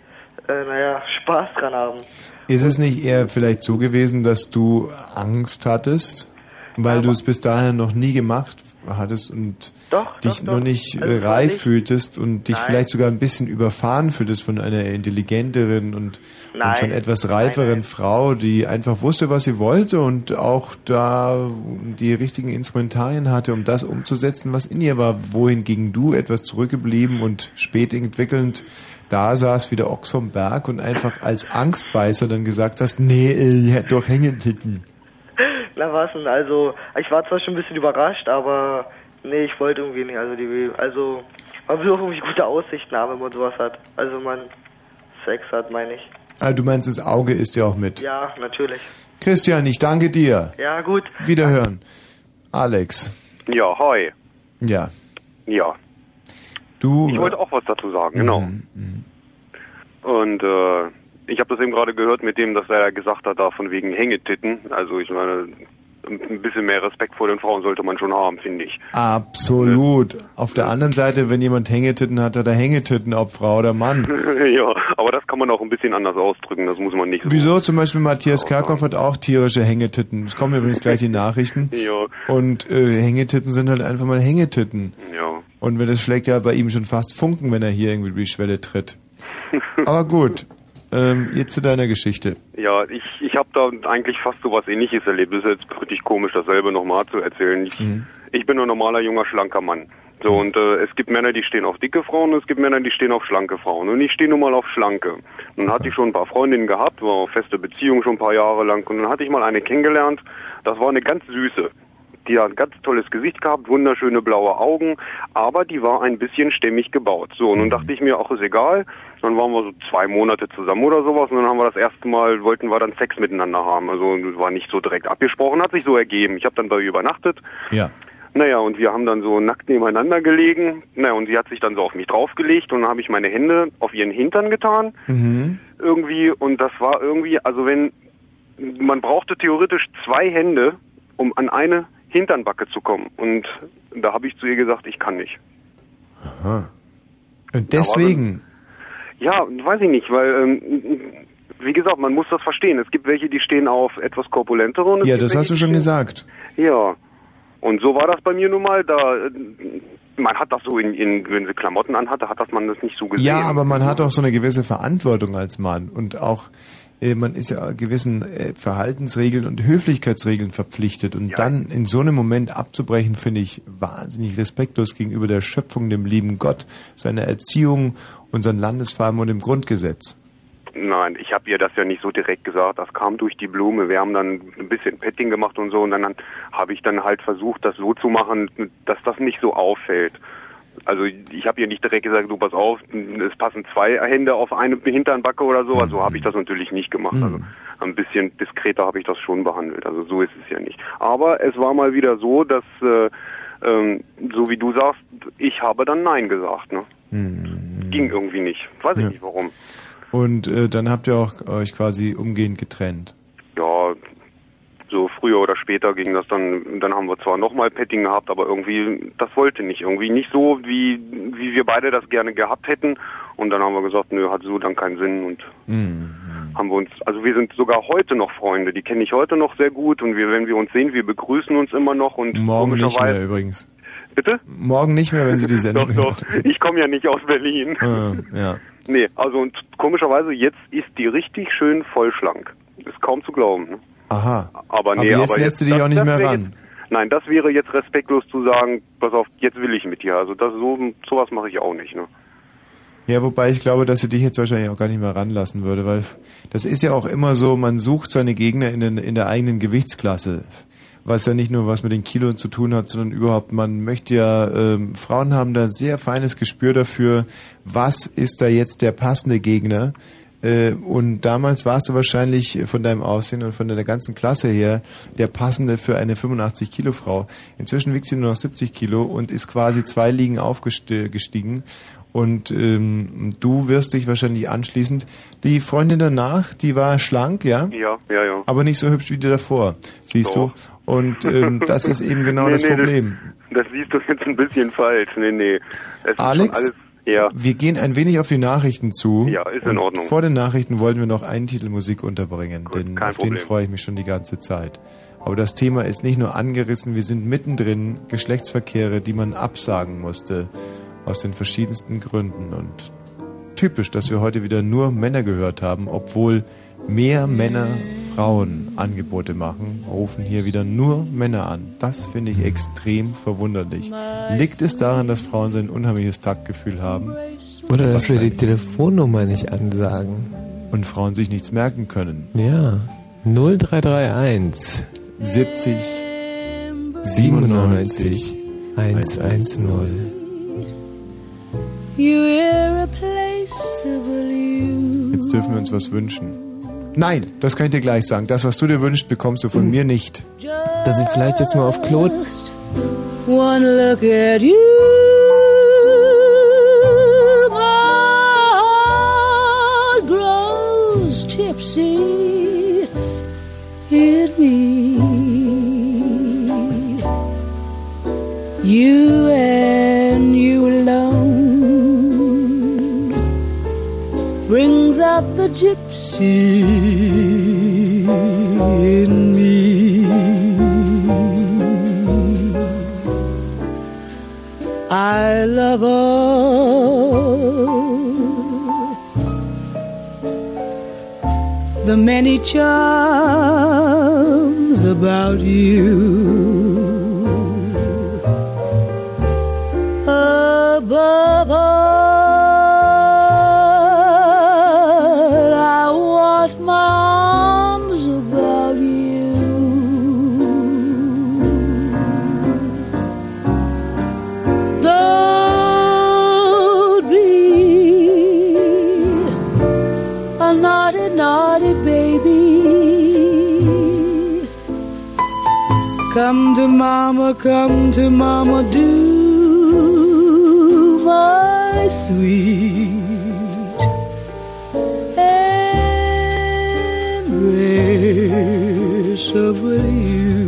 äh, naja, Spaß dran haben. Ist es nicht eher vielleicht so gewesen, dass du Angst hattest, weil du es bis dahin noch nie gemacht hattest und Doch, dich doch, noch doch. nicht Also äh, war reif fühltest und dich Nein. vielleicht sogar ein bisschen überfahren fühltest von einer intelligenteren und, Nein. und schon etwas reiferen Frau, die einfach wusste, was sie wollte und auch da die richtigen Instrumentarien hatte, um das umzusetzen, was in ihr war, wohingegen du etwas zurückgeblieben und spät entwickelnd da saß wie der Ochs vom Berg und einfach als Angstbeißer dann gesagt hast, nee, äh, ich hätte doch Denn, also ich war zwar schon ein bisschen überrascht, aber nee, ich wollte irgendwie nicht. Also die also man will auch irgendwie gute Aussichten haben, wenn man sowas hat. Also man Sex hat, meine ich. Ah, du meinst, das Auge ist ja auch mit. Ja, natürlich. Christian, ich danke dir. Ja, gut. Wiederhören. Alex. Ja, hi. Ja. Ja. Du. Ich wollte auch was dazu sagen, genau. Und äh, ich habe das eben gerade gehört mit dem, dass er gesagt hat, da von wegen Hängetitten. Also ich meine, ein bisschen mehr Respekt vor den Frauen sollte man schon haben, finde ich. Absolut. Auf der anderen Seite, wenn jemand Hängetitten hat, hat er Hängetitten, ob Frau oder Mann. (laughs) ja, aber das kann man auch ein bisschen anders ausdrücken. Das muss man nicht so. Wieso? Zum Beispiel Matthias Kerkhoff hat auch tierische Hängetitten. Es kommen übrigens gleich die Nachrichten. (laughs) Ja. Und äh, Hängetitten sind halt einfach mal Hängetitten. Ja. Und wenn das schlägt ja bei ihm schon fast Funken, wenn er hier irgendwie über die Schwelle tritt. (laughs) Aber gut. Ähm, jetzt zu deiner Geschichte. Ja, ich, ich habe da eigentlich fast so was ähnliches erlebt. Das ist jetzt richtig komisch, dasselbe nochmal zu erzählen. Ich, ich bin ein normaler, junger, schlanker Mann. So, und äh, es gibt Männer, die stehen auf dicke Frauen, und es gibt Männer, die stehen auf schlanke Frauen. Und ich stehe nun mal auf schlanke. Und dann hatte ich schon ein paar Freundinnen gehabt, war auf feste Beziehung schon ein paar Jahre lang. Und dann hatte ich mal eine kennengelernt, das war eine ganz süße. Die hat ein ganz tolles Gesicht gehabt, wunderschöne blaue Augen, aber die war ein bisschen stämmig gebaut. So, und dann dachte ich mir, ach, ist egal. Dann waren wir so zwei Monate zusammen oder sowas und dann haben wir das erste Mal, wollten wir dann Sex miteinander haben. Also das war nicht so direkt abgesprochen, hat sich so ergeben. Ich habe dann bei ihr übernachtet. Ja. Naja, und wir haben dann so nackt nebeneinander gelegen. Naja, und sie hat sich dann so auf mich draufgelegt und dann habe ich meine Hände auf ihren Hintern getan. Mhm. Irgendwie, und das war irgendwie, also wenn, man brauchte theoretisch zwei Hände, um an eine Hinternbacke zu kommen. Und da habe ich zu ihr gesagt, ich kann nicht. Aha. Und deswegen. Ja, weiß ich nicht, weil, ähm, wie gesagt, man muss das verstehen. Es gibt welche, die stehen auf etwas korpulentere. Und Ja, das welche, hast du schon gesagt. Ja. Und so war das bei mir nun mal. Da, man hat das so in, in, wenn sie Klamotten anhatte, hat das man das nicht so gesehen. Ja, aber man hat auch so eine gewisse Verantwortung als Mann und auch man ist ja gewissen äh, Verhaltensregeln und Höflichkeitsregeln verpflichtet und dann in so einem Moment abzubrechen, finde ich wahnsinnig respektlos gegenüber der Schöpfung, dem lieben Gott, seiner Erziehung, unseren Landesfarben und dem Grundgesetz. Nein, ich habe ihr das ja nicht so direkt gesagt. Das kam durch die Blume. Wir haben dann ein bisschen Petting gemacht und so. Und dann habe ich dann halt versucht, das so zu machen, dass das nicht so auffällt. Also ich habe ihr nicht direkt gesagt, du pass auf, es passen zwei Hände auf eine Hinternbacke oder so. Also habe ich das natürlich nicht gemacht. Also ein bisschen diskreter habe ich das schon behandelt. Also so ist es ja nicht. Aber es war mal wieder so, dass, äh, ähm, so wie du sagst, ich habe dann Nein gesagt. Ne? Ging irgendwie nicht. Weiß ich Ja. nicht warum. Und äh, dann habt ihr auch euch quasi umgehend getrennt. ja, so früher oder später ging das dann, dann haben wir zwar nochmal Petting gehabt, aber irgendwie, das wollte nicht, irgendwie nicht so, wie, wie wir beide das gerne gehabt hätten. Und dann haben wir gesagt, nö, hat so dann keinen Sinn und Mhm. haben wir uns, also wir sind sogar heute noch Freunde, die kenne ich heute noch sehr gut und wir, wenn wir uns sehen, wir begrüßen uns immer noch und Morgen nicht mehr übrigens. bitte? Morgen nicht mehr, wenn sie die (laughs) Sendung Doch, doch, ich komme ja nicht aus Berlin. Ah, ja. Nee, also und komischerweise, jetzt ist die richtig schön vollschlank. Ist kaum zu glauben. Ne? Aha. Aber nee, aber jetzt aber lässt du dich das- auch nicht mehr ran. Jetzt, nein, das wäre jetzt respektlos zu sagen, pass auf, jetzt will ich mit dir. Also das so sowas mache ich auch nicht, ne? Ja, wobei ich glaube, dass sie dich jetzt wahrscheinlich auch gar nicht mehr ranlassen würde, weil das ist ja auch immer so, man sucht seine Gegner in, den, in der eigenen Gewichtsklasse. Was ja nicht nur was mit den Kilos zu tun hat, sondern überhaupt, man möchte ja, ähm, Frauen haben da sehr feines Gespür dafür, was ist da jetzt der passende Gegner. Äh, und damals warst du wahrscheinlich von deinem Aussehen und von deiner ganzen Klasse her der passende für eine 85 Kilo Frau. Inzwischen wiegt sie nur noch 70 Kilo und ist quasi zwei Ligen aufgestiegen. Und ähm, du wirst dich wahrscheinlich anschließend. Die Freundin danach, die war schlank, ja? Ja, ja, ja. Aber nicht so hübsch wie die davor, siehst Doch. du. Und ähm, das ist eben (laughs) genau Nee, das nee, Problem. Das, das siehst du jetzt ein bisschen falsch. Nee, nee. Es Alex, ja. wir gehen ein wenig auf die Nachrichten zu. Ja, ist in Ordnung. Vor den Nachrichten wollten wir noch einen Titel Musik unterbringen, denn kein auf den Problem. freue ich mich schon die ganze Zeit. Aber das Thema ist nicht nur angerissen, wir sind mittendrin Geschlechtsverkehre, die man absagen musste, aus den verschiedensten Gründen. Und typisch, dass wir heute wieder nur Männer gehört haben, obwohl mehr Männer Frauen Angebote machen, rufen hier wieder nur Männer an. Das finde ich extrem verwunderlich. Liegt es daran, dass Frauen so ein unheimliches Taktgefühl haben? Oder dass wir die Telefonnummer nicht ansagen. Und Frauen sich nichts merken können. Ja. 0331 70 97 110. Jetzt dürfen wir uns was wünschen. Nein, das kann ich dir gleich sagen. Das, was du dir wünschst, bekommst du von mir nicht. Dass ich vielleicht jetzt mal auf Klo. One look at you, tipsy in me. You the gypsy in me. I love all the many charms about you. Above all, Come to mama, come to mama, do my sweet embrace of you.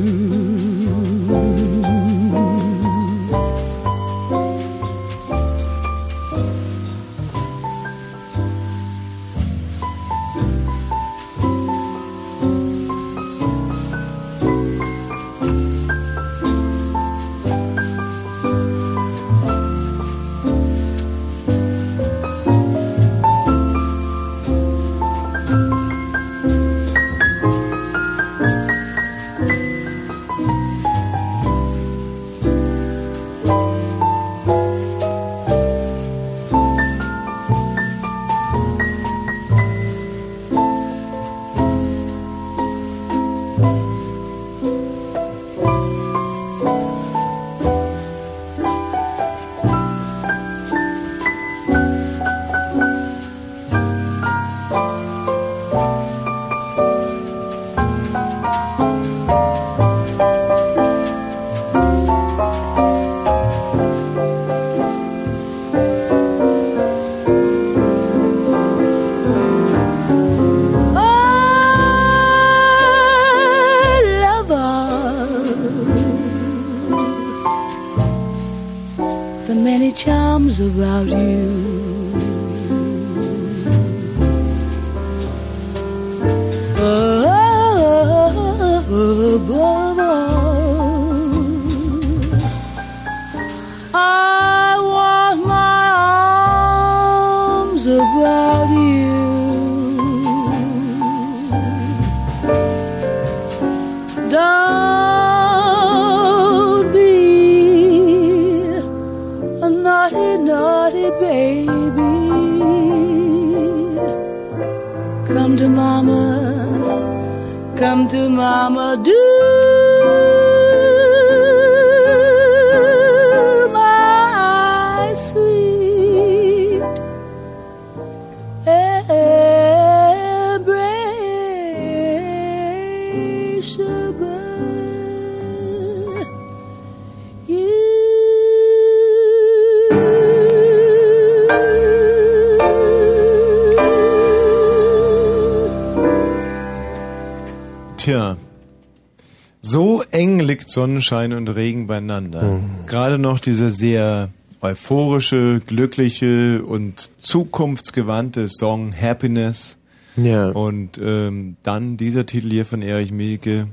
Sonnenschein und Regen beieinander. Gerade noch dieser sehr euphorische, glückliche und zukunftsgewandte Song Happiness. Ja. Und ähm, dann dieser Titel hier von Erich Mielke.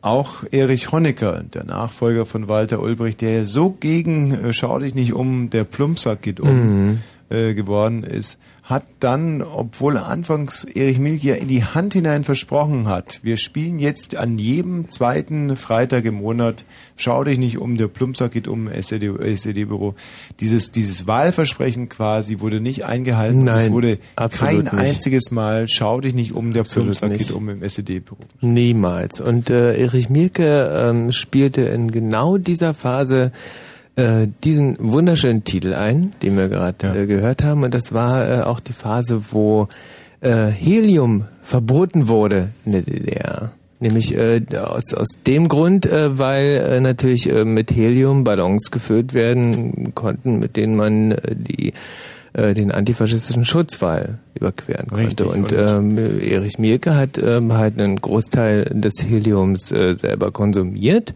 auch Erich Honecker, der Nachfolger von Walter Ulbricht, der so gegen äh, Schau dich nicht um, der Plumpsack geht um Mhm. Äh, geworden ist, hat dann, obwohl anfangs Erich Milch ja in die Hand hinein versprochen hat, wir spielen jetzt an jedem zweiten Freitag im Monat, schau dich nicht um, der Plumpsack geht um, SED, SED-Büro. Dieses, dieses Wahlversprechen quasi wurde nicht eingehalten. Nein, es wurde kein nicht. einziges Mal, schau dich nicht um, der Absolut Plumpsack nicht. geht um im SED-Büro. Niemals. Und äh, Erich Mielke ähm, spielte in genau dieser Phase äh, diesen wunderschönen Titel ein, den wir gerade äh, gehört haben. Und das war äh, auch die Phase, wo äh, Helium verboten wurde in der DDR. Nämlich äh, aus, aus dem Grund, weil natürlich mit Helium Ballons gefüllt werden konnten, mit denen man die den antifaschistischen Schutzwall überqueren konnte. Richtig, und und- ähm, Erich Mielke hat ähm, halt einen Großteil des Heliums äh, selber konsumiert.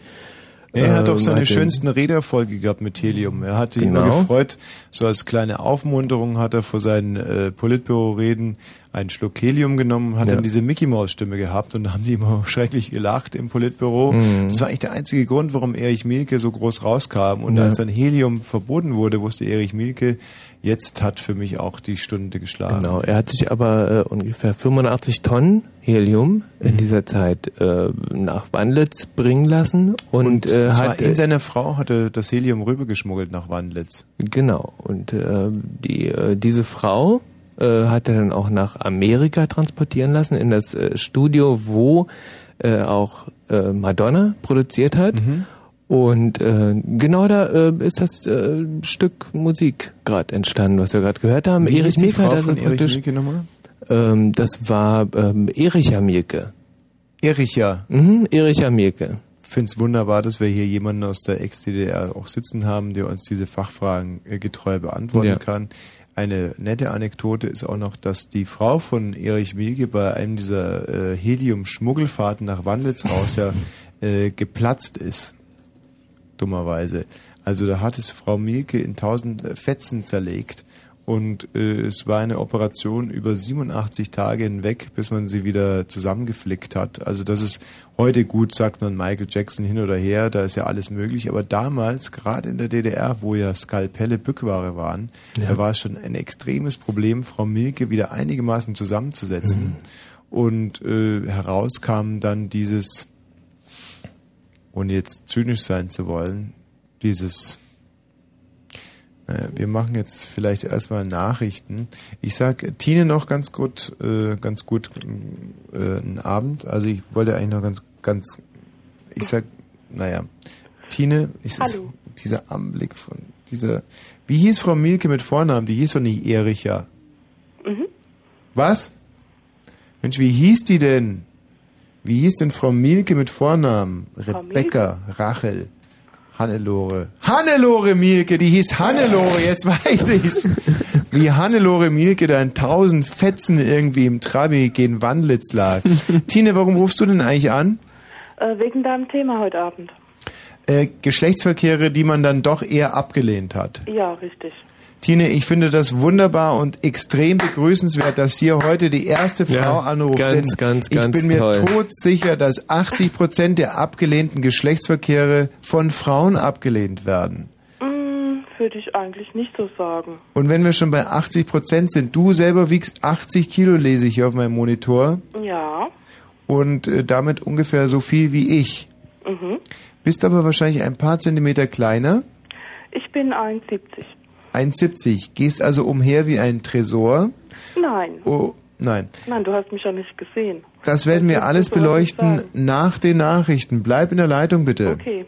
Er hat doch Ähm, seine schönsten Redeerfolge gehabt mit Helium. Er hat sich immer Genau. gefreut, so als kleine Aufmunterung hat er vor seinen äh, Politbüro-Reden einen Schluck Helium genommen, hat Ja. dann diese Mickey-Maus-Stimme gehabt und da haben die immer (laughs) schrecklich gelacht im Politbüro. Mhm. Das war eigentlich der einzige Grund, warum Erich Mielke so groß rauskam. Und Ja. als dann Helium verboten wurde, wusste Erich Mielke, jetzt hat für mich auch die Stunde geschlagen. Genau, er hat sich aber äh, ungefähr 85 Tonnen Helium Mhm. in dieser Zeit äh, nach Wandlitz bringen lassen und, Und äh, hat in seiner Frau hatte das Helium rübergeschmuggelt nach Wandlitz. Genau. Und äh, die, äh, diese Frau äh, hat er dann auch nach Amerika transportieren lassen, in das äh, Studio, wo äh, auch äh, Madonna produziert hat. Mhm. Und äh, genau da äh, ist das äh, Stück Musik gerade entstanden, was wir gerade gehört haben. Wie Erich Mielke hat also von Erich praktisch. Nochmal? Ähm, das war ähm, Ericha Mielke. Ericha. Mhm, Ericha Mielke. finde es wunderbar, dass wir hier jemanden aus der Ex-DDR auch sitzen haben, der uns diese Fachfragen äh, getreu beantworten Ja. kann. Eine nette Anekdote ist auch noch, dass die Frau von Erich Mielke bei einem dieser äh, Helium-Schmuggelfahrten nach Wandlitz raus ja äh, geplatzt ist. Dummerweise. Also da hat es Frau Mielke in tausend äh, Fetzen zerlegt und äh, es war eine Operation über 87 Tage hinweg, bis man sie wieder zusammengeflickt hat. Also das ist heute gut, sagt man Michael Jackson hin oder her, da ist ja alles möglich, aber damals, gerade in der DDR, wo ja Skalpelle Bückware waren, Ja. da war es schon ein extremes Problem, Frau Mielke wieder einigermaßen zusammenzusetzen. Und äh, heraus kam dann dieses, ohne jetzt zynisch sein zu wollen, dieses wir machen jetzt vielleicht erstmal Nachrichten. Ich sag Tine noch ganz gut, äh, ganz gut äh, einen Abend. Also ich wollte eigentlich noch ganz, ganz, ich sag, naja, Tine, ich sag, dieser Anblick von dieser, wie hieß Frau Mielke mit Vornamen? Die hieß doch nicht Ericha. Mhm. Was? Mensch, wie hieß die denn? Wie hieß denn Frau Mielke mit Vornamen? Rebecca, Rachel, Hannelore. Hannelore Mielke, die hieß Hannelore, jetzt weiß ich's. Wie Hannelore Mielke da in tausend Fetzen irgendwie im Trabi gegen Wandlitz lag. Tine, warum rufst du denn eigentlich an? Äh, wegen deinem Thema heute Abend. Äh, Geschlechtsverkehre, die man dann doch eher abgelehnt hat. Ja, richtig. Tine, ich finde das wunderbar und extrem begrüßenswert, dass hier heute die erste Frau Ja, anruft. ganz, denn ganz, ich ganz bin mir toll. todsicher, dass 80 Prozent der abgelehnten Geschlechtsverkehre von Frauen abgelehnt werden. Hm, würde ich eigentlich nicht so sagen. Und wenn wir schon bei 80 Prozent sind, du selber wiegst 80 Kilo, lese ich hier auf meinem Monitor, Ja. und äh, damit ungefähr so viel wie ich. Mhm. Bist aber wahrscheinlich ein paar Zentimeter kleiner, Ich bin 1,70. 1,70. Gehst also umher wie ein Tresor. Nein. Oh, nein. Nein, du hast mich ja nicht gesehen. Das werden wir alles beleuchten nach den Nachrichten. Bleib in der Leitung bitte. Okay.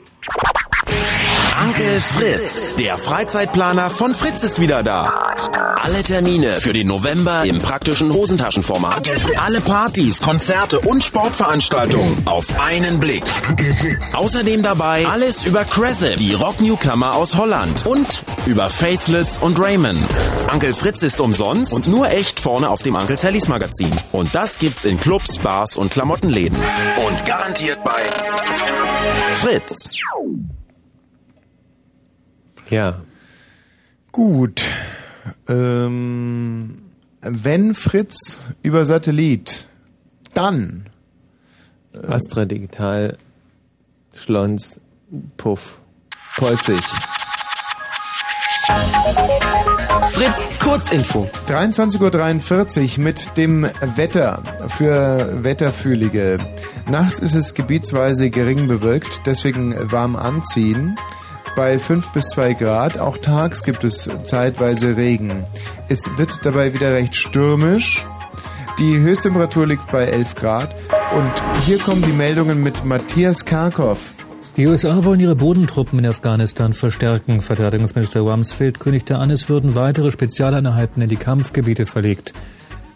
Onkel Fritz, der Freizeitplaner von Fritz ist wieder da. Alle Termine für den November im praktischen Hosentaschenformat. Alle Partys, Konzerte und Sportveranstaltungen auf einen Blick. Außerdem dabei alles über Kresse, die Rock-Newcomer aus Holland und über Faithless und Raymond. Onkel Fritz ist umsonst und nur echt vorne auf dem Onkel Sallys Magazin. Und das gibt's in Clubs, Bars und Klamottenläden. Und garantiert bei Fritz. Ja. Gut. Ähm, wenn Fritz über Satellit, dann Astra Digital Schlons, Puff, Polzig. Fritz, Kurzinfo. 23.43 Uhr mit dem Wetter für Wetterfühlige. Nachts ist es gebietsweise gering bewölkt, deswegen warm anziehen. Bei 5 bis 2 Grad. Auch tags gibt es zeitweise Regen. Es wird dabei wieder recht stürmisch. Die Höchsttemperatur liegt bei 11 Grad. Und hier kommen die Meldungen mit Matthias Karkow. Die USA wollen ihre Bodentruppen in Afghanistan verstärken. Verteidigungsminister Rumsfeld kündigte an, es würden weitere Spezialeinheiten in die Kampfgebiete verlegt.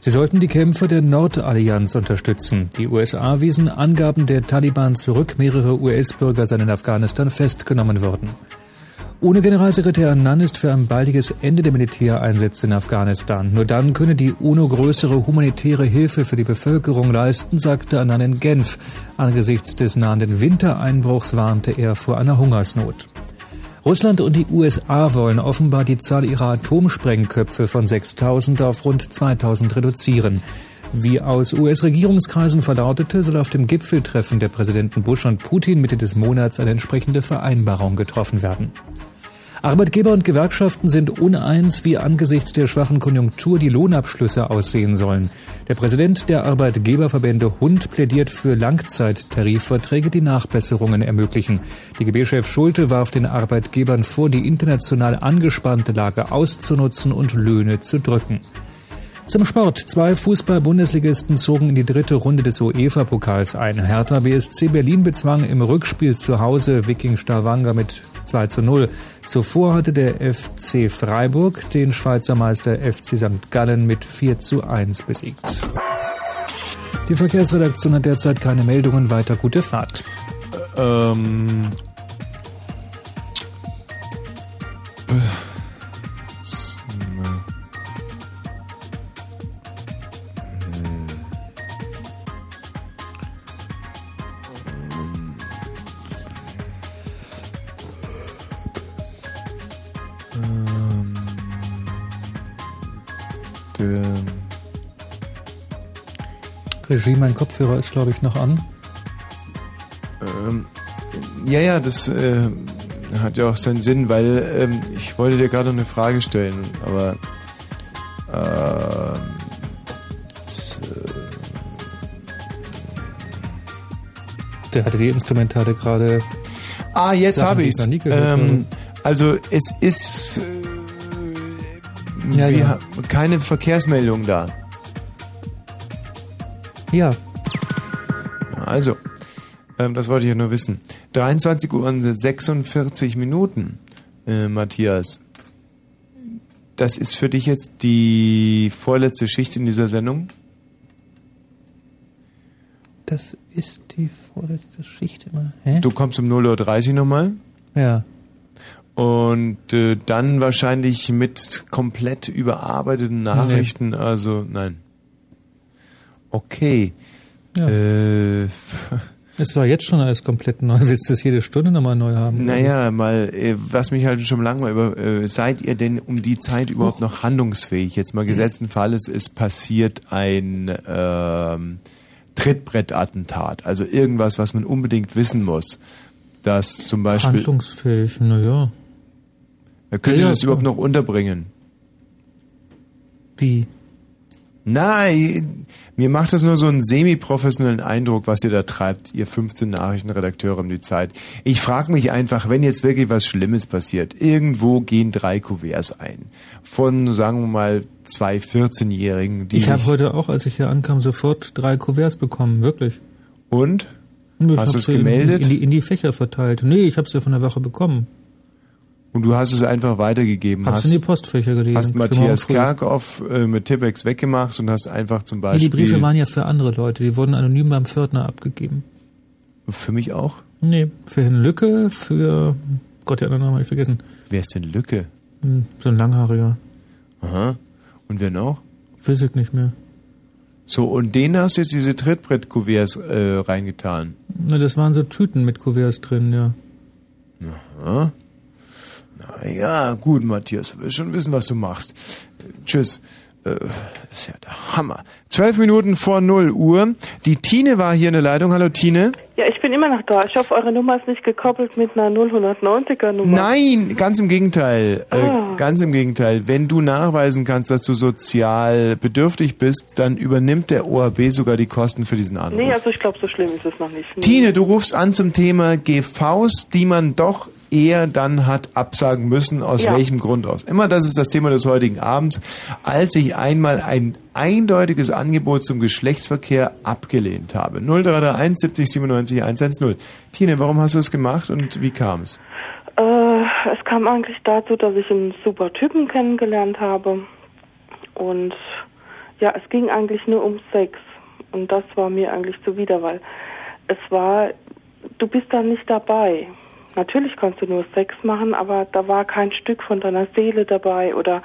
Sie sollten die Kämpfer der Nordallianz unterstützen. Die USA wiesen Angaben der Taliban zurück, mehrere US-Bürger seien in Afghanistan festgenommen worden. Ohne Generalsekretär Annan ist für ein baldiges Ende der Militäreinsätze in Afghanistan. Nur dann könne die UNO größere humanitäre Hilfe für die Bevölkerung leisten, sagte Annan in Genf. Angesichts des nahenden Wintereinbruchs warnte er vor einer Hungersnot. Russland und die USA wollen offenbar die Zahl ihrer Atomsprengköpfe von 6000 auf rund 2000 reduzieren. Wie aus US-Regierungskreisen verlautete, soll auf dem Gipfeltreffen der Präsidenten Bush und Putin Mitte des Monats eine entsprechende Vereinbarung getroffen werden. Arbeitgeber und Gewerkschaften sind uneins, wie angesichts der schwachen Konjunktur die Lohnabschlüsse aussehen sollen. Der Präsident der Arbeitgeberverbände Hund plädiert für Langzeittarifverträge, die Nachbesserungen ermöglichen. DGB-Chef Schulte warf den Arbeitgebern vor, die international angespannte Lage auszunutzen und Löhne zu drücken. Zum Sport. Zwei Fußball-Bundesligisten zogen in die dritte Runde des UEFA-Pokals ein. Hertha BSC Berlin bezwang im Rückspiel zu Hause Viking Stavanger mit 2 zu 0. Zuvor hatte der FC Freiburg den Schweizer Meister FC St. Gallen mit 4 zu 1 besiegt. Die Verkehrsredaktion hat derzeit keine Meldungen. Weiter gute Fahrt. Ähm. Ähm, Regie, mein Kopfhörer ist, glaube ich, noch an. Ähm, ja, ja, das äh, hat ja auch seinen Sinn, weil ähm, ich wollte dir gerade eine Frage stellen, aber ähm, das, Der hatte die Instrumentale gerade. Ah, jetzt Sachen, habe ich gehört ähm, Also es ist äh, Ja, wir ja. haben keine Verkehrsmeldung da. Ja. Also, ähm, das wollte ich ja nur wissen. 23 Uhr und 46 Minuten, äh, Matthias. Das ist für dich jetzt die vorletzte Schicht in dieser Sendung? Das ist die vorletzte Schicht immer. Hä? Du kommst um 0.30 Uhr nochmal? Ja. Und äh, dann wahrscheinlich mit komplett überarbeiteten Nachrichten, also nein. Okay. Ja. Äh, (laughs) Es war jetzt schon alles komplett neu. Willst du es jede Stunde nochmal neu haben? naja, mal, äh, was mich halt schon lange über, äh, seid ihr denn um die Zeit überhaupt noch handlungsfähig? Jetzt mal gesetzten Falles, es passiert ein ähm, Trittbrettattentat, also irgendwas, was man unbedingt wissen muss. Dass zum Beispiel, Handlungsfähig, naja. wer könnte Ja, das überhaupt noch unterbringen? Wie? Nein, mir macht das nur so einen semi-professionellen Eindruck, was ihr da treibt, ihr 15 Nachrichtenredakteure um die Zeit. Ich frage mich einfach, wenn jetzt wirklich was Schlimmes passiert, irgendwo gehen drei Kuverts ein. Von, sagen wir mal, zwei 14-Jährigen, die Ich habe heute auch, als ich hier ankam, sofort drei Kuverts bekommen, wirklich. Und? Ich Hast du es gemeldet? In die, in die Fächer verteilt. Nee, ich habe sie von der Woche bekommen. Und du hast es einfach weitergegeben. Hab's hast, in die Postfächer gelegt. Hast Matthias. Kerkhoff äh, mit Tippex weggemacht und hast einfach zum Nee, Beispiel... die Briefe waren ja für andere Leute. Die wurden anonym beim Pförtner abgegeben. Für mich auch? Nee, für Herrn Lücke, für... Gott, der andere Name habe ich vergessen. Wer ist denn Lücke? Hm, So ein Langhaariger. Aha. Und wer noch? Weiß ich nicht mehr. So, und denen hast du jetzt diese Trittbrett-Kuverts äh, reingetan. Na, das waren so Tüten mit Kuverts drin, ja. Aha. Ja, gut, Matthias, du wirst schon wissen, was du machst. Tschüss. Äh, ist ja der Hammer. Zwölf Minuten vor 0 Uhr. Die Tine war hier in der Leitung. Hallo Tine. Ja, ich bin immer noch da. Ich hoffe, eure Nummer ist nicht gekoppelt mit einer 0190er Nummer. Nein, ganz im Gegenteil. Ah. Äh, ganz im Gegenteil. Wenn du nachweisen kannst, dass du sozial bedürftig bist, dann übernimmt der ORB sogar die Kosten für diesen Anruf. Nee, also ich glaube, so schlimm ist es noch nicht. Nee. Tine, du rufst an zum Thema GVs, die man doch eher dann hat absagen müssen. Aus Ja. welchem Grund aus? Immer das ist das Thema des heutigen Abends. Als ich einmal ein eindeutiges Angebot zum Geschlechtsverkehr abgelehnt habe. 0331 70 97 110. Tine, warum hast du es gemacht und wie kam es? Äh, es kam eigentlich dazu, dass ich einen super Typen kennengelernt habe. Und ja, es ging eigentlich nur um Sex. Und das war mir eigentlich zuwider, weil es war, du bist da nicht dabei. Natürlich kannst du nur Sex machen, aber da war kein Stück von deiner Seele dabei oder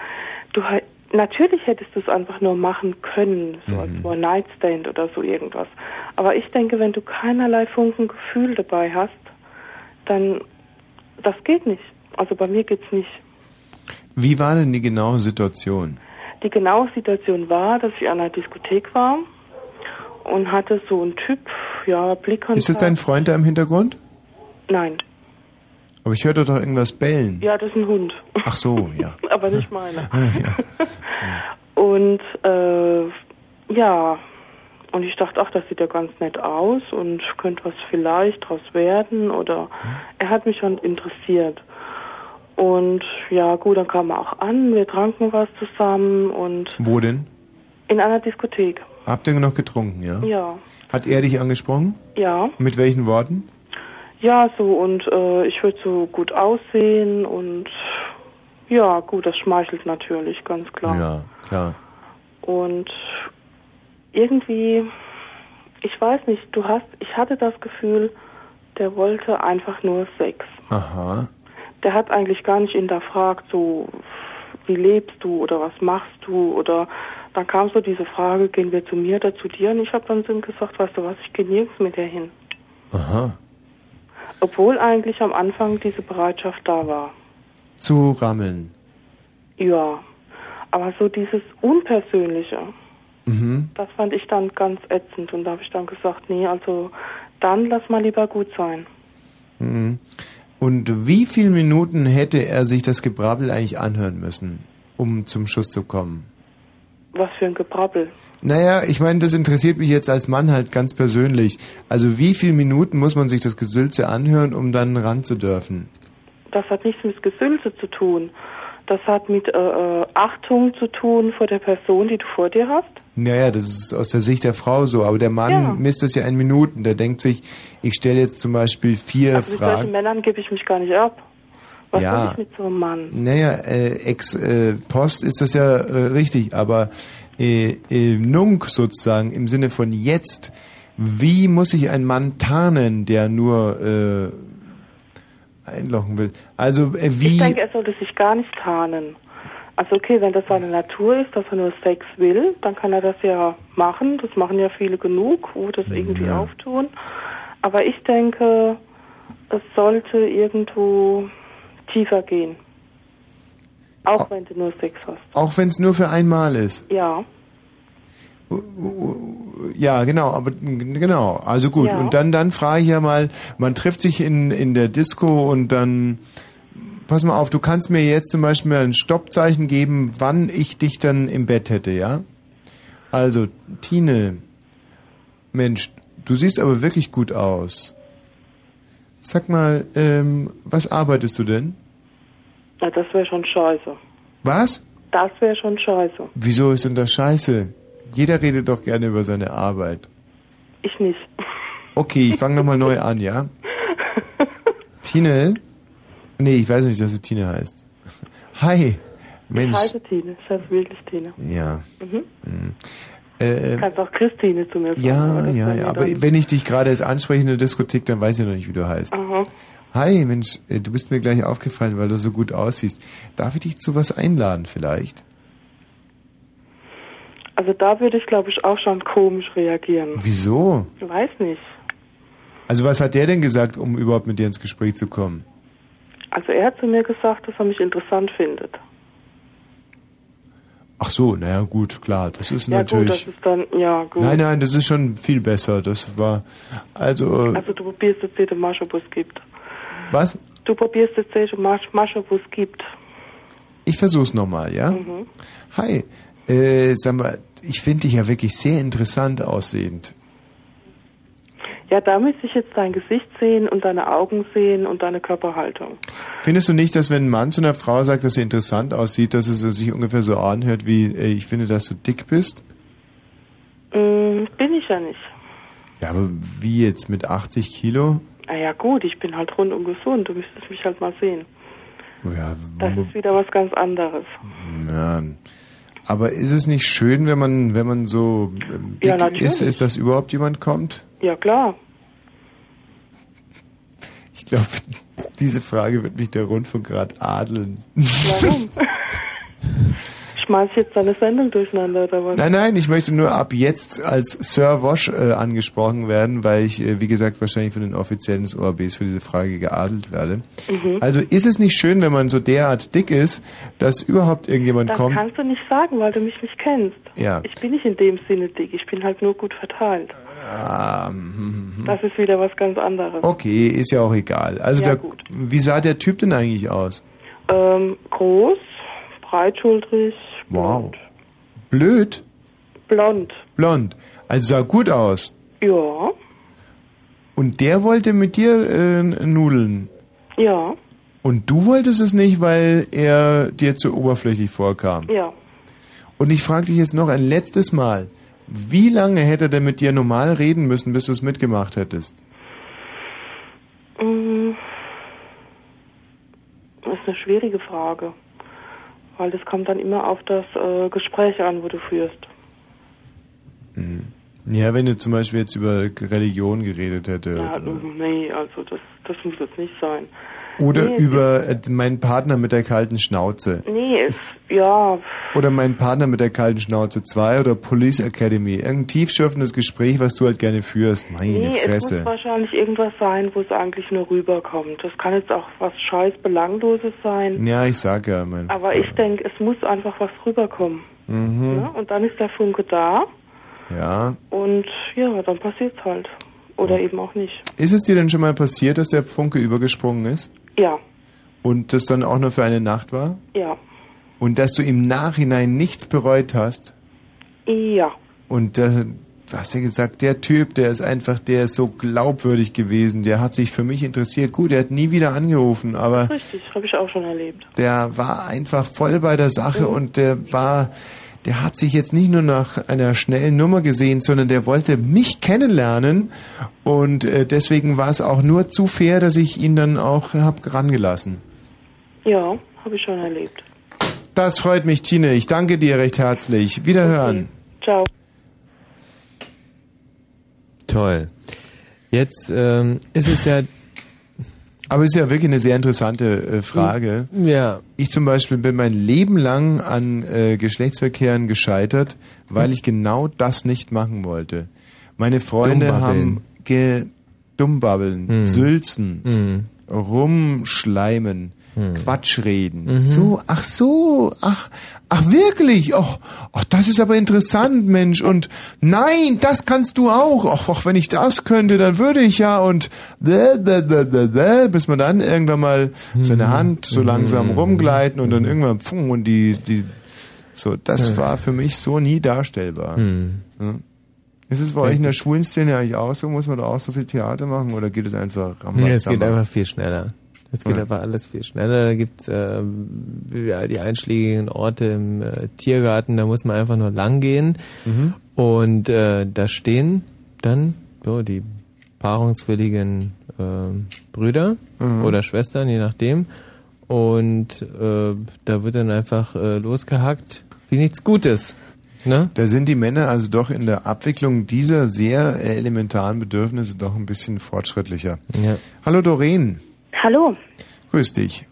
du natürlich hättest du es einfach nur machen können, so als One Night Stand oder so irgendwas. Aber ich denke, wenn du keinerlei Funken Gefühl dabei hast, dann das geht nicht. Also bei mir geht's nicht. Wie war denn die genaue Situation? Die genaue Situation war, dass ich an einer Diskothek war und hatte so einen Typ, ja, Blickkontakt. Ist das dein Freund da im Hintergrund? Nein. Aber ich hörte doch irgendwas bellen. Ja, das ist ein Hund. Ach so, ja. (laughs) Aber nicht meiner. Ah, (laughs) ja. Und äh, ja, und ich dachte, ach, das sieht ja ganz nett aus und könnte was vielleicht draus werden oder er hat mich schon interessiert. Und ja, gut, dann kam er auch an, wir tranken was zusammen und Wo denn? in einer Diskothek. Habt ihr noch getrunken, ja? Ja, Hat er dich angesprochen? ja, Mit welchen Worten? Ja, so und äh, ich würde so gut aussehen und ja, gut, das schmeichelt natürlich, ganz klar. Ja, klar. Und irgendwie, ich weiß nicht, du hast, ich hatte das Gefühl, der wollte einfach nur Sex. Aha. Der hat eigentlich gar nicht hinterfragt, so, wie lebst du oder was machst du oder dann kam so diese Frage, gehen wir zu mir oder zu dir? Und ich habe dann ihm gesagt, weißt du was, ich gehe nirgends mit dir hin. Aha. Obwohl eigentlich am Anfang diese Bereitschaft da war. Zu rammeln. Ja. Aber so dieses Unpersönliche, Mhm. Das fand ich dann ganz ätzend und da habe ich dann gesagt, nee, also dann lass mal lieber gut sein. Mhm. Und wie viele Minuten hätte er sich das Gebrabbel eigentlich anhören müssen, um zum Schuss zu kommen? Was für ein Gebrabbel. Naja, ich meine, das interessiert mich jetzt als Mann halt ganz persönlich. Also wie viele Minuten muss man sich das Gesülze anhören, um dann ran zu dürfen? Das hat nichts mit Gesülze zu tun. Das hat mit äh, äh, Achtung zu tun vor der Person, die du vor dir hast. Naja, das ist aus der Sicht der Frau so, aber der Mann Ja. misst das ja in Minuten. Der denkt sich, ich stelle jetzt zum Beispiel vier Also mit solchen Fragen. Männern gebe ich mich gar nicht ab. Was Ja. soll ich mit so einem Mann? Naja, äh, ex äh, Post ist das ja äh, richtig, aber äh, äh, Nunc sozusagen im Sinne von jetzt, wie muss sich ein Mann tarnen, der nur äh, einlochen will? Also äh, Ich wie denke, er sollte sich gar nicht tarnen. Also okay, wenn das seine Natur ist, dass er nur Sex will, dann kann er das ja machen. Das machen ja viele genug, wo das irgendwie Ja. auftun. Aber ich denke, es sollte irgendwo tiefer gehen. Auch wenn du nur Sex hast. auch wenn es nur für einmal ist. Ja. Ja, genau, aber genau, also gut. Ja. Und dann, dann frage ich ja mal, man trifft sich in, in der Disco und dann, pass mal auf, du kannst mir jetzt zum Beispiel mal ein Stoppzeichen geben, wann ich dich dann im Bett hätte, ja? Also, Tine, Mensch, du siehst aber wirklich gut aus. Sag mal, ähm, was arbeitest du denn? Ja das wäre schon scheiße. Was? Das wäre schon scheiße. Wieso ist denn das scheiße? Jeder redet doch gerne über seine Arbeit. Ich nicht. Okay, ich fange nochmal neu an, ja? (laughs) Tine? Nee, ich weiß nicht, dass du Tine heißt. Hi. Ich Mensch. heiße Tine. Ich heiße wirklich Tine. Ja. Mhm. hm. Du Äh, kannst auch Christine zu mir sagen. ja, ja, ja. Aber wenn ich dich gerade jetzt anspreche in der Diskothek, dann weiß ich noch nicht, wie du heißt. Aha. Hi, Mensch, äh, du bist mir gleich aufgefallen, weil du so gut aussiehst. Darf ich dich zu was einladen vielleicht? Also da würde ich, glaube ich, auch schon komisch reagieren. Wieso? Ich weiß nicht. Also was hat der denn gesagt, um überhaupt mit dir ins Gespräch zu kommen? Also er hat zu mir gesagt, dass er mich interessant findet. Ach so, naja, gut, klar, das ist Ja gut, das natürlich. ist dann, ja gut. nein, nein, das ist schon viel besser. Das war, also, Also du probierst jetzt jede Masche, wo es gibt. Was? Du probierst jetzt jede Masch- Masche, wo es gibt. Ich versuch's nochmal, ja? Mhm. Hi, äh, sag mal, ich finde dich ja wirklich sehr interessant aussehend. Ja, da müsste ich jetzt dein Gesicht sehen und deine Augen sehen und deine Körperhaltung. Findest du nicht, dass wenn ein Mann zu einer Frau sagt, dass sie interessant aussieht, dass es sich ungefähr so anhört wie, ey, ich finde, dass du dick bist? Mm, bin ich ja nicht. Ja, aber wie jetzt mit 80 Kilo? Na ja gut, ich bin halt rundum gesund. Du müsstest mich halt mal sehen. Ja, Das ist wieder was ganz anderes. ja. Aber ist es nicht schön, wenn man, wenn man so ähm, dick Ja, natürlich. ist, ist, dass überhaupt jemand kommt? Ja klar. Ich glaube, (laughs) diese Frage wird mich der Rundfunk gerade adeln. Warum? (laughs) Schmeiß ich jetzt deine Sendung durcheinander oder was? Nein, nein, ich möchte nur ab jetzt als Sir Wosch äh, angesprochen werden, weil ich, äh, wie gesagt, wahrscheinlich von den Offiziellen des ORBs für diese Frage geadelt werde. Mhm. Also ist es nicht schön, wenn man so derart dick ist, dass überhaupt irgendjemand Das kommt? kannst du nicht sagen, weil du mich nicht kennst. Ja. Ich bin nicht in dem Sinne dick, ich bin halt nur gut verteilt. Ah, hm, hm. Das ist wieder was ganz anderes. Okay, ist ja auch egal. Also Ja, der, wie sah der Typ denn eigentlich aus? Ähm, groß, breitschultrig, Wow. Blöd? blond. Blond. Also sah gut aus. Ja, Und der wollte mit dir äh, nudeln. ja, Und du wolltest es nicht, weil er dir zu oberflächlich vorkam. ja. Und ich frage dich jetzt noch ein letztes Mal. Wie lange hätte er denn mit dir normal reden müssen, bis du es mitgemacht hättest? Mm. Das ist eine schwierige Frage. Weil das kommt dann immer auf das äh, Gespräch an, wo du führst. Ja, wenn du zum Beispiel jetzt über Religion geredet hätte. Ja, nee, also das, das muss jetzt nicht sein. Oder nee, über äh, meinen Partner mit der kalten Schnauze. Nee, es, ja, Oder meinen Partner mit der kalten Schnauze 2 oder Police Academy. Irgendein tiefschürfendes Gespräch, was du halt gerne führst. Meine nee, es muss Fresse. wahrscheinlich irgendwas sein, wo es eigentlich nur rüberkommt. Das kann jetzt auch was scheiß Belangloses sein. Ja, ich sag ja, mein. Aber ich denke, es muss einfach was rüberkommen. Mhm. Ne? Und dann ist der Funke da Ja. und ja, dann passiert's halt. Oder eben auch nicht. Ist es dir denn schon mal passiert, dass der Funke übergesprungen ist? Ja, Und das dann auch nur für eine Nacht war? ja, Und dass du im Nachhinein nichts bereut hast? ja. Und äh, du hast ja gesagt, der Typ, der ist einfach, der ist so glaubwürdig gewesen, der hat sich für mich interessiert. Gut, er hat nie wieder angerufen, aber Richtig, habe ich auch schon erlebt. der war einfach voll bei der Sache und der war, der hat sich jetzt nicht nur nach einer schnellen Nummer gesehen, sondern der wollte mich kennenlernen und äh, deswegen war es auch nur zu fair, dass ich ihn dann auch hab rangelassen. Ja, habe ich schon erlebt. Das freut mich, Tine. Ich danke dir recht herzlich. Wiederhören. Ciao. Toll. Jetzt ähm, ist es ja. Aber es ist ja wirklich eine sehr interessante äh, Frage. Ja. Ich zum Beispiel bin mein Leben lang an äh, Geschlechtsverkehren gescheitert, weil ich genau das nicht machen wollte. Meine Freunde haben ge dummbabbeln, Hm. sülzen, Hm. rumschleimen, Hm. Quatsch reden. Mhm. So, ach so, ach, ach wirklich, ach, ach, das ist aber interessant, Mensch. Und nein, das kannst du auch. Ach, ach, wenn ich das könnte, dann würde ich ja und bäh, bäh, bäh, bäh, bäh, bis man dann irgendwann mal seine Hand so langsam rumgleiten und dann irgendwann pfung und die, die, so, das war für mich so nie darstellbar. Hm. Ja. Ist es bei euch in der schwulen Szene eigentlich auch so? Muss man da auch so viel Theater machen oder geht es einfach am Nee, es geht einfach viel schneller. Es geht Ja. einfach alles viel schneller. Da gibt's ähm, ja, die einschlägigen Orte im äh, Tiergarten, da muss man einfach nur lang gehen. Mhm. Und äh, da stehen dann so die paarungswilligen ähm, Brüder Mhm. oder Schwestern, je nachdem. Und äh, da wird dann einfach äh, losgehackt wie nichts Gutes. Ne? Da sind die Männer also doch in der Abwicklung dieser sehr äh, elementaren Bedürfnisse doch ein bisschen fortschrittlicher. Ja. Hallo Doreen, Hallo, grüß dich.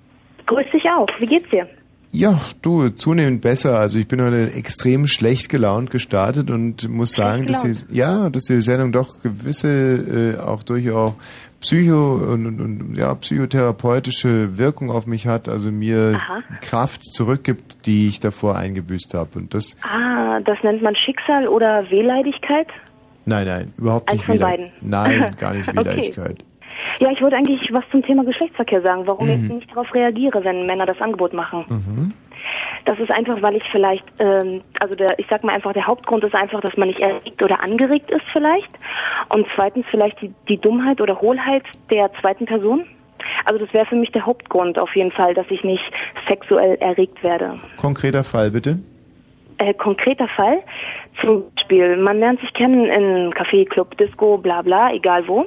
grüß dich auch. Wie geht's dir? Ja, du, zunehmend besser. Also ich bin heute extrem schlecht gelaunt gestartet und muss sagen, dass die, ja, dass die Sendung doch gewisse, äh, auch durchaus Psycho und, und, und ja, psychotherapeutische Wirkung auf mich hat, also mir Aha. Kraft zurückgibt, die ich davor eingebüßt habe. Und das, Ah, das nennt man Schicksal oder Wehleidigkeit? nein, nein, überhaupt Eins nicht von Wehleid- beiden. Nein, (laughs) gar nicht Okay. Ja, ich wollte eigentlich was zum Thema Geschlechtsverkehr sagen, warum Mhm. ich nicht darauf reagiere, wenn Männer das Angebot machen. Mhm. Das ist einfach, weil ich vielleicht, ähm, also der, ich sag mal einfach, der Hauptgrund ist einfach, dass man nicht erregt oder angeregt ist vielleicht. Und zweitens vielleicht die, die Dummheit oder Hohlheit der zweiten Person. Also das wäre für mich der Hauptgrund auf jeden Fall, dass ich nicht sexuell erregt werde. Konkreter Fall bitte. Äh, konkreter Fall, zum Beispiel, man lernt sich kennen in Café, Club, Disco, bla bla, egal wo.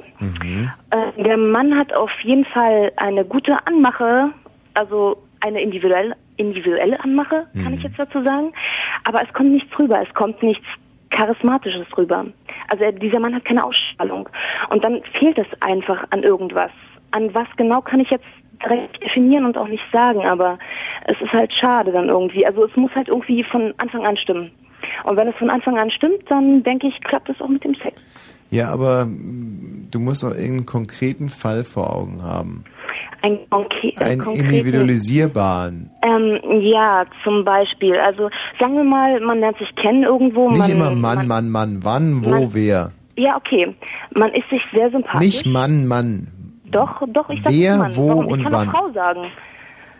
Äh, der Mann hat auf jeden Fall eine gute Anmache, also eine individuelle, individuelle Anmache, kann ich jetzt dazu sagen. Aber es kommt nichts rüber, es kommt nichts Charismatisches rüber. Also er, dieser Mann hat keine Ausstrahlung. Und dann fehlt es einfach an irgendwas. An was genau kann ich jetzt direkt definieren und auch nicht sagen, aber es ist halt schade dann irgendwie. Also es muss halt irgendwie von Anfang an stimmen. Und wenn es von Anfang an stimmt, dann denke ich, klappt es auch mit dem Sex. Ja, aber mm, du musst auch irgendeinen konkreten Fall vor Augen haben. Ein, konkre Einen konkreten- individualisierbaren. Ähm, ja, zum Beispiel. Also sagen wir mal, man lernt sich kennen irgendwo. Nicht man, immer Mann, Mann, Mann, wann, wo, man- wer. Ja, okay. Man ist sich sehr sympathisch. Nicht Mann, Mann. Doch, doch, ich sag Wer, Mann. wo Warum? und ich kann wann? Frau sagen.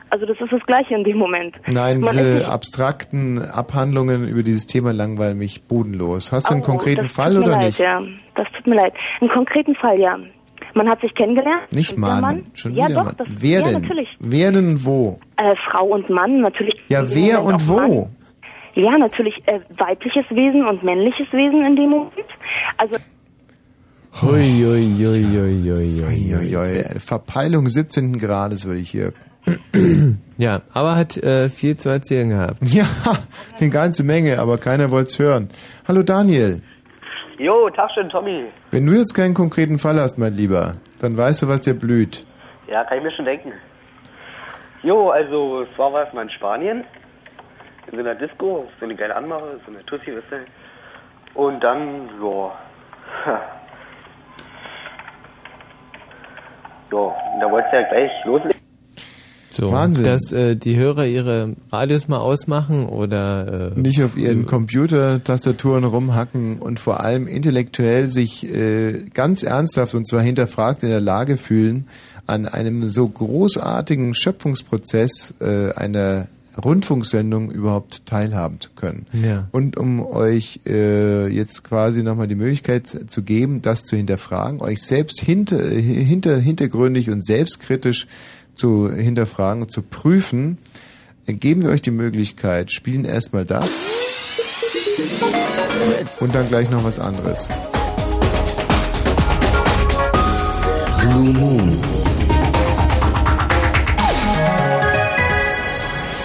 Also das ist das Gleiche in dem Moment. Nein, Man diese abstrakten Abhandlungen über dieses Thema langweilen mich bodenlos. Hast du einen Oh, konkreten Fall oder leid, nicht? Ja, das tut mir leid. Einen konkreten Fall, ja. Man hat sich kennengelernt. Nicht Mann, schon ja, wieder doch, Mann. Das, Wer ja, denn? natürlich. Wer denn wo? Äh, Frau und Mann, natürlich. Ja, wer und wo? Mann. Ja, natürlich äh, weibliches Wesen und männliches Wesen in dem Moment. Also Hui, hui, hui, hui, hui, hui, hui. Verpeilung 17. Grades würde ich hier. (clears throat) Ja, aber hat äh, viel zu erzählen gehabt. Ja, eine ganze Menge, aber keiner wollte es hören. Hallo Daniel. Jo, Tag schön, Tommy. Wenn du jetzt keinen konkreten Fall hast, mein Lieber, dann weißt du, was dir blüht. Ja, kann ich mir schon denken. Jo, also es war was mal in Spanien. In so einer Disco, so eine geile Anmache, so eine Tussi, weißt du. Und dann, ja. Ja, und da wollte es ja gleich loslegen. So, Wahnsinn. Dass äh, die Hörer ihre Radios mal ausmachen oder äh, Nicht auf ihren Computertastaturen rumhacken und vor allem intellektuell sich äh, ganz ernsthaft und zwar hinterfragt in der Lage fühlen, an einem so großartigen Schöpfungsprozess äh, einer Rundfunksendung überhaupt teilhaben zu können. Ja. Und um euch äh, jetzt quasi nochmal die Möglichkeit zu geben, das zu hinterfragen, euch selbst hinter, hinter, hintergründig und selbstkritisch zu hinterfragen und zu prüfen, geben wir euch die Möglichkeit, spielen erstmal das und dann gleich noch was anderes. Blue Moon.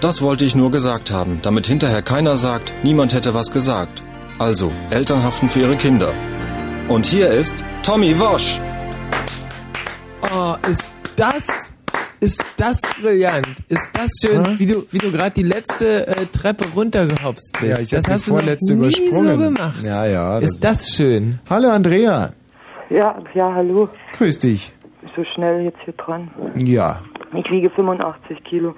Das wollte ich nur gesagt haben, damit hinterher keiner sagt, niemand hätte was gesagt. Also, Eltern haften für ihre Kinder. Und hier ist Tommy Wosch. Oh, ist das, ist das brillant. Ist das schön, wie du, wie du gerade die letzte äh, Treppe runtergehopst bist. Ja, ich das habe die hast du noch vorletzte nie übersprungen. so gemacht. Ja, ja. Ist das schön. Hallo Andrea. Ja, ja, hallo. Grüß dich. So schnell jetzt hier dran. Ja. Ich wiege 85 Kilo.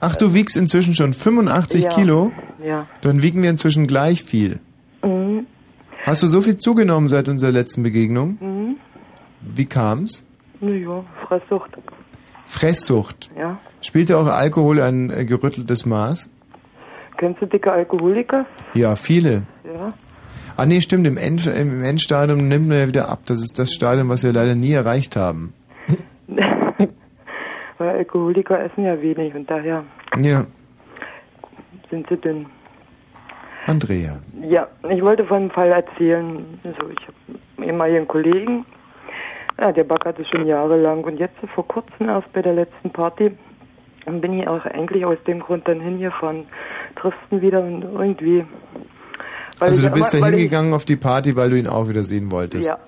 Ach, du wiegst inzwischen schon 85 Ja. Kilo? Ja. Dann wiegen wir inzwischen gleich viel. Mhm. Hast du so viel zugenommen seit unserer letzten Begegnung? Mhm. Wie kam's? Naja, Fresssucht. Fresssucht. Ja. Spielte auch Alkohol ein äh, gerütteltes Maß? Kennst du dicke Alkoholiker? Ja, viele. Ja. Ah nee, stimmt, im, End, im Endstadium nimmt man ja wieder ab. Das ist das Stadium, was wir leider nie erreicht haben. (laughs) Weil Alkoholiker essen ja wenig und daher Ja, sind sie dünn. Andrea. Ja, ich wollte von einem Fall erzählen. Also ich habe ehemaligen Kollegen, Ja, der backerte schon jahrelang und jetzt vor kurzem erst bei der letzten Party bin ich auch eigentlich aus dem Grund dann hingefahren. Triffst ihn wieder und irgendwie. also ich du bist da immer- ich- hingegangen auf die Party, weil du ihn auch wieder sehen wolltest. Ja.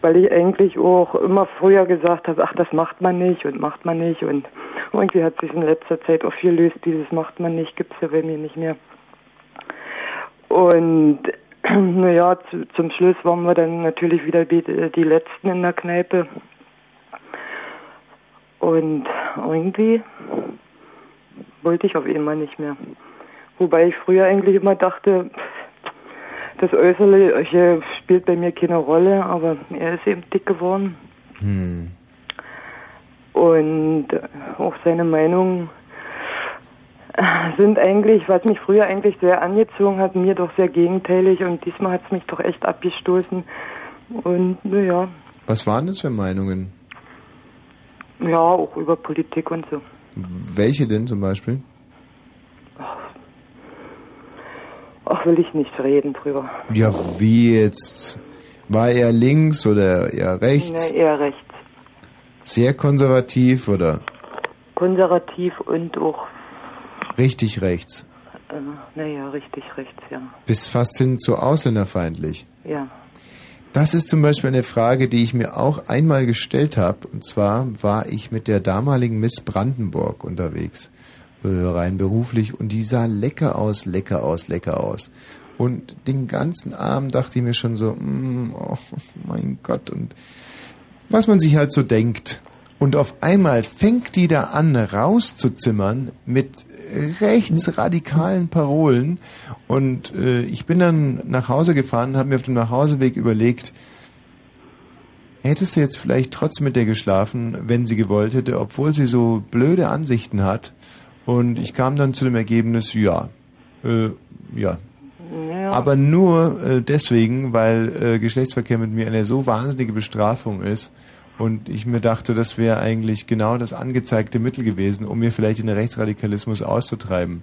Weil ich eigentlich auch immer früher gesagt habe, ach, das macht man nicht und macht man nicht und irgendwie hat sich in letzter Zeit auch viel löst, dieses macht man nicht, gibt's ja bei mir nicht mehr. Und (clears throat) naja, zu, zum Schluss waren wir dann natürlich wieder die, Letzten in der Kneipe. Und irgendwie wollte ich auf einmal nicht mehr. Wobei ich früher eigentlich immer dachte, das Äußerliche spielt bei mir keine Rolle, aber er ist eben dick geworden. Hm. Und auch seine Meinungen äh, sind eigentlich, was mich früher eigentlich sehr angezogen hat, mir doch sehr gegenteilig und diesmal hat es mich doch echt abgestoßen. Und naja, Was waren das für Meinungen? ja, auch über Politik und so. Welche denn zum Beispiel? Ach, will ich nicht reden drüber. Ja, wie jetzt? War er links oder eher rechts? Nee, eher rechts. Sehr konservativ oder Konservativ und auch, richtig rechts? äh, naja, richtig rechts, ja. Bis fast hin zu ausländerfeindlich. Ja. Das ist zum Beispiel eine Frage, die ich mir auch einmal gestellt habe. Und zwar war ich mit der damaligen Miss Brandenburg unterwegs, rein beruflich, und die sah lecker aus, lecker aus, lecker aus. Und den ganzen Abend dachte ich mir schon so, mm, oh mein Gott, und was man sich halt so denkt. Und auf einmal fängt die da an, rauszuzimmern mit rechtsradikalen Parolen. Und äh, ich bin dann nach Hause gefahren habe mir auf dem Nachhauseweg überlegt, hättest du jetzt vielleicht trotzdem mit der geschlafen, wenn sie gewollt hätte, obwohl sie so blöde Ansichten hat. Und ich kam dann zu dem Ergebnis, ja, äh, ja. ja. Aber nur äh, deswegen, weil äh, Geschlechtsverkehr mit mir eine so wahnsinnige Bestrafung ist. Und ich mir dachte, das wäre eigentlich genau das angezeigte Mittel gewesen, um mir vielleicht den Rechtsradikalismus auszutreiben.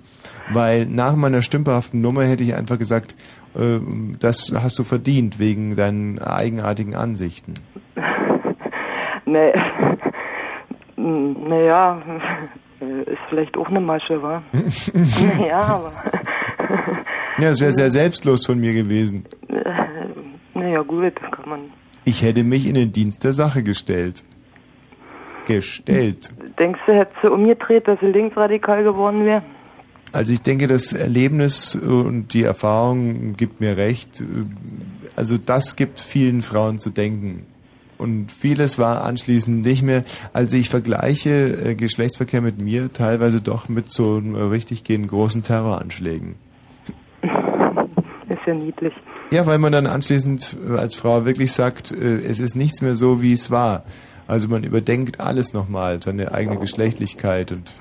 Weil nach meiner stümperhaften Nummer hätte ich einfach gesagt, äh, das hast du verdient wegen deinen eigenartigen Ansichten. (laughs) (laughs) Nee. Naja, ist vielleicht auch eine Masche, wa? (laughs) naja, aber. (laughs) Ja, es wäre sehr selbstlos von mir gewesen. Naja, gut, kann man. Ich hätte mich in den Dienst der Sache gestellt. Gestellt. Denkst du, hättest du umgedreht, dass du linksradikal geworden wäre? Also ich denke, das Erlebnis und die Erfahrung gibt mir recht. Also das gibt vielen Frauen zu denken. Und vieles war anschließend nicht mehr. Also ich vergleiche äh, Geschlechtsverkehr mit mir teilweise doch mit so richtig gehenden großen Terroranschlägen. Ist ja niedlich. Ja, weil man dann anschließend äh, als Frau wirklich sagt, äh, es ist nichts mehr so, wie es war. Also man überdenkt alles nochmal, seine eigene Geschlechtlichkeit und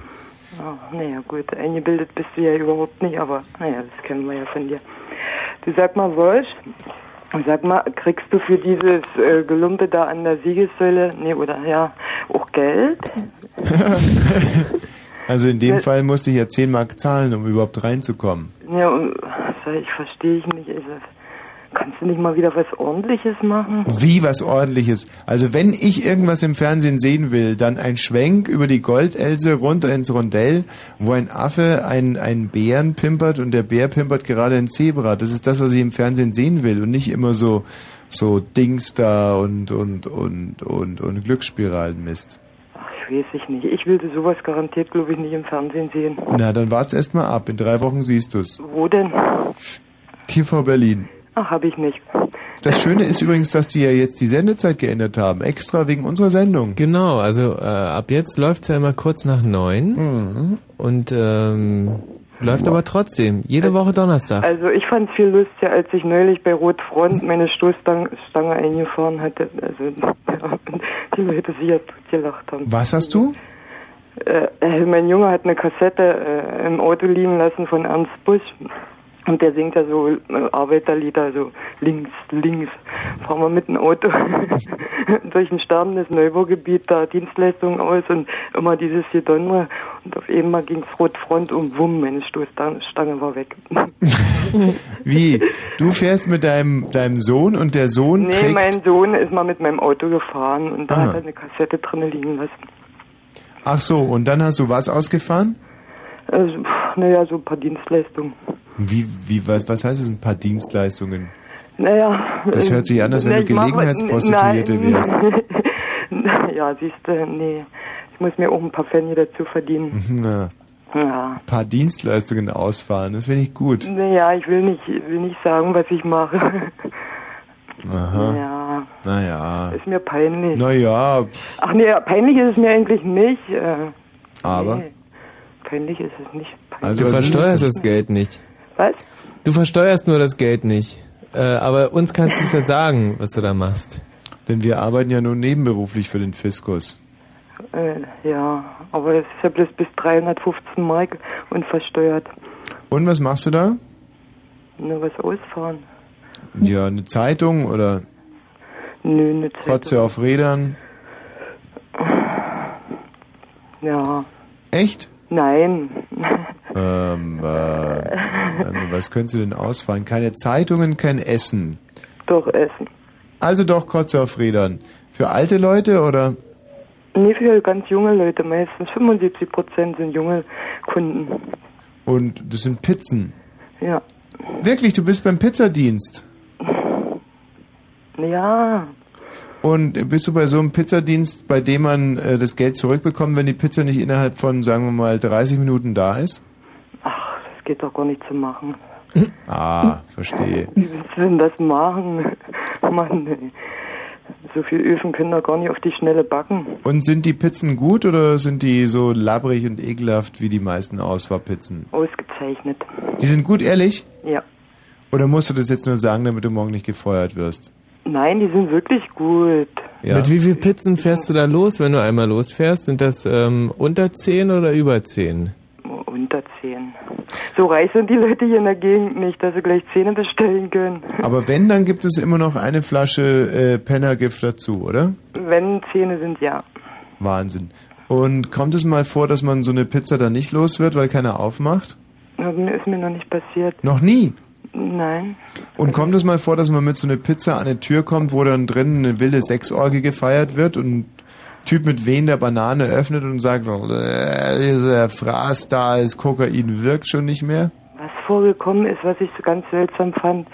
Oh, naja, gut, eingebildet bist du ja überhaupt nicht, aber naja, das kennen wir ja von dir. Du sag mal, Wolsch, sag mal, kriegst du für dieses äh, Gelumpe da an der Siegessäule, nee, oder ja, auch Geld? (laughs) Also in dem Fall musste ich ja 10 Mark zahlen, um überhaupt reinzukommen. Ja, und, ich verstehe ich nicht. Also, kannst du nicht mal wieder was Ordentliches machen? Wie was ordentliches. Also wenn ich irgendwas im Fernsehen sehen will, dann ein Schwenk über die Goldelse runter ins Rondell, wo ein Affe einen, einen Bären pimpert und der Bär pimpert gerade ein Zebra. Das ist das, was ich im Fernsehen sehen will und nicht immer so so Dings da und und und und und Glücksspiralen-Mist. Ich weiß ich nicht. Ich will sowas garantiert, glaube ich, nicht im Fernsehen sehen. Na, dann wart's erst mal ab. In drei Wochen siehst du's. Wo denn? TV Berlin. Ach, habe ich nicht. Das Schöne ist übrigens, dass die ja jetzt die Sendezeit geändert haben, extra wegen unserer Sendung. Genau, also äh, ab jetzt läuft's ja immer kurz nach neun Mhm. und ähm, läuft aber trotzdem jede Woche Donnerstag. Also ich fand es viel lustiger, als ich neulich bei Rotfront meine Stoßstange Stange eingefahren hatte. Also ja, (laughs) die Leute sich ja gelacht haben. Was hast du? Äh, äh, mein Junge hat eine Kassette äh, im Auto liegen lassen von Ernst Busch. Und der singt ja so äh, Arbeiterlieder, so links, links. Fahren wir mit dem Auto (laughs) durch ein sterbendes Neubaugebiet da Dienstleistungen aus und immer dieses Gedonnere. Und auf einmal ging's Rotfront und wumm, meine Stoßstange war weg. (laughs) Wie? Du fährst mit deinem, deinem Sohn und der Sohn nee, trägt... mein Sohn ist mal mit meinem Auto gefahren und da Ah. hat er eine Kassette drinnen liegen lassen. Ach so, und dann hast du was ausgefahren? Also, naja, so ein paar Dienstleistungen. Wie, wie, was, was heißt es, ein paar Dienstleistungen? Naja. Das hört sich an, als wenn du mach- Gelegenheitsprostituierte nein. wärst. (laughs) ja, siehst du, nee. Ich muss mir auch ein paar Pfennige dazu verdienen. Na, Ja. ein paar Dienstleistungen ausfahren, das finde ich gut. Naja, ich will nicht, will nicht sagen, was ich mache. Aha. Ja, Naja. ist mir peinlich. Naja, Ach nee, peinlich ist es mir eigentlich nicht. Äh, aber. nee, peinlich ist es nicht. Also du versteuerst das Geld nicht. Was? Du versteuerst nur das Geld nicht. Äh, aber uns kannst du es ja (laughs) sagen, was du da machst. Denn wir arbeiten ja nur nebenberuflich für den Fiskus. Äh, ja, aber es ist ja bloß bis 315 Mark und versteuert. Und was machst du da? Nur was ausfahren. Ja, eine Zeitung oder Nö, eine Zeit. Kotze auf Rädern? Ja. Echt? Nein. Ähm, äh, was könntest du denn ausfallen? Keine Zeitungen, kein Essen. Doch, Essen. Also doch Kotze auf Rädern. Für alte Leute oder? Nee, für ganz junge Leute meistens. 75 Prozent sind junge Kunden. Und das sind Pizzen. Ja. Wirklich, du bist beim Pizzadienst. Ja. Und bist du bei so einem Pizzadienst, bei dem man äh, das Geld zurückbekommt, wenn die Pizza nicht innerhalb von, sagen wir mal, 30 Minuten da ist? Das geht doch gar nicht zu machen. (laughs) Ah, verstehe. Wie willst du denn das machen? (laughs) Mann, ey. So viel Öfen können doch gar nicht auf die Schnelle backen. Und sind die Pizzen gut oder sind die so labbrig und ekelhaft wie die meisten Ausfahrpizzen? Ausgezeichnet. Die sind gut, ehrlich? Ja. Oder musst du das jetzt nur sagen, damit du morgen nicht gefeuert wirst? Nein, die sind wirklich gut. Ja. Mit wie viel Pizzen fährst du da los, wenn du einmal losfährst? Sind das ähm, unter 10 oder über 10? Unter 10. So reich sind die Leute hier in der Gegend nicht, dass sie gleich Zähne bestellen können. (laughs) Aber wenn, dann gibt es immer noch eine Flasche äh, Pennergift dazu, oder? Wenn Zähne sind, ja. Wahnsinn. Und kommt es mal vor, dass man so eine Pizza dann nicht los wird, weil keiner aufmacht? Das ist mir noch nicht passiert. Noch nie. Nein. Und kommt es mal vor, dass man mit so einer Pizza an eine Tür kommt, wo dann drin eine wilde Sechsorgie gefeiert wird und ein Typ mit wehender Banane öffnet und sagt, äh, dieser Fraß da ist Kokain wirkt schon nicht mehr? Was vorgekommen ist, was ich so ganz seltsam fand,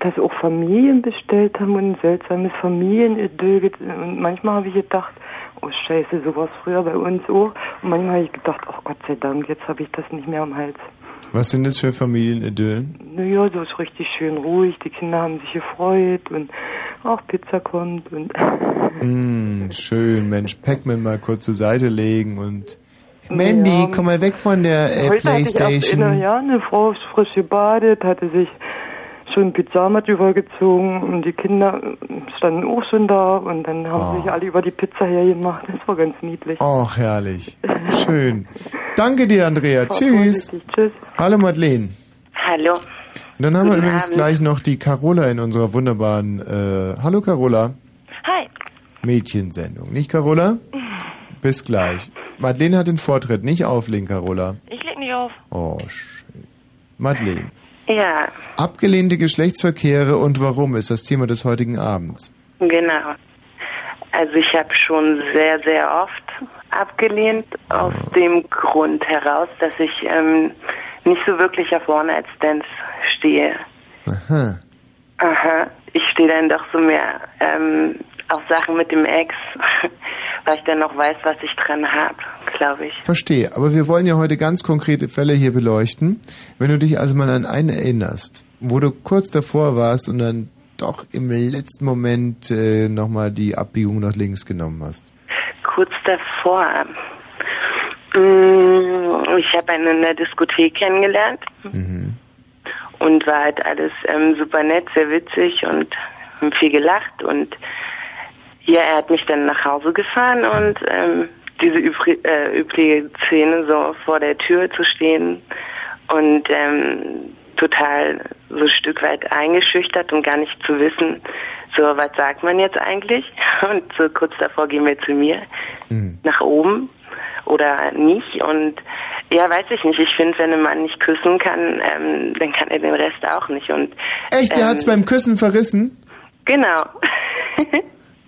dass auch Familien bestellt haben und ein seltsames Familienidyll. Und manchmal habe ich gedacht, oh Scheiße, sowas früher bei uns auch. Und manchmal habe ich gedacht, oh Gott sei Dank, jetzt habe ich das nicht mehr am Hals. Was sind das für Familienidyllen? Naja, so ist richtig schön ruhig. Die Kinder haben sich gefreut und auch Pizza kommt und (laughs) Mm, schön, Mensch, Pac-Man mal kurz zur Seite legen und Mandy, Ja. komm mal weg von der äh, Heute hatte ich Playstation. eine, ja, eine Frau ist frisch gebadet, hatte sich schon Pyjamas übergezogen und die Kinder standen auch schon da und dann haben Oh. sich alle über die Pizza hergemacht. Das war ganz niedlich. Och, herrlich. (laughs) Schön. Danke dir, Andrea. Tschüss. Tschüss. Hallo, Madeleine. Hallo. Und dann haben wir Guten übrigens Abend. gleich noch die Carola in unserer wunderbaren äh, Hallo Carola Hi. Mädchensendung. Nicht Carola? Bis gleich. Madeleine hat den Vortritt. Nicht auflegen, Carola. Ich leg nicht auf. Oh, schön. Madeleine. Ja, Abgelehnte Geschlechtsverkehre und warum ist das Thema des heutigen Abends. genau. Also ich habe schon sehr, sehr oft abgelehnt, aus dem Grund heraus, dass ich ähm, nicht so wirklich auf One-Night-Stands stehe. Aha. Aha, ich stehe dann doch so mehr ähm, auf Sachen mit dem Ex, (laughs) weil ich dann noch weiß, was ich dran habe, glaube ich. Verstehe, aber wir wollen ja heute ganz konkrete Fälle hier beleuchten. Wenn du dich also mal an einen erinnerst, wo du kurz davor warst und dann doch im letzten Moment äh, nochmal die Abbiegung nach links genommen hast. Kurz davor, mm, ich habe einen in der Diskothek kennengelernt und war halt alles ähm, super nett, sehr witzig und haben viel gelacht und ja, er hat mich dann nach Hause gefahren und ähm, diese übri äh, übliche Szene so vor der Tür zu stehen und ähm, total so ein Stück weit eingeschüchtert und gar nicht zu wissen, so, was sagt man jetzt eigentlich? (laughs) Und so kurz davor gehen wir zu mir nach oben oder nicht. Und ja, weiß ich nicht. Ich finde, wenn ein Mann nicht küssen kann, ähm, dann kann er den Rest auch nicht. Und Echt, der ähm, hat's beim Küssen verrissen? Genau. (laughs)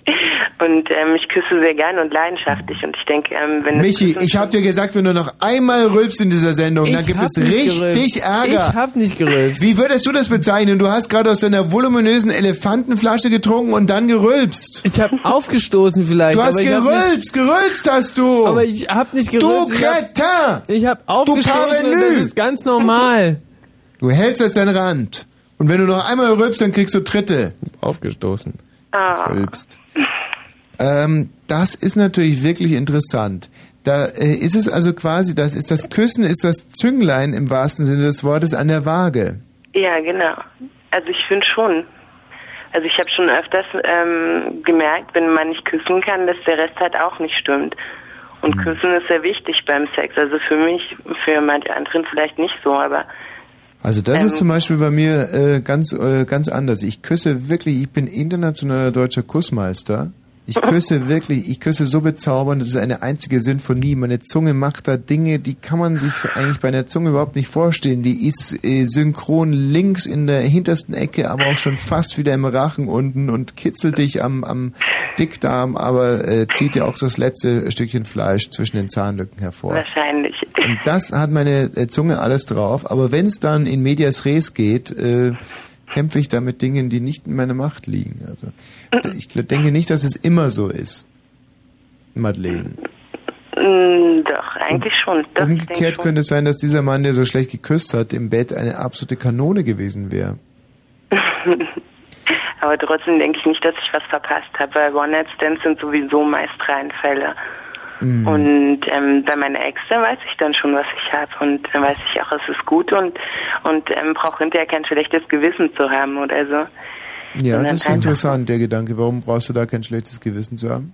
(laughs) und ähm, ich küsse sehr gern und leidenschaftlich. Und ich denke, ähm, wenn Michi, ich hab dir gesagt, wenn du noch einmal rülpst in dieser Sendung, dann Ich gibt hab es richtig gerülpst. Ärger. Ich hab nicht gerülpst. Wie würdest du das bezeichnen? Du hast gerade aus deiner voluminösen Elefantenflasche getrunken und dann gerülpst. Ich habe aufgestoßen vielleicht. Du hast aber ich hab gerülpst, gerülpst hast du. Aber ich hab nicht Du gerülpst. Ich hab- Kretin! Ich habe aufgestoßen und Parvenu! das ist ganz normal. (laughs) Du hältst jetzt deinen Rand. Und wenn du noch einmal rülpst, dann kriegst du Tritte. Aufgestoßen. Ah. Rülpst. Ähm, das ist natürlich wirklich interessant. Da äh, ist es also quasi, das ist das Küssen, ist das Zünglein im wahrsten Sinne des Wortes an der Waage. Ja, genau. Also ich finde schon. Also ich habe schon öfters ähm, gemerkt, wenn man nicht küssen kann, dass der Rest halt auch nicht stimmt. Und küssen ist sehr wichtig beim Sex. Also für mich, für manche anderen vielleicht nicht so, aber Also das Ähm. ist zum Beispiel bei mir äh, ganz äh, ganz anders. Ich küsse wirklich, ich bin internationaler deutscher Kussmeister. Ich (laughs) küsse wirklich, ich küsse so bezaubernd, das ist eine einzige Sinfonie. Meine Zunge macht da Dinge, die kann man sich eigentlich bei einer Zunge überhaupt nicht vorstellen. Die ist äh, synchron links in der hintersten Ecke, aber auch schon fast wieder im Rachen unten und kitzelt dich am, am Dickdarm, aber äh, zieht dir auch das letzte Stückchen Fleisch zwischen den Zahnlücken hervor. wahrscheinlich. Und das hat meine äh, Zunge alles drauf. Aber wenn es dann in medias res geht, äh, kämpfe ich da mit Dingen, die nicht in meiner Macht liegen. Also ich denke nicht, dass es immer so ist. Madeleine. Mm, doch, eigentlich schon. Denke Umgekehrt könnte es sein, dass dieser Mann, der so schlecht geküsst hat, im Bett eine absolute Kanone gewesen wäre. (laughs) Aber trotzdem denke ich nicht, dass ich was verpasst habe, weil One-Night-Stands sind sowieso meist Reinfälle. Mhm. Und ähm, bei meiner Ex, da weiß ich dann schon, was ich habe. Und dann weiß ich auch, es ist gut und, und ähm, brauche hinterher kein schlechtes Gewissen zu haben oder so. Ja, das ist interessant, der Gedanke. Warum brauchst du da kein schlechtes Gewissen zu haben?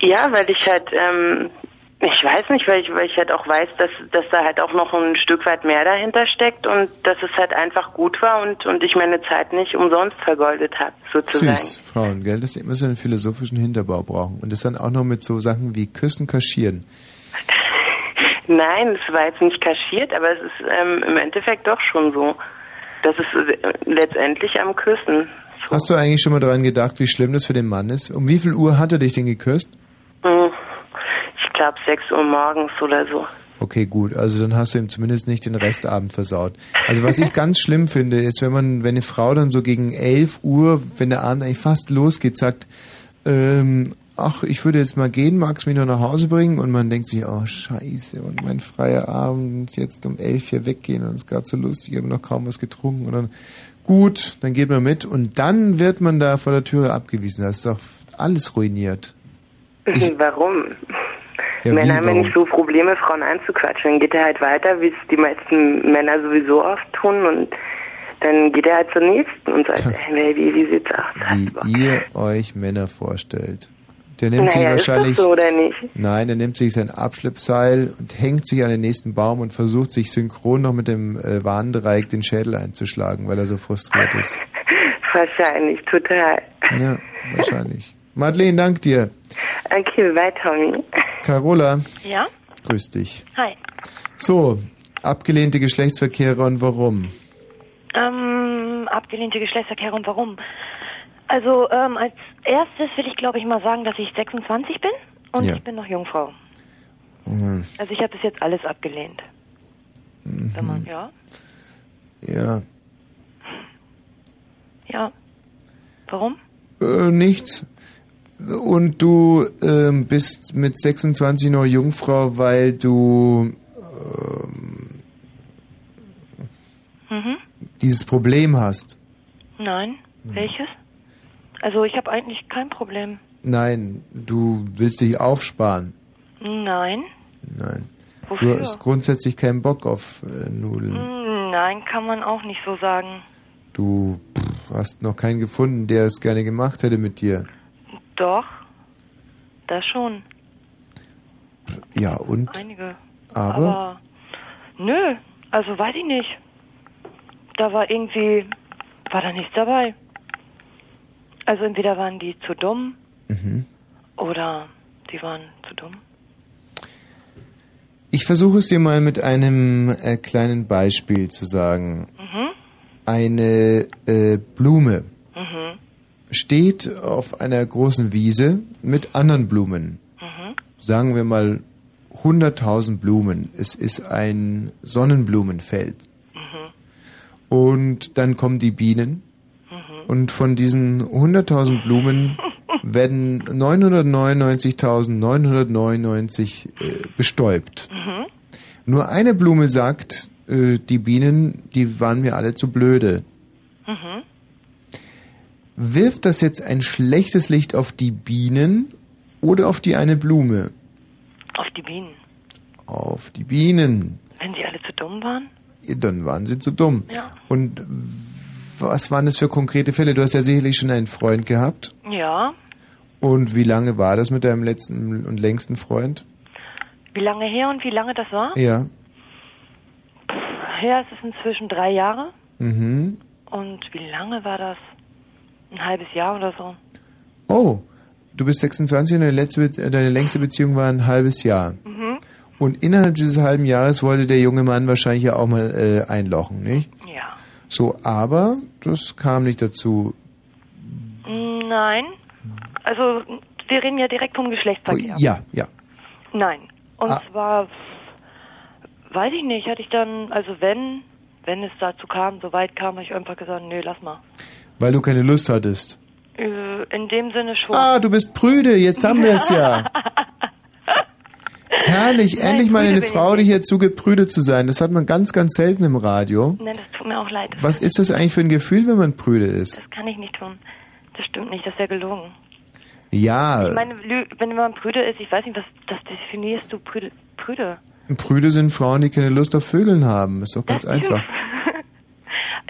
Ja, weil ich halt, ähm, ich weiß nicht, weil ich, weil ich halt auch weiß, dass, dass da halt auch noch ein Stück weit mehr dahinter steckt und dass es halt einfach gut war und, und ich meine Zeit nicht umsonst vergoldet habe, sozusagen. Süß, Frauen, gell, dass sie immer so einen philosophischen Hinterbau brauchen. Und das dann auch noch mit so Sachen wie Küssen, Kaschieren. (laughs) Nein, es war jetzt nicht kaschiert, aber es ist ähm, im Endeffekt doch schon so. Das ist äh, letztendlich am Küssen. Hast du eigentlich schon mal daran gedacht, wie schlimm das für den Mann ist? Um wie viel Uhr hat er dich denn geküsst? Hm, Ich glaube 6 Uhr morgens oder so. Okay, gut. Also dann hast du ihm zumindest nicht den Restabend versaut. Also was ich ganz schlimm finde, ist, wenn man, wenn eine Frau dann so gegen 11 Uhr, wenn der Abend eigentlich fast losgeht, sagt, ähm, ach, ich würde jetzt mal gehen, magst mich noch nach Hause bringen? Und man denkt sich, oh scheiße, und mein freier Abend, jetzt um 11 hier weggehen und es ist gerade so lustig, ich habe noch kaum was getrunken. Und dann, gut, dann geht man mit und dann wird man da vor der Türe abgewiesen. Das ist doch alles ruiniert. (laughs) Warum? Ja, Männer haben ja nicht so Probleme, Frauen anzuquatschen. Dann geht er halt weiter, wie es die meisten Männer sowieso oft tun und dann geht er halt zur nächsten und sagt, hey Baby, wie sieht's aus? Wie ihr euch Männer vorstellt. Der nimmt sich naja, ist wahrscheinlich. so? Nein, er nimmt sich sein Abschleppseil und hängt sich an den nächsten Baum und versucht sich synchron noch mit dem äh, Warndreieck den Schädel einzuschlagen, weil er so frustriert ist. (laughs) Wahrscheinlich, total. Ja, wahrscheinlich. Madeleine, dank dir. Okay, bye, Tommy. Carola, Ja? grüß dich. Hi. So, abgelehnte Geschlechtsverkehre und warum? Ähm, abgelehnte Geschlechtsverkehr und warum? Also, ähm, als erstes will ich, glaube ich, mal sagen, dass ich 26 bin und Ja. ich bin noch Jungfrau. Mhm. Also ich habe bis jetzt alles abgelehnt. Wenn man, Mhm. ja, Ja, ja. Warum? äh, nichts. Und du ähm, bist mit 26 noch Jungfrau, weil du ähm, Mhm. dieses Problem hast. Nein. Welches? Also ich habe eigentlich kein Problem. Nein, du willst dich aufsparen. Nein. Nein. Wofür? Du hast grundsätzlich keinen Bock auf äh, Nudeln. Hm, Nein, kann man auch nicht so sagen. Du pff, hast noch keinen gefunden, der es gerne gemacht hätte mit dir. Doch. Das schon. Ja, und? Einige. Aber? Aber nö, also weiß ich nicht. da war irgendwie, war da nichts dabei. Also entweder waren die zu dumm Mhm. oder die waren zu dumm. Ich versuche es dir mal mit einem äh, kleinen Beispiel zu sagen. Mhm. Eine äh, Blume Mhm. Steht auf einer großen Wiese mit anderen Blumen. Mhm. Sagen wir mal 100.000 Blumen. Es ist ein Sonnenblumenfeld. Mhm. Und dann kommen die Bienen. Und von diesen 100.000 Blumen (laughs) werden 999.999 äh, bestäubt. Mhm. Nur eine Blume sagt, äh, die Bienen, die waren mir alle zu blöde. Wirft das jetzt ein schlechtes Licht auf die Bienen oder auf die eine Blume? Auf die Bienen. Auf die Bienen. Wenn sie alle zu dumm waren? Ja, Dann waren sie zu dumm. Ja. Und was waren das für konkrete Fälle? Du hast ja sicherlich schon einen Freund gehabt. Ja. Und wie lange war das mit deinem letzten und längsten Freund? Wie lange her und wie lange das war? Ja. Her ist es inzwischen drei Jahre. Mhm. Und wie lange war das? Ein halbes Jahr oder so. Oh, du bist 26 und deine, letzte, Be- äh, deine längste Beziehung war ein halbes Jahr. Mhm. Und innerhalb dieses halben Jahres wollte der junge Mann wahrscheinlich ja auch mal äh, einlochen, nicht? Ja. So, aber das kam nicht dazu. Nein. Also, wir reden ja direkt vom Geschlechtsverkehr. Oh, Ja, ja. Nein. Und Ah. zwar, weiß ich nicht, hatte ich dann, also wenn, wenn es dazu kam, so weit kam, habe ich einfach gesagt, nö, lass mal. Weil du keine Lust hattest. Äh, In dem Sinne schon. Ah, du bist prüde, jetzt haben wir es ja. (laughs) Herrlich, Nein, endlich mal eine Frau, die hier zugibt, prüde zu sein. Das hat man ganz, ganz selten im Radio. Nein, das tut mir auch leid. Was ist das eigentlich für ein Gefühl, wenn man prüde ist? Das kann ich nicht tun. Das stimmt nicht, das ist ja gelogen. Ja, Ich meine, wenn man prüde ist, ich weiß nicht, was das definierst du prüde? prüde? prüde sind Frauen, die keine Lust auf Vögeln haben. Ist doch ganz einfach. (laughs)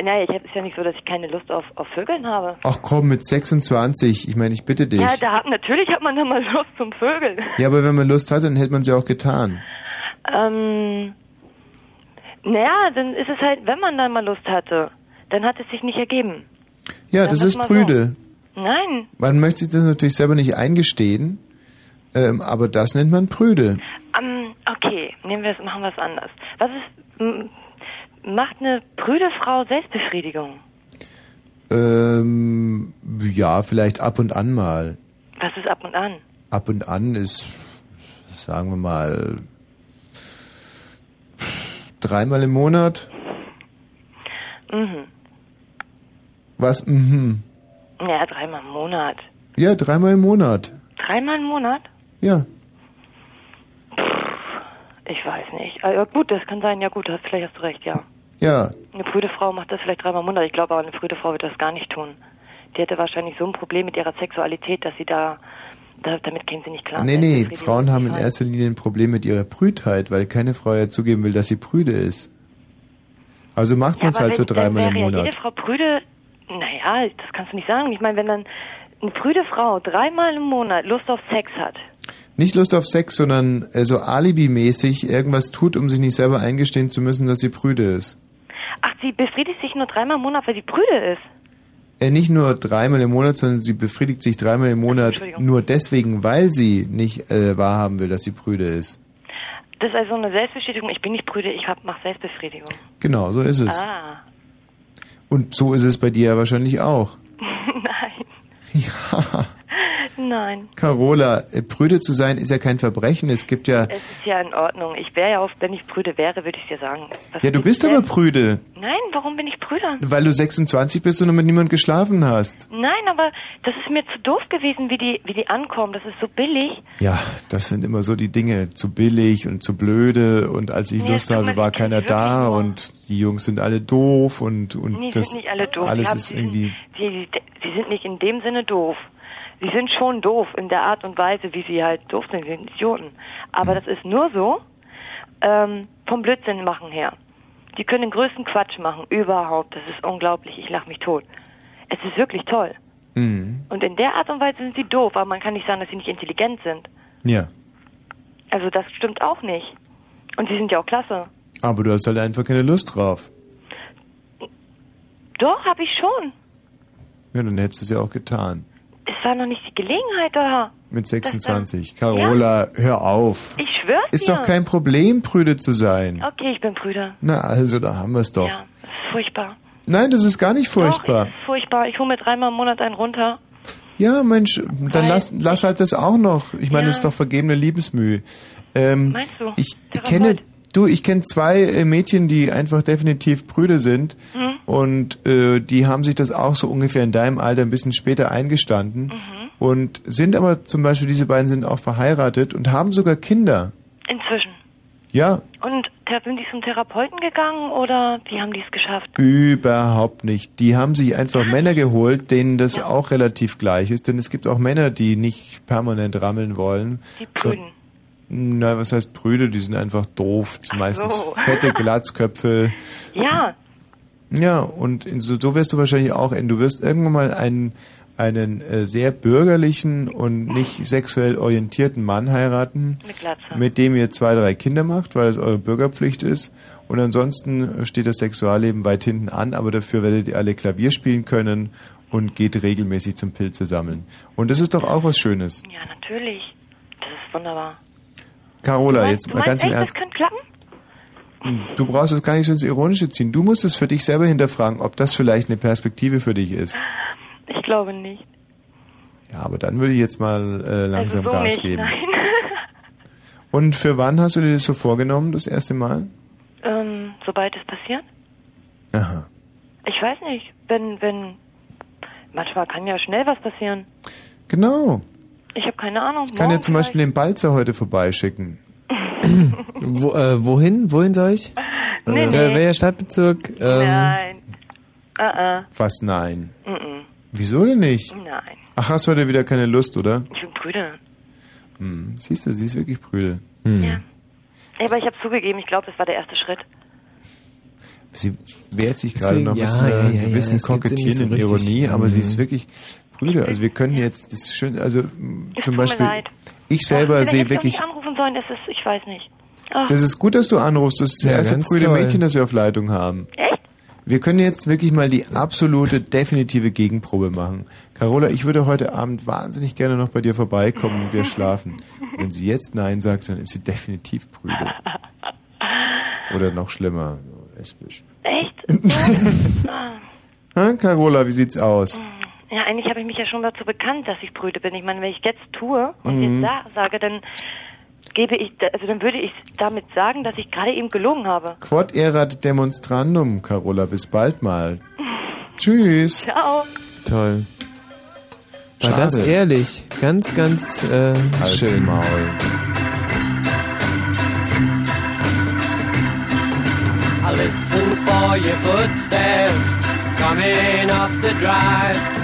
Naja, ich hab- ist ja nicht so, dass ich keine Lust auf, auf Vögeln habe. Ach komm, mit 26, ich meine, ich bitte dich. Ja, da hat, natürlich hat man dann mal Lust zum Vögeln. Ja, aber wenn man Lust hat, dann hätte man sie auch getan. Ähm, naja, dann ist es halt, wenn man dann mal Lust hatte, dann hat es sich nicht ergeben. Ja, Dann das ist prüde. Nein, Man möchte sich das natürlich selber nicht eingestehen, ähm, aber das nennt man prüde. ähm, okay, nehmen wir es, machen wir es anders. Was ist, macht eine prüde Frau Selbstbefriedigung? Ähm, ja, vielleicht ab und an mal. Was ist ab und an? Ab und an ist, sagen wir mal, dreimal im Monat. Mhm. Was? Mhm. Ja, dreimal im Monat. Ja, dreimal im Monat. Dreimal im Monat? Ja. Ich weiß nicht. Also gut, das kann sein, ja gut, hast, vielleicht hast du recht, ja. Ja. Eine prüde Frau macht das vielleicht dreimal im Monat. Ich glaube aber, eine prüde Frau wird das gar nicht tun. Die hätte wahrscheinlich so ein Problem mit ihrer Sexualität, dass sie da, da damit käme sie nicht klar. Nee, nee, Frauen haben in erster Linie ein Problem mit ihrer Prüdheit, weil keine Frau ja zugeben will, dass sie prüde ist. Also macht man es aber halt so wenn- dreimal im wäre ja Monat. jede Frau prüde, naja, das kannst du nicht sagen. Ich meine, wenn dann eine prüde Frau dreimal im Monat Lust auf Sex hat, Nicht Lust auf Sex, sondern so alibimäßig irgendwas tut, um sich nicht selber eingestehen zu müssen, dass sie prüde ist. Ach, sie befriedigt sich nur dreimal im Monat, weil sie prüde ist. Äh, nicht nur dreimal im Monat, sondern sie befriedigt sich dreimal im Monat nur deswegen, weil sie nicht äh, wahrhaben will, dass sie prüde ist. Das ist also eine Selbstbestätigung. Ich bin nicht prüde, ich hab, mach Selbstbefriedigung. Genau, so ist es. Ah, Und so ist es bei dir ja wahrscheinlich auch. (laughs) nein, Ja, nein. Carola, äh, prüde zu sein ist ja kein Verbrechen. Es gibt ja... Es ist ja in Ordnung. Ich wäre ja auch, wenn ich prüde wäre, würde ich dir sagen. Was Ja, du bist aber prüde, Nein, warum bin ich prüde? weil du 26 bist und noch mit niemand geschlafen hast. Nein, aber das ist mir zu doof gewesen, wie die, wie die ankommen. Das ist so billig. Ja, das sind immer so die Dinge. Zu billig und zu blöde und als ich Nee, Lust hatte, man war keiner da nur. und die Jungs sind alle doof und, und Nee, die das sind nicht alle doof. alles ist die irgendwie... Die, die sind nicht in dem Sinne doof. Sie sind schon doof in der Art und Weise, wie sie halt doof sind. Sie sind Idioten. Aber das ist nur so ähm, vom Blödsinn machen her. Die können den größten Quatsch machen, überhaupt. Das ist unglaublich. Ich lache mich tot. Es ist wirklich toll. Mhm. Und in der Art und Weise sind sie doof, aber man kann nicht sagen, dass sie nicht intelligent sind. Ja, Also das stimmt auch nicht. Und sie sind ja auch klasse. aber du hast halt einfach keine Lust drauf. Doch, habe ich schon. Ja, dann hättest du es ja auch getan. Es war noch nicht die Gelegenheit da. Mit 26. Carola, hör auf. Ich schwör's Ist dir. doch kein Problem, prüde zu sein. Okay, ich bin Brüder. Na also, da haben wir es doch. Ja, das ist furchtbar. Nein, das ist gar nicht furchtbar. Doch, ist furchtbar. Ich hole mir dreimal im Monat einen runter. Ja, Mensch, dann lass, lass halt das auch noch. Ich meine, das ist doch vergebene Liebesmühe. Ähm, Meinst du? Ich kenne, du, ich kenne zwei äh, Mädchen, die einfach definitiv Brüder sind. Mhm. Und äh, die haben sich das auch so ungefähr in deinem Alter ein bisschen später eingestanden. Mhm. Und sind aber zum Beispiel, diese beiden sind auch verheiratet und haben sogar Kinder. Inzwischen. Ja, Und sind die zum Therapeuten gegangen oder wie haben die es geschafft? Überhaupt nicht. Die haben sich einfach Männer geholt, denen das auch relativ gleich ist. Denn es gibt auch Männer, die nicht permanent rammeln wollen. Die Brüden. Na, was heißt Brüde? Die sind einfach doof. Die meistens so. fette Glatzköpfe. (laughs) Ja, Ja, und so, so wirst du wahrscheinlich auch enden. Du wirst irgendwann mal einen, einen äh, sehr bürgerlichen und nicht sexuell orientierten Mann heiraten, Mit Glatze. mit dem ihr zwei, drei Kinder macht, weil es eure Bürgerpflicht ist. Und ansonsten steht das Sexualleben weit hinten an, aber dafür werdet ihr alle Klavier spielen können und geht regelmäßig zum Pilze sammeln. Und das ist doch auch was Schönes. ja, natürlich. Das ist wunderbar. Carola, du meinst, jetzt mal ganz im echt, Ernst. das könnte klappen? Du brauchst es gar nicht so ins Ironische ziehen. Du musst es für dich selber hinterfragen, ob das vielleicht eine Perspektive für dich ist. Ich glaube nicht. Ja, aber dann würde ich jetzt mal äh, langsam also so Gas nicht, geben. nein. (laughs) Und für wann hast du dir das so vorgenommen, das erste Mal? ähm, sobald es passiert? Aha. Ich weiß nicht. Wenn, wenn, manchmal kann ja schnell was passieren. Genau. Ich habe keine Ahnung. Ich kann ja zum Beispiel den Balzer heute vorbeischicken. (clears throat) Wo, äh, wohin? Wohin soll ich? Nee, Äh, nee. welcher Stadtbezirk? Ähm, Nein. Uh Was nein? -uh. Mm -mm. Wieso denn nicht? Nein. Ach, hast du heute wieder keine Lust, oder? Ich bin Brüder. Hm. Siehst du, sie ist wirklich Brüder. Ja. Aber ich habe zugegeben, ich glaube, das war der erste Schritt. Sie wehrt sich gerade Sie- noch ja, mit so einer ja, ja, ja, gewissen sie so kokettierenden richtig. Ironie, aber sie Mhm. ist wirklich Brüder. Also wir können jetzt, das ist schön, also Es zum Beispiel, ich selber Vielleicht sehe wirklich, nicht anrufen sollen, das ist, ich weiß nicht. Ah. das ist gut, dass du anrufst, das ist das Ja, erste toll. Mädchen, das wir auf Leitung haben. Echt? Wir können jetzt wirklich mal die absolute, definitive Gegenprobe machen. Carola, ich würde heute Abend wahnsinnig gerne noch bei dir vorbeikommen und wir schlafen. Wenn sie jetzt Nein sagt, dann ist sie definitiv Brüder. Oder noch schlimmer, so lesbisch. Echt? (laughs) ah. Carola, wie sieht's aus? Ja, eigentlich habe ich mich ja schon dazu bekannt, dass ich Brüder bin. Ich meine, wenn ich jetzt tue und Mhm. jetzt sa sage, dann gebe ich, also dann würde ich damit sagen, dass ich gerade eben gelogen habe. Quod erat demonstrandum, Carola. Bis bald mal. (laughs) Tschüss. Ciao. Toll. War Schade. das ehrlich? Ganz, ganz äh, Halt's schön. Maul. I listen for your footsteps coming up the drive.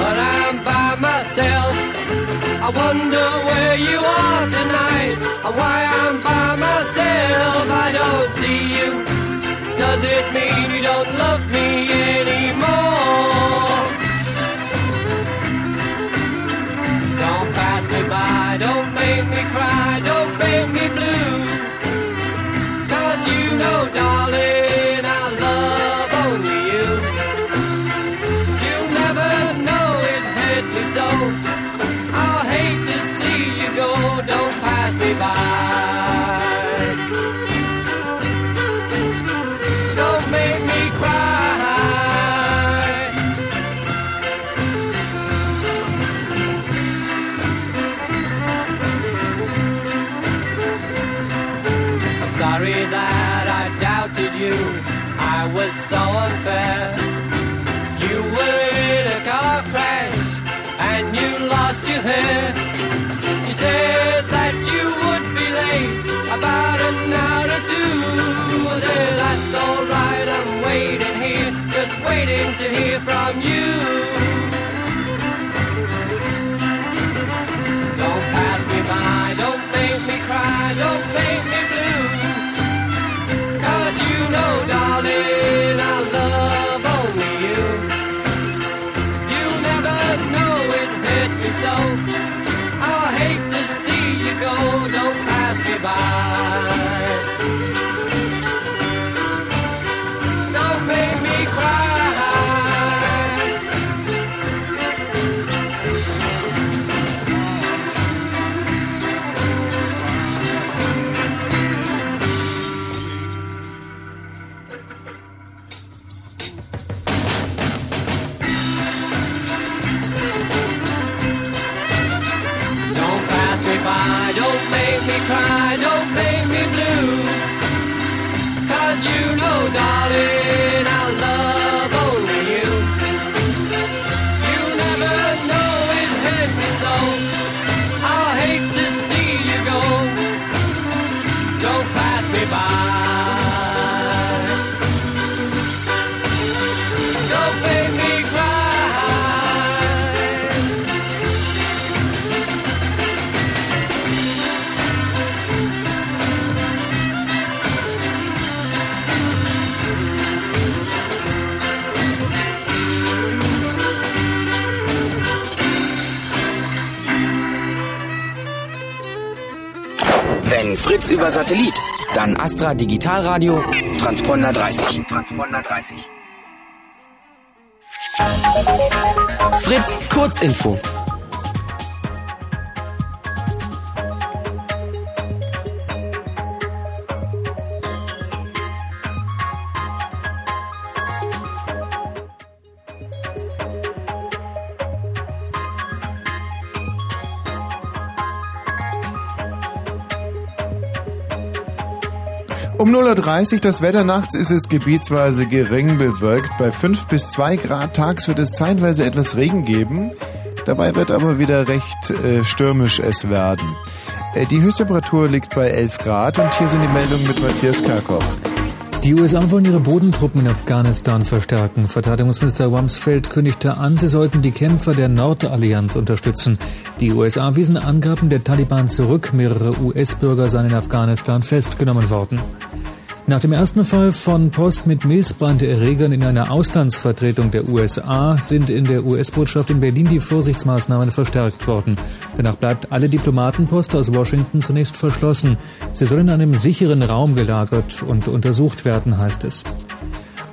but I'm by myself. I wonder where you are tonight, and why I'm by myself. I don't see you. Does it mean you don't love me anymore? Don't pass me by, don't make me cry, don't make me blue. Cause you know, darling, so unfair. You were in a car crash and you lost your hair. You said that you would be late about an hour or two. I said, that's alright, I'm waiting here, just waiting. waiting to hear from you. Fritz über Satellit, dann Astra Digitalradio, Transponder 30. Transponder 30. Fritz Kurzinfo. 0.30 Uhr das Wetter nachts ist es gebietsweise gering bewölkt. Bei 5 bis 2 Grad tags wird es zeitweise etwas Regen geben. Dabei wird aber wieder recht äh, stürmisch es werden. Äh, die Höchsttemperatur liegt bei 11 Grad und hier sind die Meldungen mit Matthias Karkow. Die USA wollen ihre Bodentruppen in Afghanistan verstärken. Verteidigungsminister Rumsfeld kündigte an, sie sollten die Kämpfer der Nordallianz unterstützen. Die USA wiesen Angaben der Taliban zurück. Mehrere US-Bürger seien in Afghanistan festgenommen worden. Nach dem ersten Fall von Post mit Milzbranderregern in einer Auslandsvertretung der USA sind in der US-Botschaft in Berlin die Vorsichtsmaßnahmen verstärkt worden. Danach bleibt alle Diplomatenpost aus Washington zunächst verschlossen. Sie soll in einem sicheren Raum gelagert und untersucht werden, heißt es.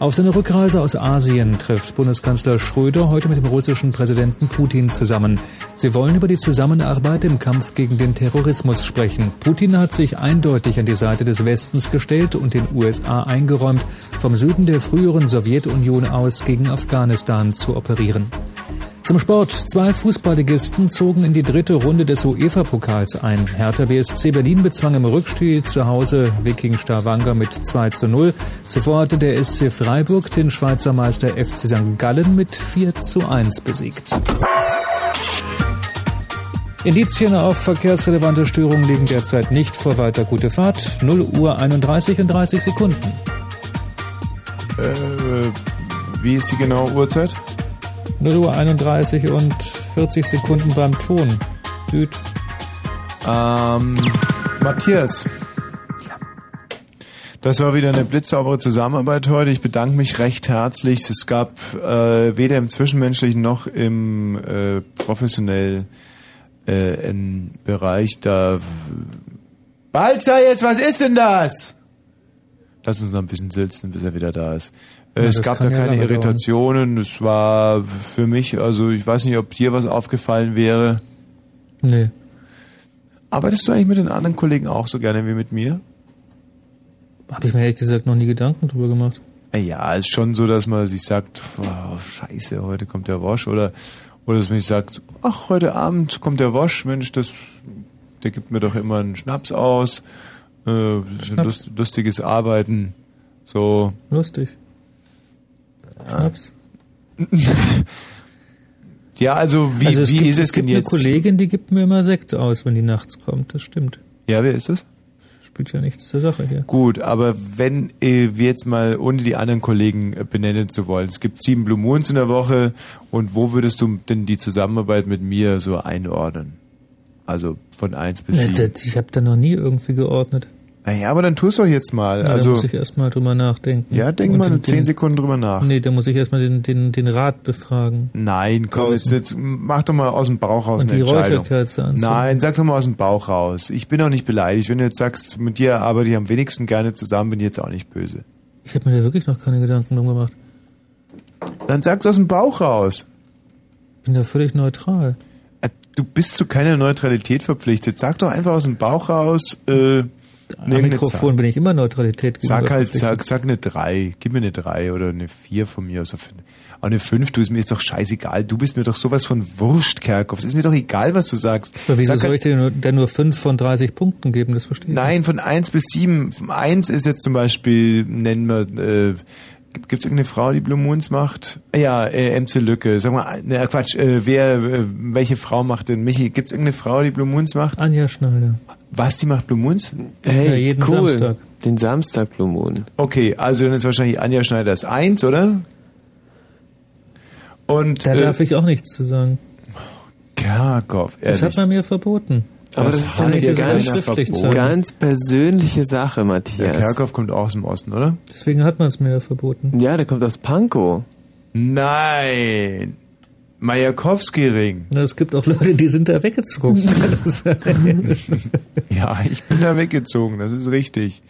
Auf seiner Rückreise aus Asien trifft Bundeskanzler Schröder heute mit dem russischen Präsidenten Putin zusammen. Sie wollen über die Zusammenarbeit im Kampf gegen den Terrorismus sprechen. Putin hat sich eindeutig an die Seite des Westens gestellt und den USA eingeräumt, vom Süden der früheren Sowjetunion aus gegen Afghanistan zu operieren. Zum Sport. Zwei Fußballligisten zogen in die dritte Runde des UEFA-Pokals ein. Hertha BSC Berlin bezwang im Rückspiel zu Hause Viking Stavanger mit 2 zu 0. Zuvor hatte der SC Freiburg den Schweizer Meister FC St. Gallen mit 4 zu 1 besiegt. Indizien auf verkehrsrelevante Störungen liegen derzeit nicht vor weiter gute Fahrt. 0 Uhr 31 und 30 Sekunden. Äh, wie ist die genaue Uhrzeit? 0 Uhr 31 und 40 Sekunden beim Ton. Düt. Ähm, Matthias. Das war wieder eine blitzsaubere Zusammenarbeit heute. Ich bedanke mich recht herzlich. Es gab äh, weder im Zwischenmenschlichen noch im äh, professionell äh, im Bereich da. Balzer jetzt, was ist denn das? Lass uns noch ein bisschen sülzen, bis er wieder da ist. Äh, es gab da ja keine. Irritationen. Es war für mich, also ich weiß nicht, ob dir was aufgefallen wäre. Nee. Arbeitest du eigentlich mit den anderen Kollegen auch so gerne wie mit mir? Habe ich mir ehrlich gesagt noch nie Gedanken drüber gemacht. Ja, ist schon so, dass man sich sagt, oh, scheiße, heute kommt der Wosch oder oder dass man sich sagt, ach, heute Abend kommt der Wosch, Mensch, das der gibt mir doch immer einen Schnaps aus. Äh, Lust, lustiges Arbeiten. So. Lustig. Schnaps. (laughs) Ja, also wie, also es wie gibt, ist es, es gibt denn eine jetzt? Kollegin, die gibt mir immer Sekt aus, wenn die nachts kommt. Das stimmt. Ja, wer ist das? spielt ja nichts zur Sache hier. Gut, aber wenn äh, wir jetzt mal, ohne die anderen Kollegen äh, benennen zu wollen, es gibt sieben Blue Moons in der Woche und wo würdest du denn die Zusammenarbeit mit mir so einordnen? Also von eins bis sieben. Ich habe da noch nie irgendwie geordnet. Naja, aber dann tust doch jetzt mal. Ja, also, da muss ich erstmal drüber nachdenken. ja, denk Und mal den- zehn Sekunden drüber nach. Nee, da muss ich erstmal den, den, den Rat befragen. Nein, komm, jetzt, jetzt mach doch mal aus dem Bauch raus Und eine die Entscheidung. Räucherkerze anzünden. Nein, sag doch mal aus dem Bauch raus. Ich bin auch nicht beleidigt. Wenn du jetzt sagst, mit dir arbeite ich am wenigsten gerne zusammen, bin ich jetzt auch nicht böse. Ich habe mir da wirklich noch keine Gedanken drum gemacht. Dann sag's aus dem Bauch raus. Bin da völlig neutral. Äh, Du bist zu keiner Neutralität verpflichtet. Sag doch einfach aus dem Bauch raus. Äh, Am irgendeine Mikrofon bin ich immer Neutralität Sag halt, sag, sag eine 3. Gib mir eine 3 oder eine 4 von mir aus. Auch eine 5, du, ist mir ist doch scheißegal. Du bist mir doch sowas von Wurscht, Kerkhoff. Es ist mir doch egal, was du sagst. Aber wieso Sag soll halt- ich dir nur, denn nur 5 von 30 Punkten geben? Das verstehe ich Nein, von 1 bis 7. 1 ist jetzt zum Beispiel, nennen wir, äh, gibt es irgendeine Frau, die Blue Moons macht? Ja, äh, MC Lücke. Sag mal, ne, Quatsch, äh, wer, äh, welche Frau macht denn Michi? Gibt es irgendeine Frau, die Blue Moons macht? Anja Schneider. Was, die macht Blue Moons? Hey, Ja, jeden cool. Samstag. Den Samstag Blue Moon. Okay, also dann ist wahrscheinlich Anja Schneider das 1, oder? Und, Da äh, darf ich auch nichts zu sagen. Kerkhoff, Das ehrlich. hat man mir verboten. Aber das, ist doch eine ganz, ganz persönliche Sache, Der Matthias. Kerkhoff kommt auch aus dem Osten, oder? Deswegen hat man es mir ja verboten. Ja, der kommt aus Pankow. Nein! Majakowski-Ring. Es gibt auch Leute, die sind da weggezogen. (laughs) Ja, ich bin da weggezogen, das ist richtig.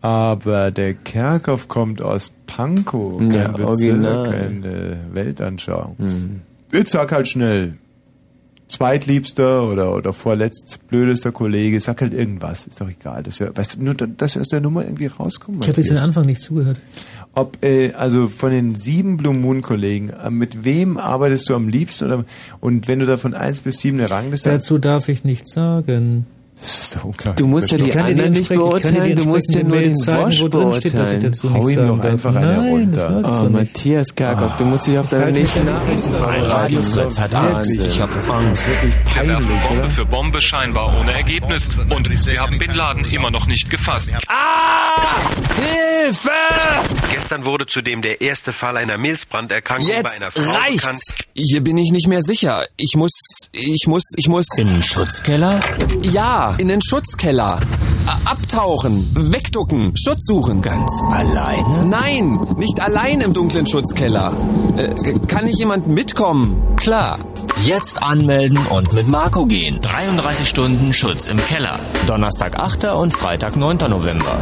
Aber der Kerkhoff kommt aus Pankow, kein Ja, Bezirk, original. keine Weltanschauung. Jetzt sag halt schnell. Zweitliebster oder, oder vorletzt blödester Kollege, sag halt irgendwas, ist doch egal. Dass wir, weißt du, nur, dass wir aus der Nummer irgendwie rauskommen. Ich habe jetzt den. Anfang nicht zugehört. Ob, äh, also von den sieben Blue Moon Kollegen, äh, mit wem arbeitest du am liebsten? Oder, und wenn du da von eins bis sieben eine Rangliste Dazu darf ich nichts sagen. Das ist doch unklar. Du musst ja die anderen nicht beurteilen, du musst ja nur den steht, ich beurteilen. dazu Hau ihm doch einfach eine runter. Oh, so. Matthias Kerkhoff, du musst dich auf deine halt nächste Nachricht vorbereiten. Radio Fritz hat Angst. Ich hab Angst. wirklich Wir werfen peinlich, Bombe für Bombe scheinbar ohne Ergebnis und wir haben Bin Laden immer noch nicht gefasst. Hilfe! Gestern wurde zudem der erste Fall einer Milzbranderkrankung bei einer Frau bekannt. reicht's. Hier bin ich nicht mehr sicher. Ich muss, ich muss, ich muss. In den Schutzkeller? Ja, in den Schutzkeller. Abtauchen, wegducken, Schutz suchen. Ganz alleine? Nein, nicht allein im dunklen Schutzkeller. Äh, kann nicht jemand mitkommen? Klar. Jetzt anmelden und mit Marco gehen. 33 Stunden Schutz im Keller. Donnerstag 8. und Freitag 9. November.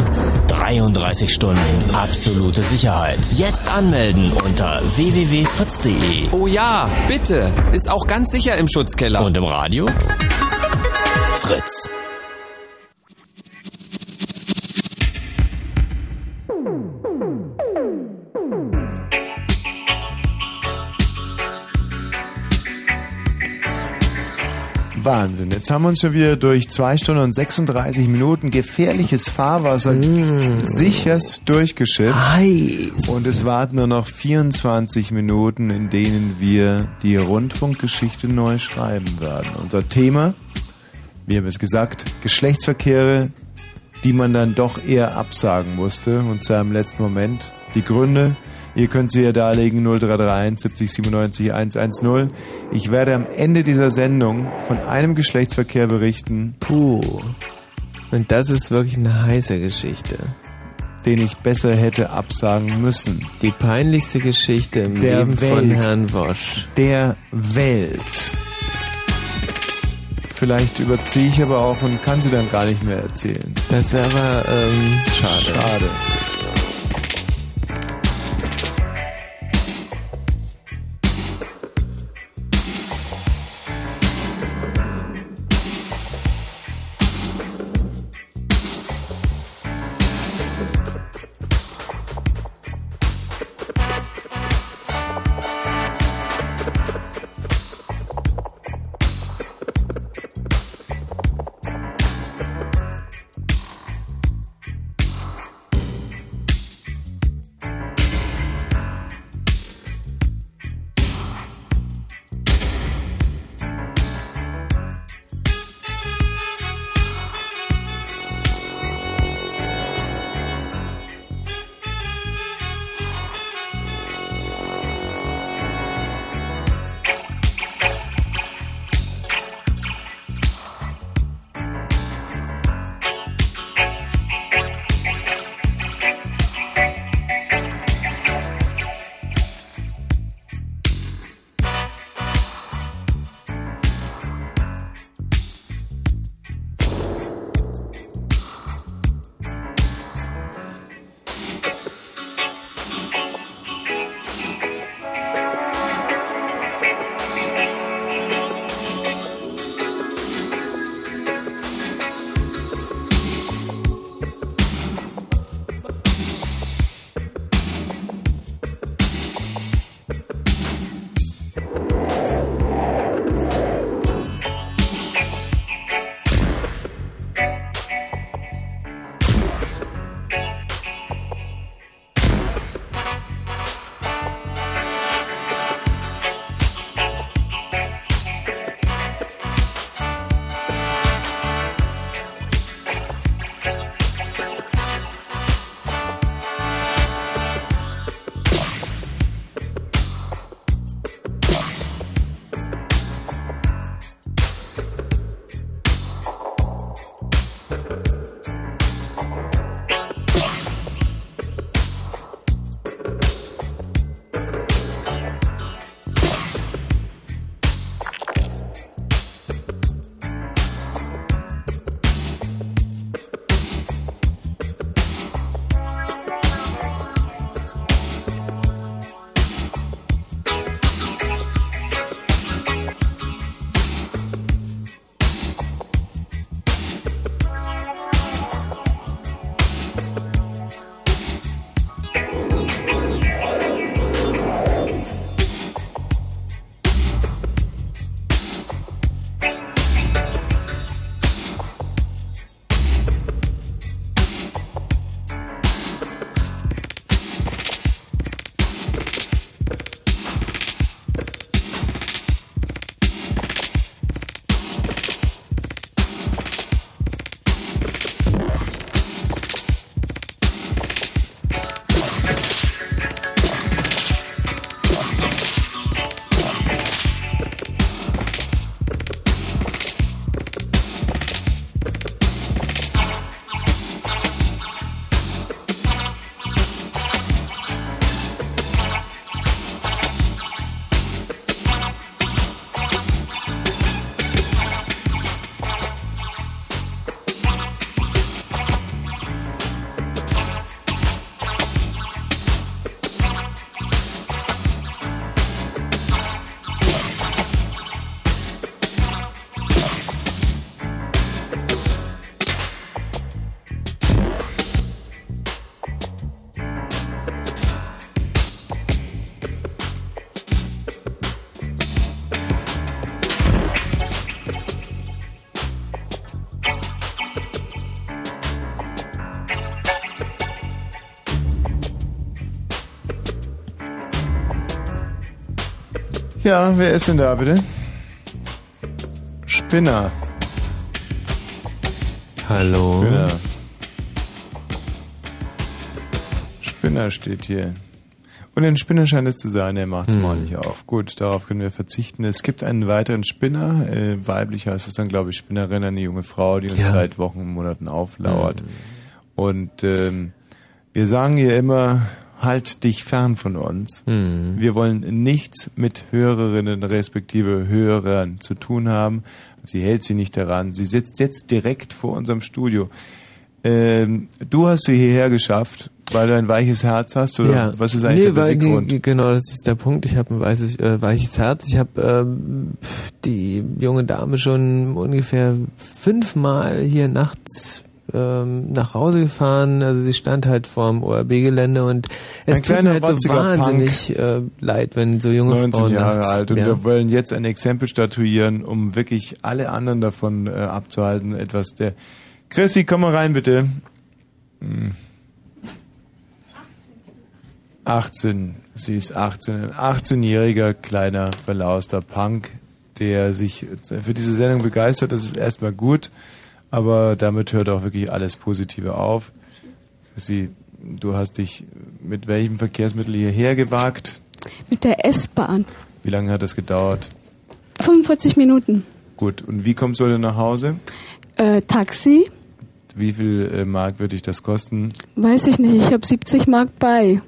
33 Stunden absolute Sicherheit. Jetzt anmelden unter www.fritz.de. Oh ja, bitte. Ist auch ganz sicher im Schutzkeller. Und im Radio? Fritz. Wahnsinn. Jetzt haben wir uns schon wieder durch zwei Stunden und 36 Minuten gefährliches Fahrwasser sicherst durchgeschifft. Und es warten nur noch 24 Minuten, in denen wir die Rundfunkgeschichte neu schreiben werden. Unser Thema, wir haben es gesagt, Geschlechtsverkehre, die man dann doch eher absagen musste, und zwar im letzten Moment. Die Gründe, ihr könnt sie ja darlegen, 0331 70 97 110. Ich werde am Ende dieser Sendung von einem Geschlechtsverkehr berichten, Puh. Und das ist wirklich eine heiße Geschichte. den ich besser hätte absagen müssen. Die peinlichste Geschichte im Der Leben von Welt. Herrn Wosch. Der Welt. Vielleicht überziehe ich aber auch und kann sie dann gar nicht mehr erzählen. Das wäre aber ähm, schade. Schade. Ja, wer ist denn da bitte? Spinner. Hallo. Spinner. Spinner steht hier. Und ein Spinner scheint es zu sein, er macht's Hm. mal nicht auf. Gut, darauf können wir verzichten. Es gibt einen weiteren Spinner, äh, weiblich heißt es dann, glaube ich, Spinnerin, eine junge Frau, die uns Ja. seit Wochen, Monaten auflauert. Hm. Und ähm, wir sagen ihr immer, halt dich fern von uns. Hm. Wir wollen nichts mit Hörerinnen respektive Hörern zu tun haben. Sie hält sie nicht daran. Sie sitzt jetzt direkt vor unserem Studio. Ähm, du hast sie hierher geschafft, weil du ein weiches Herz hast oder ja. was ist eigentlich nee, der weil, Beweggrund? die- Genau, das ist der Punkt. Ich habe ein weißes, äh, weiches Herz. Ich habe ähm, die junge Dame schon ungefähr fünfmal hier nachts ähm, nach Hause gefahren. Also sie stand halt vorm ORB-Gelände und es Ein tut mir halt so wahnsinnig äh, leid, wenn so junge 19 Frauen Jahre alt und ja. wir wollen jetzt ein Exempel statuieren, um wirklich alle anderen davon äh, abzuhalten. Etwas der. Chrissy, komm mal rein bitte. Hm. 18. Sie ist 18. Ein 18-jähriger kleiner verlauster Punk, der sich für diese Sendung begeistert. Das ist erstmal gut, aber damit hört auch wirklich alles Positive auf. Sie, du hast dich mit welchem Verkehrsmittel hierher gewagt? Mit der S-Bahn. Wie lange hat das gedauert? 45 Minuten. Gut, und wie kommst du denn nach Hause? Äh, Taxi? Wie viel äh, Mark wird dich das kosten? Weiß ich nicht. Ich habe 70 Mark bei.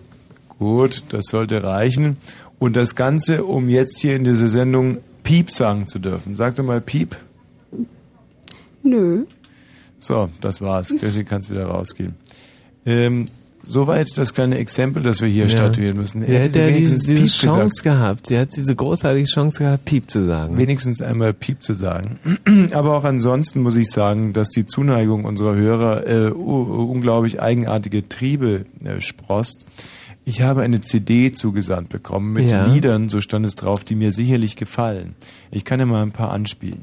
Gut, das sollte reichen. Und das Ganze, um jetzt hier in dieser Sendung Piep sagen zu dürfen. Sag doch mal Piep. Nö. So, das war's. Chrissy kannst wieder rausgehen. Ähm, soweit das kleine Exempel, das wir hier Ja. statuieren müssen. Sie hätte ja wenigstens diese, Piep Chance gehabt. Sie hat diese großartige Chance gehabt, Piep zu sagen. wenigstens einmal Piep zu sagen. (clears throat) Aber auch ansonsten muss ich sagen, dass die Zuneigung unserer Hörer äh, unglaublich eigenartige Triebe äh, sprost. Ich habe eine CD zugesandt bekommen mit Ja. Liedern, so stand es drauf, die mir sicherlich gefallen. Ich kann ja mal ein paar anspielen.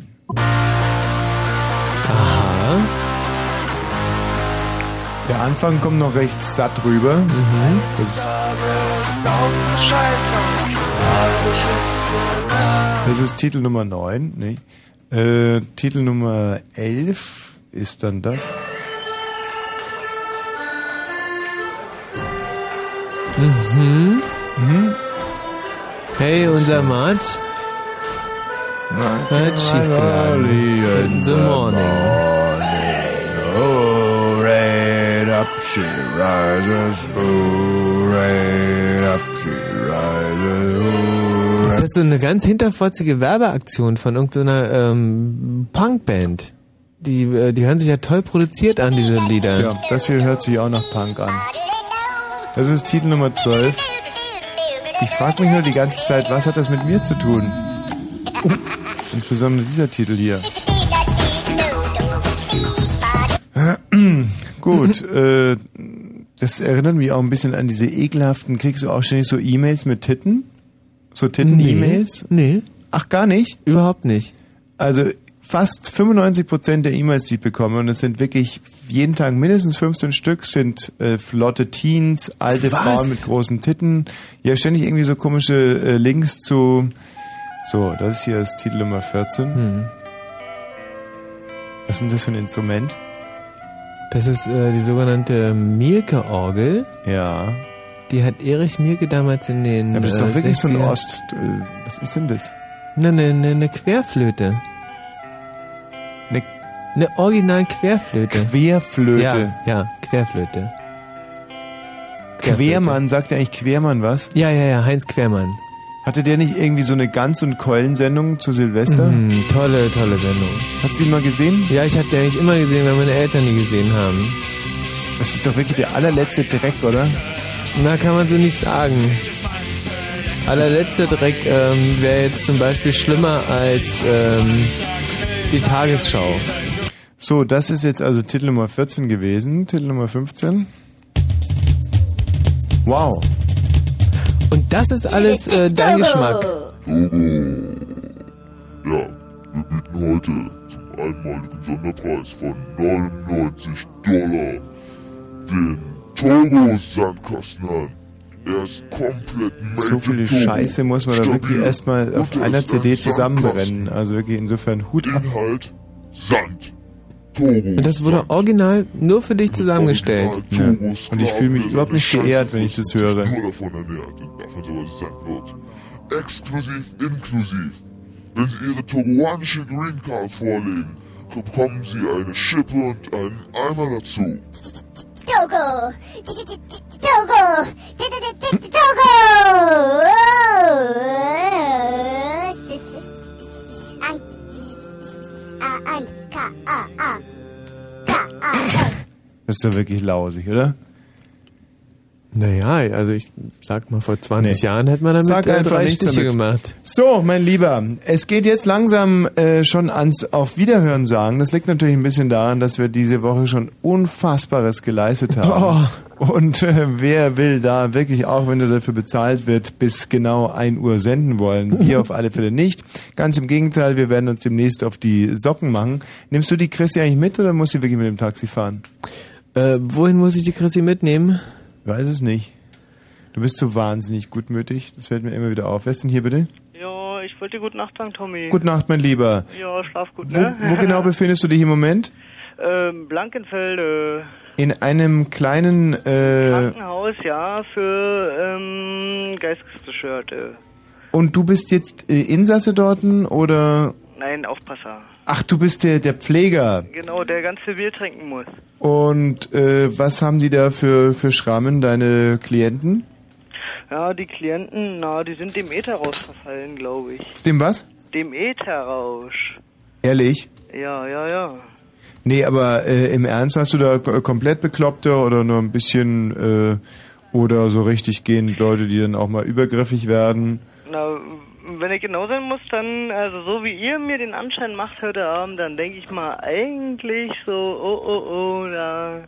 Aha. Der Anfang kommt noch recht satt rüber. Mhm. Das, das ist Titel Nummer 9. Nee. Äh, Titel Nummer 11 ist dann das. Mhm. Hey, unser Matt. Hat schiefgeladen. In the morning. Oh, right up she rises. Right up she rises. Ist das so eine ganz hinterfotzige Werbeaktion von irgendeiner ähm, Punkband? Die, äh, die hören sich ja toll produziert an, diese Lieder. Tja, das hier hört sich auch nach Punk an. Das ist Titel Nummer 12. Ich frage mich nur die ganze Zeit, was hat das mit mir zu tun? (laughs) Insbesondere dieser Titel hier. (clears throat) (clears throat) Gut, äh, das erinnert mich auch ein bisschen an diese ekelhaften, kriegst du auch ständig so E-Mails mit Titten? So Titten-E-Mails? Nee. Ach, gar nicht? Überhaupt nicht. Also fast 95% der E-Mails, die ich bekomme, und es sind wirklich jeden Tag mindestens 15 Stück, sind äh, flotte Teens, alte Was? Frauen mit großen Titten. Ja, ständig irgendwie so komische äh, Links zu... So, das ist hier das Titel Nummer 14. Hm. Was ist denn das für ein Instrument? Das ist äh, die sogenannte Mielke-Orgel. Ja. Die hat Erich Mielke damals in den. Ja, aber das ist äh, doch wirklich so ein 60er Ost... Äh, was ist denn das? Ne, ne, ne, ne Querflöte. Ne, ne original Querflöte. Querflöte. Ja, ja, Querflöte. Quermann, sagt er eigentlich Quermann was? Ja, ja, ja, Heinz Quermann. Hatte der nicht irgendwie so eine Gans- und Keulensendung zu Silvester? Mhm, tolle, tolle Sendung. Hast du die mal gesehen? Ja, ich habe die eigentlich immer gesehen, weil meine Eltern die gesehen haben. Das ist doch wirklich der allerletzte Dreck, oder? Na, kann man so nicht sagen. Allerletzter Dreck ähm, wäre jetzt zum Beispiel schlimmer als ähm, die Tagesschau. So, das ist jetzt also Titel Nummer 14 gewesen. Titel Nummer 15. Wow. Und das ist alles äh, dein Geschmack. Togo. Ja, wir bieten heute zum einmaligen Sonderpreis von 99 Dollar den Togo Sandkasten an. Er ist komplett So viele Scheiße muss man da wirklich erstmal auf einer CD zusammenbrennen. Also wirklich insofern Hut ab. Inhalt Sand. Und das wurde original nur für dich zusammengestellt. Ja. Und ich fühle mich überhaupt nicht geehrt, wenn ich das höre. Exklusiv, inklusiv. Wenn Sie Ihre togoanische Green Card vorlegen, bekommen Sie eine Schippe und einen Eimer dazu. Togo! Togo! Togo! A, an, ka, a, a. A, a. Das ist ja wirklich lausig, oder? Naja, also ich sag mal, vor 20 Jahren hätte man damit Sag äh, drei nichts Stiche damit. gemacht. So, mein Lieber, es geht jetzt langsam äh, schon ans Auf Wiederhören sagen. Das liegt natürlich ein bisschen daran, dass wir diese Woche schon Unfassbares geleistet haben. (laughs) Und äh, wer will da wirklich, auch wenn er dafür bezahlt wird, bis genau 1 Uhr senden wollen? (laughs) Wir auf alle Fälle nicht. Ganz im Gegenteil, wir werden uns demnächst auf die Socken machen. Nimmst du die Christi eigentlich mit oder musst du wirklich mit dem Taxi fahren? Äh, wohin muss ich die Chrissy mitnehmen? Weiß es nicht. Du bist so wahnsinnig gutmütig. Das fällt mir immer wieder auf. Wer ist denn hier bitte? Ja, ich wollte dir gute Nacht sagen, Tommy. Gute Nacht, mein Lieber. Ja, schlaf gut, Wo, ne? wo genau (laughs) befindest du dich im Moment? ähm, Blankenfelde. In einem kleinen, äh, Krankenhaus, ja, für ähm, Geistesgestörte. und du bist jetzt äh, Insasse dorten oder? Nein, Aufpasser. Ach, du bist der, der Pfleger. Genau, der ganz viel Bier trinken muss. Und äh, was haben die da für, für Schrammen, deine Klienten? Ja, die Klienten, na, die sind dem Ätherrausch verfallen, glaube ich. Dem was? Dem Ätherrausch. Ehrlich? Ja, ja, ja. Nee, aber äh, im Ernst hast du da komplett Bekloppte oder nur ein bisschen äh, oder so richtig gehend Leute, die dann auch mal übergriffig werden? Na, wenn ich genau sein muss, dann, also so wie ihr mir den Anschein macht heute Abend, dann denke ich mal eigentlich so, oh, oh, oh, da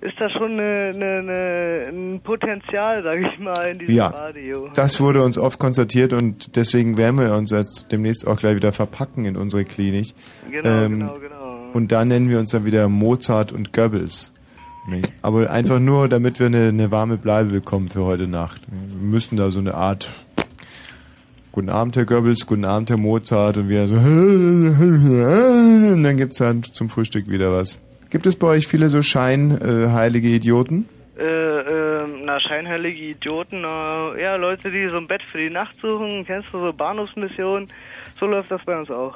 ist da schon eine, eine, eine, ein Potenzial, sag ich mal, in diesem Ja, Radio. das wurde uns oft konstatiert und deswegen werden wir uns jetzt demnächst auch gleich wieder verpacken in unsere Klinik. Genau, Ähm, genau, genau. Und da nennen wir uns dann wieder Mozart und Goebbels. Nee. Aber einfach nur, damit wir eine, eine warme Bleibe bekommen für heute Nacht. Wir müssten da so eine Art Guten Abend, Herr Goebbels, guten Abend, Herr Mozart und wir so (laughs) und dann gibt's dann zum Frühstück wieder was. Gibt es bei euch viele so scheinheilige äh, Idioten? Äh, ähm, na, scheinheilige Idioten, na, ja, Leute, die so ein Bett für die Nacht suchen, kennst du so Bahnhofsmissionen, so läuft das bei uns auch.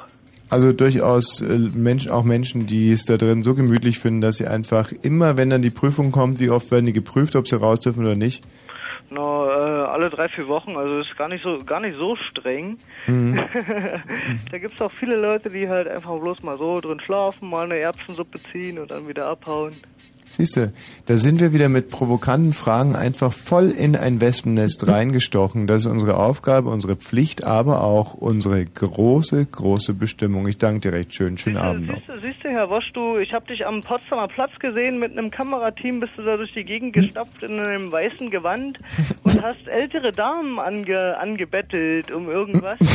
Also durchaus äh, Mensch, auch Menschen, die es da drin so gemütlich finden, dass sie einfach immer, wenn dann die Prüfung kommt, wie oft werden die geprüft, ob sie raus dürfen oder nicht? Na, äh, alle drei, vier Wochen, also ist gar nicht so, gar nicht so streng. Mhm. (laughs) da gibt's auch viele Leute, die halt einfach bloß mal so drin schlafen, mal eine Erbsensuppe ziehen und dann wieder abhauen. Siehst du, da sind wir wieder mit provokanten Fragen einfach voll in ein Wespennest reingestochen. Das ist unsere Aufgabe, unsere Pflicht, aber auch unsere große, große Bestimmung. Ich danke dir recht schön. Schönen Abend noch. Siehst du, siehst du, Herr Wosch, du, ich habe dich am Potsdamer Platz gesehen, mit einem Kamerateam bist du da durch die Gegend gestapft in einem weißen Gewand und hast ältere Damen ange, angebettelt um irgendwas. (laughs)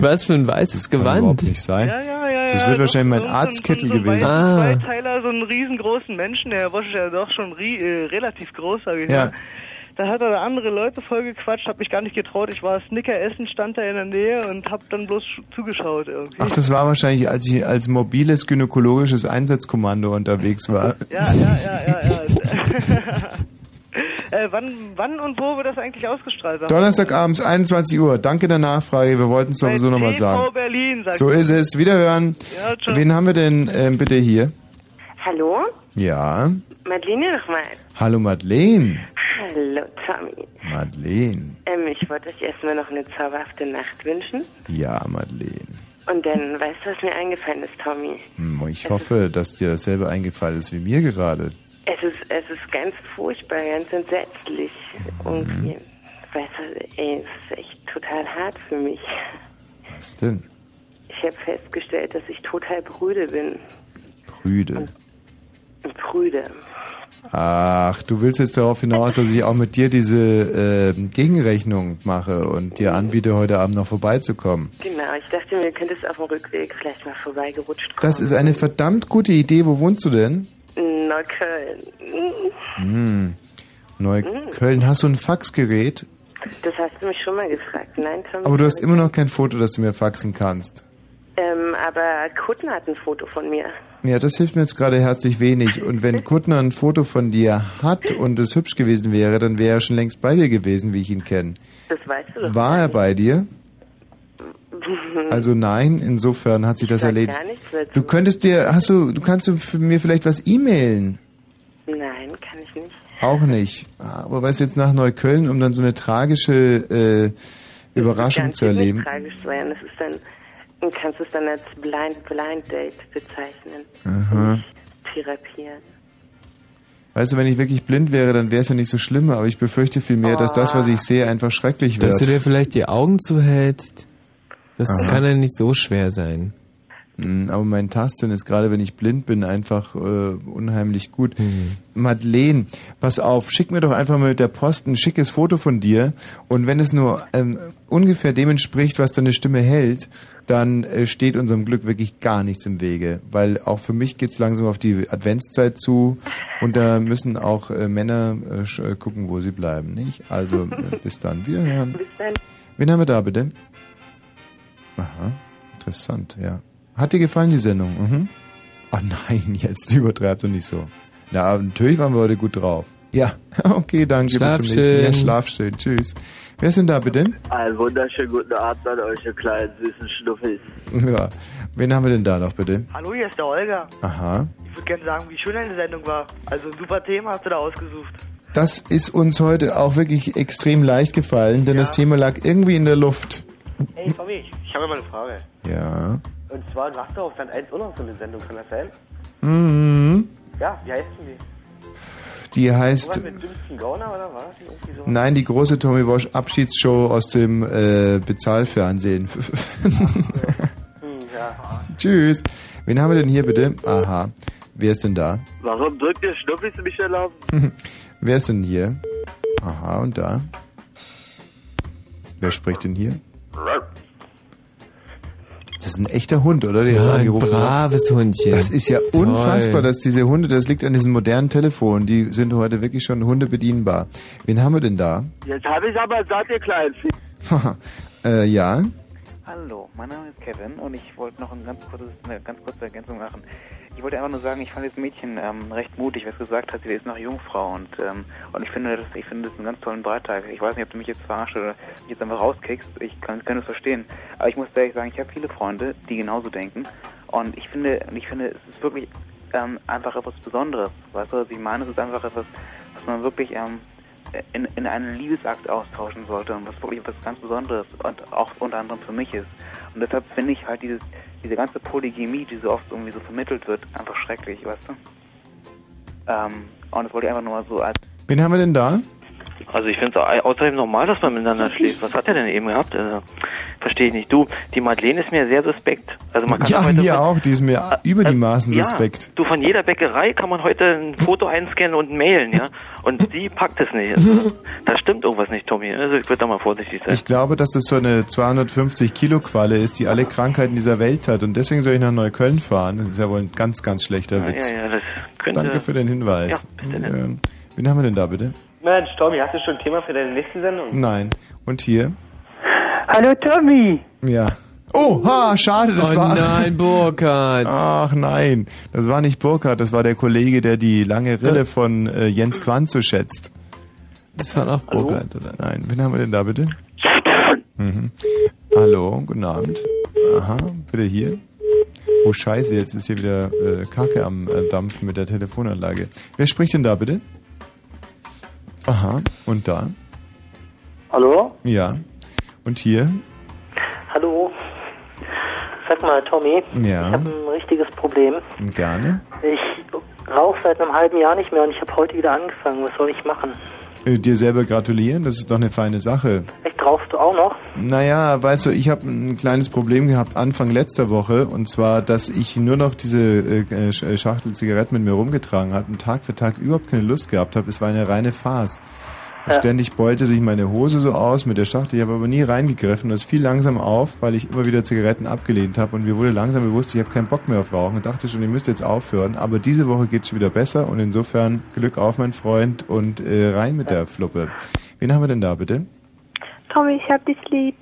Was für ein weißes Kann Gewand. überhaupt nicht sein. Ja, ja, ja, Das wird wahrscheinlich mein so- Arztkittel so, so gewesen. Ein Ah. Zweiteiler, so einen riesengroßen Menschen, der Herr Wosch ist ja doch schon äh, relativ groß, sage ich Ja. mal. Da hat er da andere Leute vollgequatscht, hab mich gar nicht getraut. Ich war Snicker essen, stand da in der Nähe und hab dann bloß sch- zugeschaut irgendwie. Ach, das war wahrscheinlich, als ich als mobiles gynäkologisches Einsatzkommando unterwegs war. Ja, ja, ja, ja, ja. (laughs) (laughs) äh, wann, wann und wo wird das eigentlich ausgestrahlt? Mal? Donnerstagabends 21 Uhr. Danke der Nachfrage. Wir wollten es sowieso nochmal sagen. Berlin, So ist es. Wiederhören. Ja. Wen haben wir denn ähm, bitte hier? Hallo? Ja. Madeleine nochmal. Hallo Madeleine. Hallo, Tommy. Madeleine. Ähm, ich wollte euch erstmal noch eine zauberhafte Nacht wünschen. Ja, Madeleine. Und dann, weißt du, was mir eingefallen ist, Tommy? Hm, Ich hoffe, dass dir dasselbe eingefallen ist wie mir gerade. Es ist, es ist ganz furchtbar, ganz entsetzlich. Irgendwie. Weißt du, ey, es ist echt total hart für mich. Was denn? Ich habe festgestellt, dass ich total brüde bin. Brüde. Brüde. Ach, du willst jetzt darauf hinaus, dass ich auch mit dir diese äh, Gegenrechnung mache und dir anbiete, heute Abend noch vorbeizukommen. Genau, ich dachte mir, du könntest auf dem Rückweg vielleicht mal vorbeigerutscht kommen. Das ist eine verdammt gute Idee. Wo wohnst du denn? Neukölln. Hm. Neukölln. Hast du ein Faxgerät? Das hast du mich schon mal gefragt. Nein, Tom. Aber du hast immer noch kein Foto, das du mir faxen kannst. Ähm, aber Kuttner hat ein Foto von mir. Ja, das hilft mir jetzt gerade herzlich wenig. Und wenn (laughs) Kuttner ein Foto von dir hat und es hübsch gewesen wäre, dann wäre er schon längst bei dir gewesen, wie ich ihn kenne. Das weißt du doch. War er bei dir? (laughs) Also nein, insofern hat sich das erledigt. gar nichts dazu. Du könntest dir, hast du, du kannst du mir vielleicht was e-mailen? Nein, kann ich nicht. Auch nicht. Aber was jetzt nach Neukölln, um dann so eine tragische äh, Überraschung zu erleben? Tragisch sein. Das ist dann, du kannst es dann als Blind, Blind Date bezeichnen. Aha. Therapieren. Weißt du, wenn ich wirklich blind wäre, dann wäre es ja nicht so schlimm, aber ich befürchte vielmehr, dass das, was ich sehe, einfach schrecklich wird. Dass du dir vielleicht die Augen zuhältst, das Aha. kann ja nicht so schwer sein. Mm, Aber mein Tasten ist gerade, wenn ich blind bin, einfach äh, unheimlich gut. Mhm. Madeleine, pass auf, schick mir doch einfach mal mit der Post ein schickes Foto von dir und wenn es nur ähm, ungefähr dem entspricht, was deine Stimme hält, dann äh, steht unserem Glück wirklich gar nichts im Wege, weil auch für mich geht's langsam auf die Adventszeit zu und da müssen auch äh, Männer äh, äh, gucken, wo sie bleiben, nicht? Also äh, (laughs) bis dann, wiederhören. Bis dann. Wen haben wir da bitte? Aha, interessant, ja. Hat dir gefallen die Sendung? Mhm. Oh nein, (laughs) jetzt übertreib doch nicht so. Na, natürlich waren wir heute gut drauf. Ja, (laughs) okay, danke. Schlaf bis zum nächsten Mal. Ja, schön. schlaf schön. Tschüss. Wer ist denn da bitte? Einen wunderschönen guten Abend an euch, ihr kleinen süßen Schnuffis. Ja, wen haben wir denn da noch bitte? Hallo, hier ist der Olga. Aha. Ich würde gerne sagen, wie schön deine Sendung war. Also ein super Thema hast du da ausgesucht. Das ist uns heute auch wirklich extrem leicht gefallen, denn das Thema lag irgendwie in der Luft. Hey Tommy, ich habe mal eine Frage. Ja. Und zwar, du hast doch auf Sat 1 auch noch so eine Sendung, kann das sein? Mhm. Ja, wie heißt denn die? Die heißt, nein, die große Tommy Walsh Abschiedsshow aus dem äh, Bezahlfernsehen. Hm. (laughs) Tschüss. Wen haben wir denn hier bitte? Aha. Wer ist denn da? Warum drückt ihr Schnuffis mich erlauben? (laughs) Wer ist denn hier? Aha, und da? Wer spricht denn hier? Das ist ein echter Hund, oder? Der jetzt Ja, ein angerufen hat. braves Hundchen. Das ist ja Toll. unfassbar, dass diese Hunde, das liegt an diesen modernen Telefonen, die sind heute wirklich schon hundebedienbar. Wen haben wir denn da? Jetzt habe ich aber satt, ihr Fick. (laughs) äh, ja. Hallo, mein Name ist Kevin und ich wollte noch ein ganz kurzes, eine ganz kurze Ergänzung machen. Ich wollte einfach nur sagen, ich fand das Mädchen ähm, recht mutig, was gesagt hat, sie ist noch Jungfrau und ähm, und ich finde das, ich finde das einen ganz tollen Beitrag. Ich weiß nicht, ob du mich jetzt verarscht oder mich jetzt einfach rauskickst. Ich kann, kann das verstehen, aber ich muss ehrlich sagen, ich habe viele Freunde, die genauso denken und ich finde, ich finde, es ist wirklich ähm, einfach etwas Besonderes. Weißt du, was ich meine? Es ist einfach etwas, was man wirklich ähm, in, in einen Liebesakt austauschen sollte und was wirklich etwas ganz Besonderes und auch unter anderem für mich ist. Und deshalb finde ich halt dieses, diese ganze Polygamie, die so oft irgendwie so vermittelt wird, einfach schrecklich, weißt du? Ähm, und das wollte ich einfach nur mal so als Wen haben wir denn da? Also ich finde es außerdem normal, dass man miteinander schläft. Was hat er denn eben gehabt? Also, verstehe ich nicht. Du, die Madeleine ist mir sehr suspekt. Also man kann Ja, heute von, auch, die ist mir über die Maßen ja, suspekt. du von jeder Bäckerei kann man heute ein Foto einscannen und mailen, ja. Und die packt es nicht. Also, (laughs) da stimmt irgendwas nicht, Tommy. Also ich würde da mal vorsichtig sein. Ich glaube, dass das so eine 250 Kilo Qualle ist, die alle Krankheiten dieser Welt hat. Und deswegen soll ich nach Neukölln fahren. Das ist ja wohl ein ganz, ganz schlechter Ja, Witz. ja, ja, das könnte. Danke für den Hinweis. Ähm, Wen haben wir denn da bitte? Mensch, Tommy, hast du schon ein Thema für deine nächste Sendung? Nein. Und hier? Hallo Tommy! Ja. Oh, ha, schade, das Oh war. nein, Burkhard. (laughs) Ach nein, das war nicht Burkhard, das war der Kollege, der die lange Rille von äh, Jens Quandt so schätzt. Das war doch Burkhard, oder? Nein, wen haben wir denn da bitte? Mhm. Hallo, guten Abend. Aha, bitte hier. Oh Scheiße, jetzt ist hier wieder äh, Kacke am äh, Dampfen mit der Telefonanlage. Wer spricht denn da bitte? Aha, und da? Hallo? Ja. Und hier? Hallo? Sag mal, Tommy, Ja. ich habe ein richtiges Problem. Gerne. Ich rauche seit einem halben Jahr nicht mehr und ich habe heute wieder angefangen. Was soll ich machen? Äh, dir selber gratulieren, das ist doch eine feine Sache. Echt, rauchst du auch noch? Naja, weißt du, ich habe ein kleines Problem gehabt Anfang letzter Woche und zwar, dass ich nur noch diese äh, äh, Schachtel Zigaretten mit mir rumgetragen habe und Tag für Tag überhaupt keine Lust gehabt habe. Es war eine reine Farce. Ja. Ständig beulte sich meine Hose so aus mit der Schachtel. Ich habe aber nie reingegriffen. Das fiel langsam auf, weil ich immer wieder Zigaretten abgelehnt habe. Und mir wurde langsam bewusst, ich habe keinen Bock mehr auf Rauchen und dachte schon, ich müsste jetzt aufhören. Aber diese Woche geht's schon wieder besser und insofern Glück auf, mein Freund, und äh, rein mit der Fluppe. Wen haben wir denn da, bitte? Tommy, ich hab dich lieb.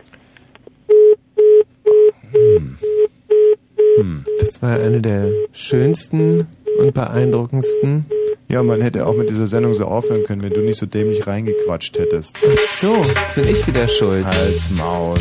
Hm. Das war eine der schönsten und beeindruckendsten. Ja, man hätte auch mit dieser Sendung so aufhören können, wenn du nicht so dämlich reingequatscht hättest. Ach so, jetzt bin ich wieder schuld. Hals, Maul.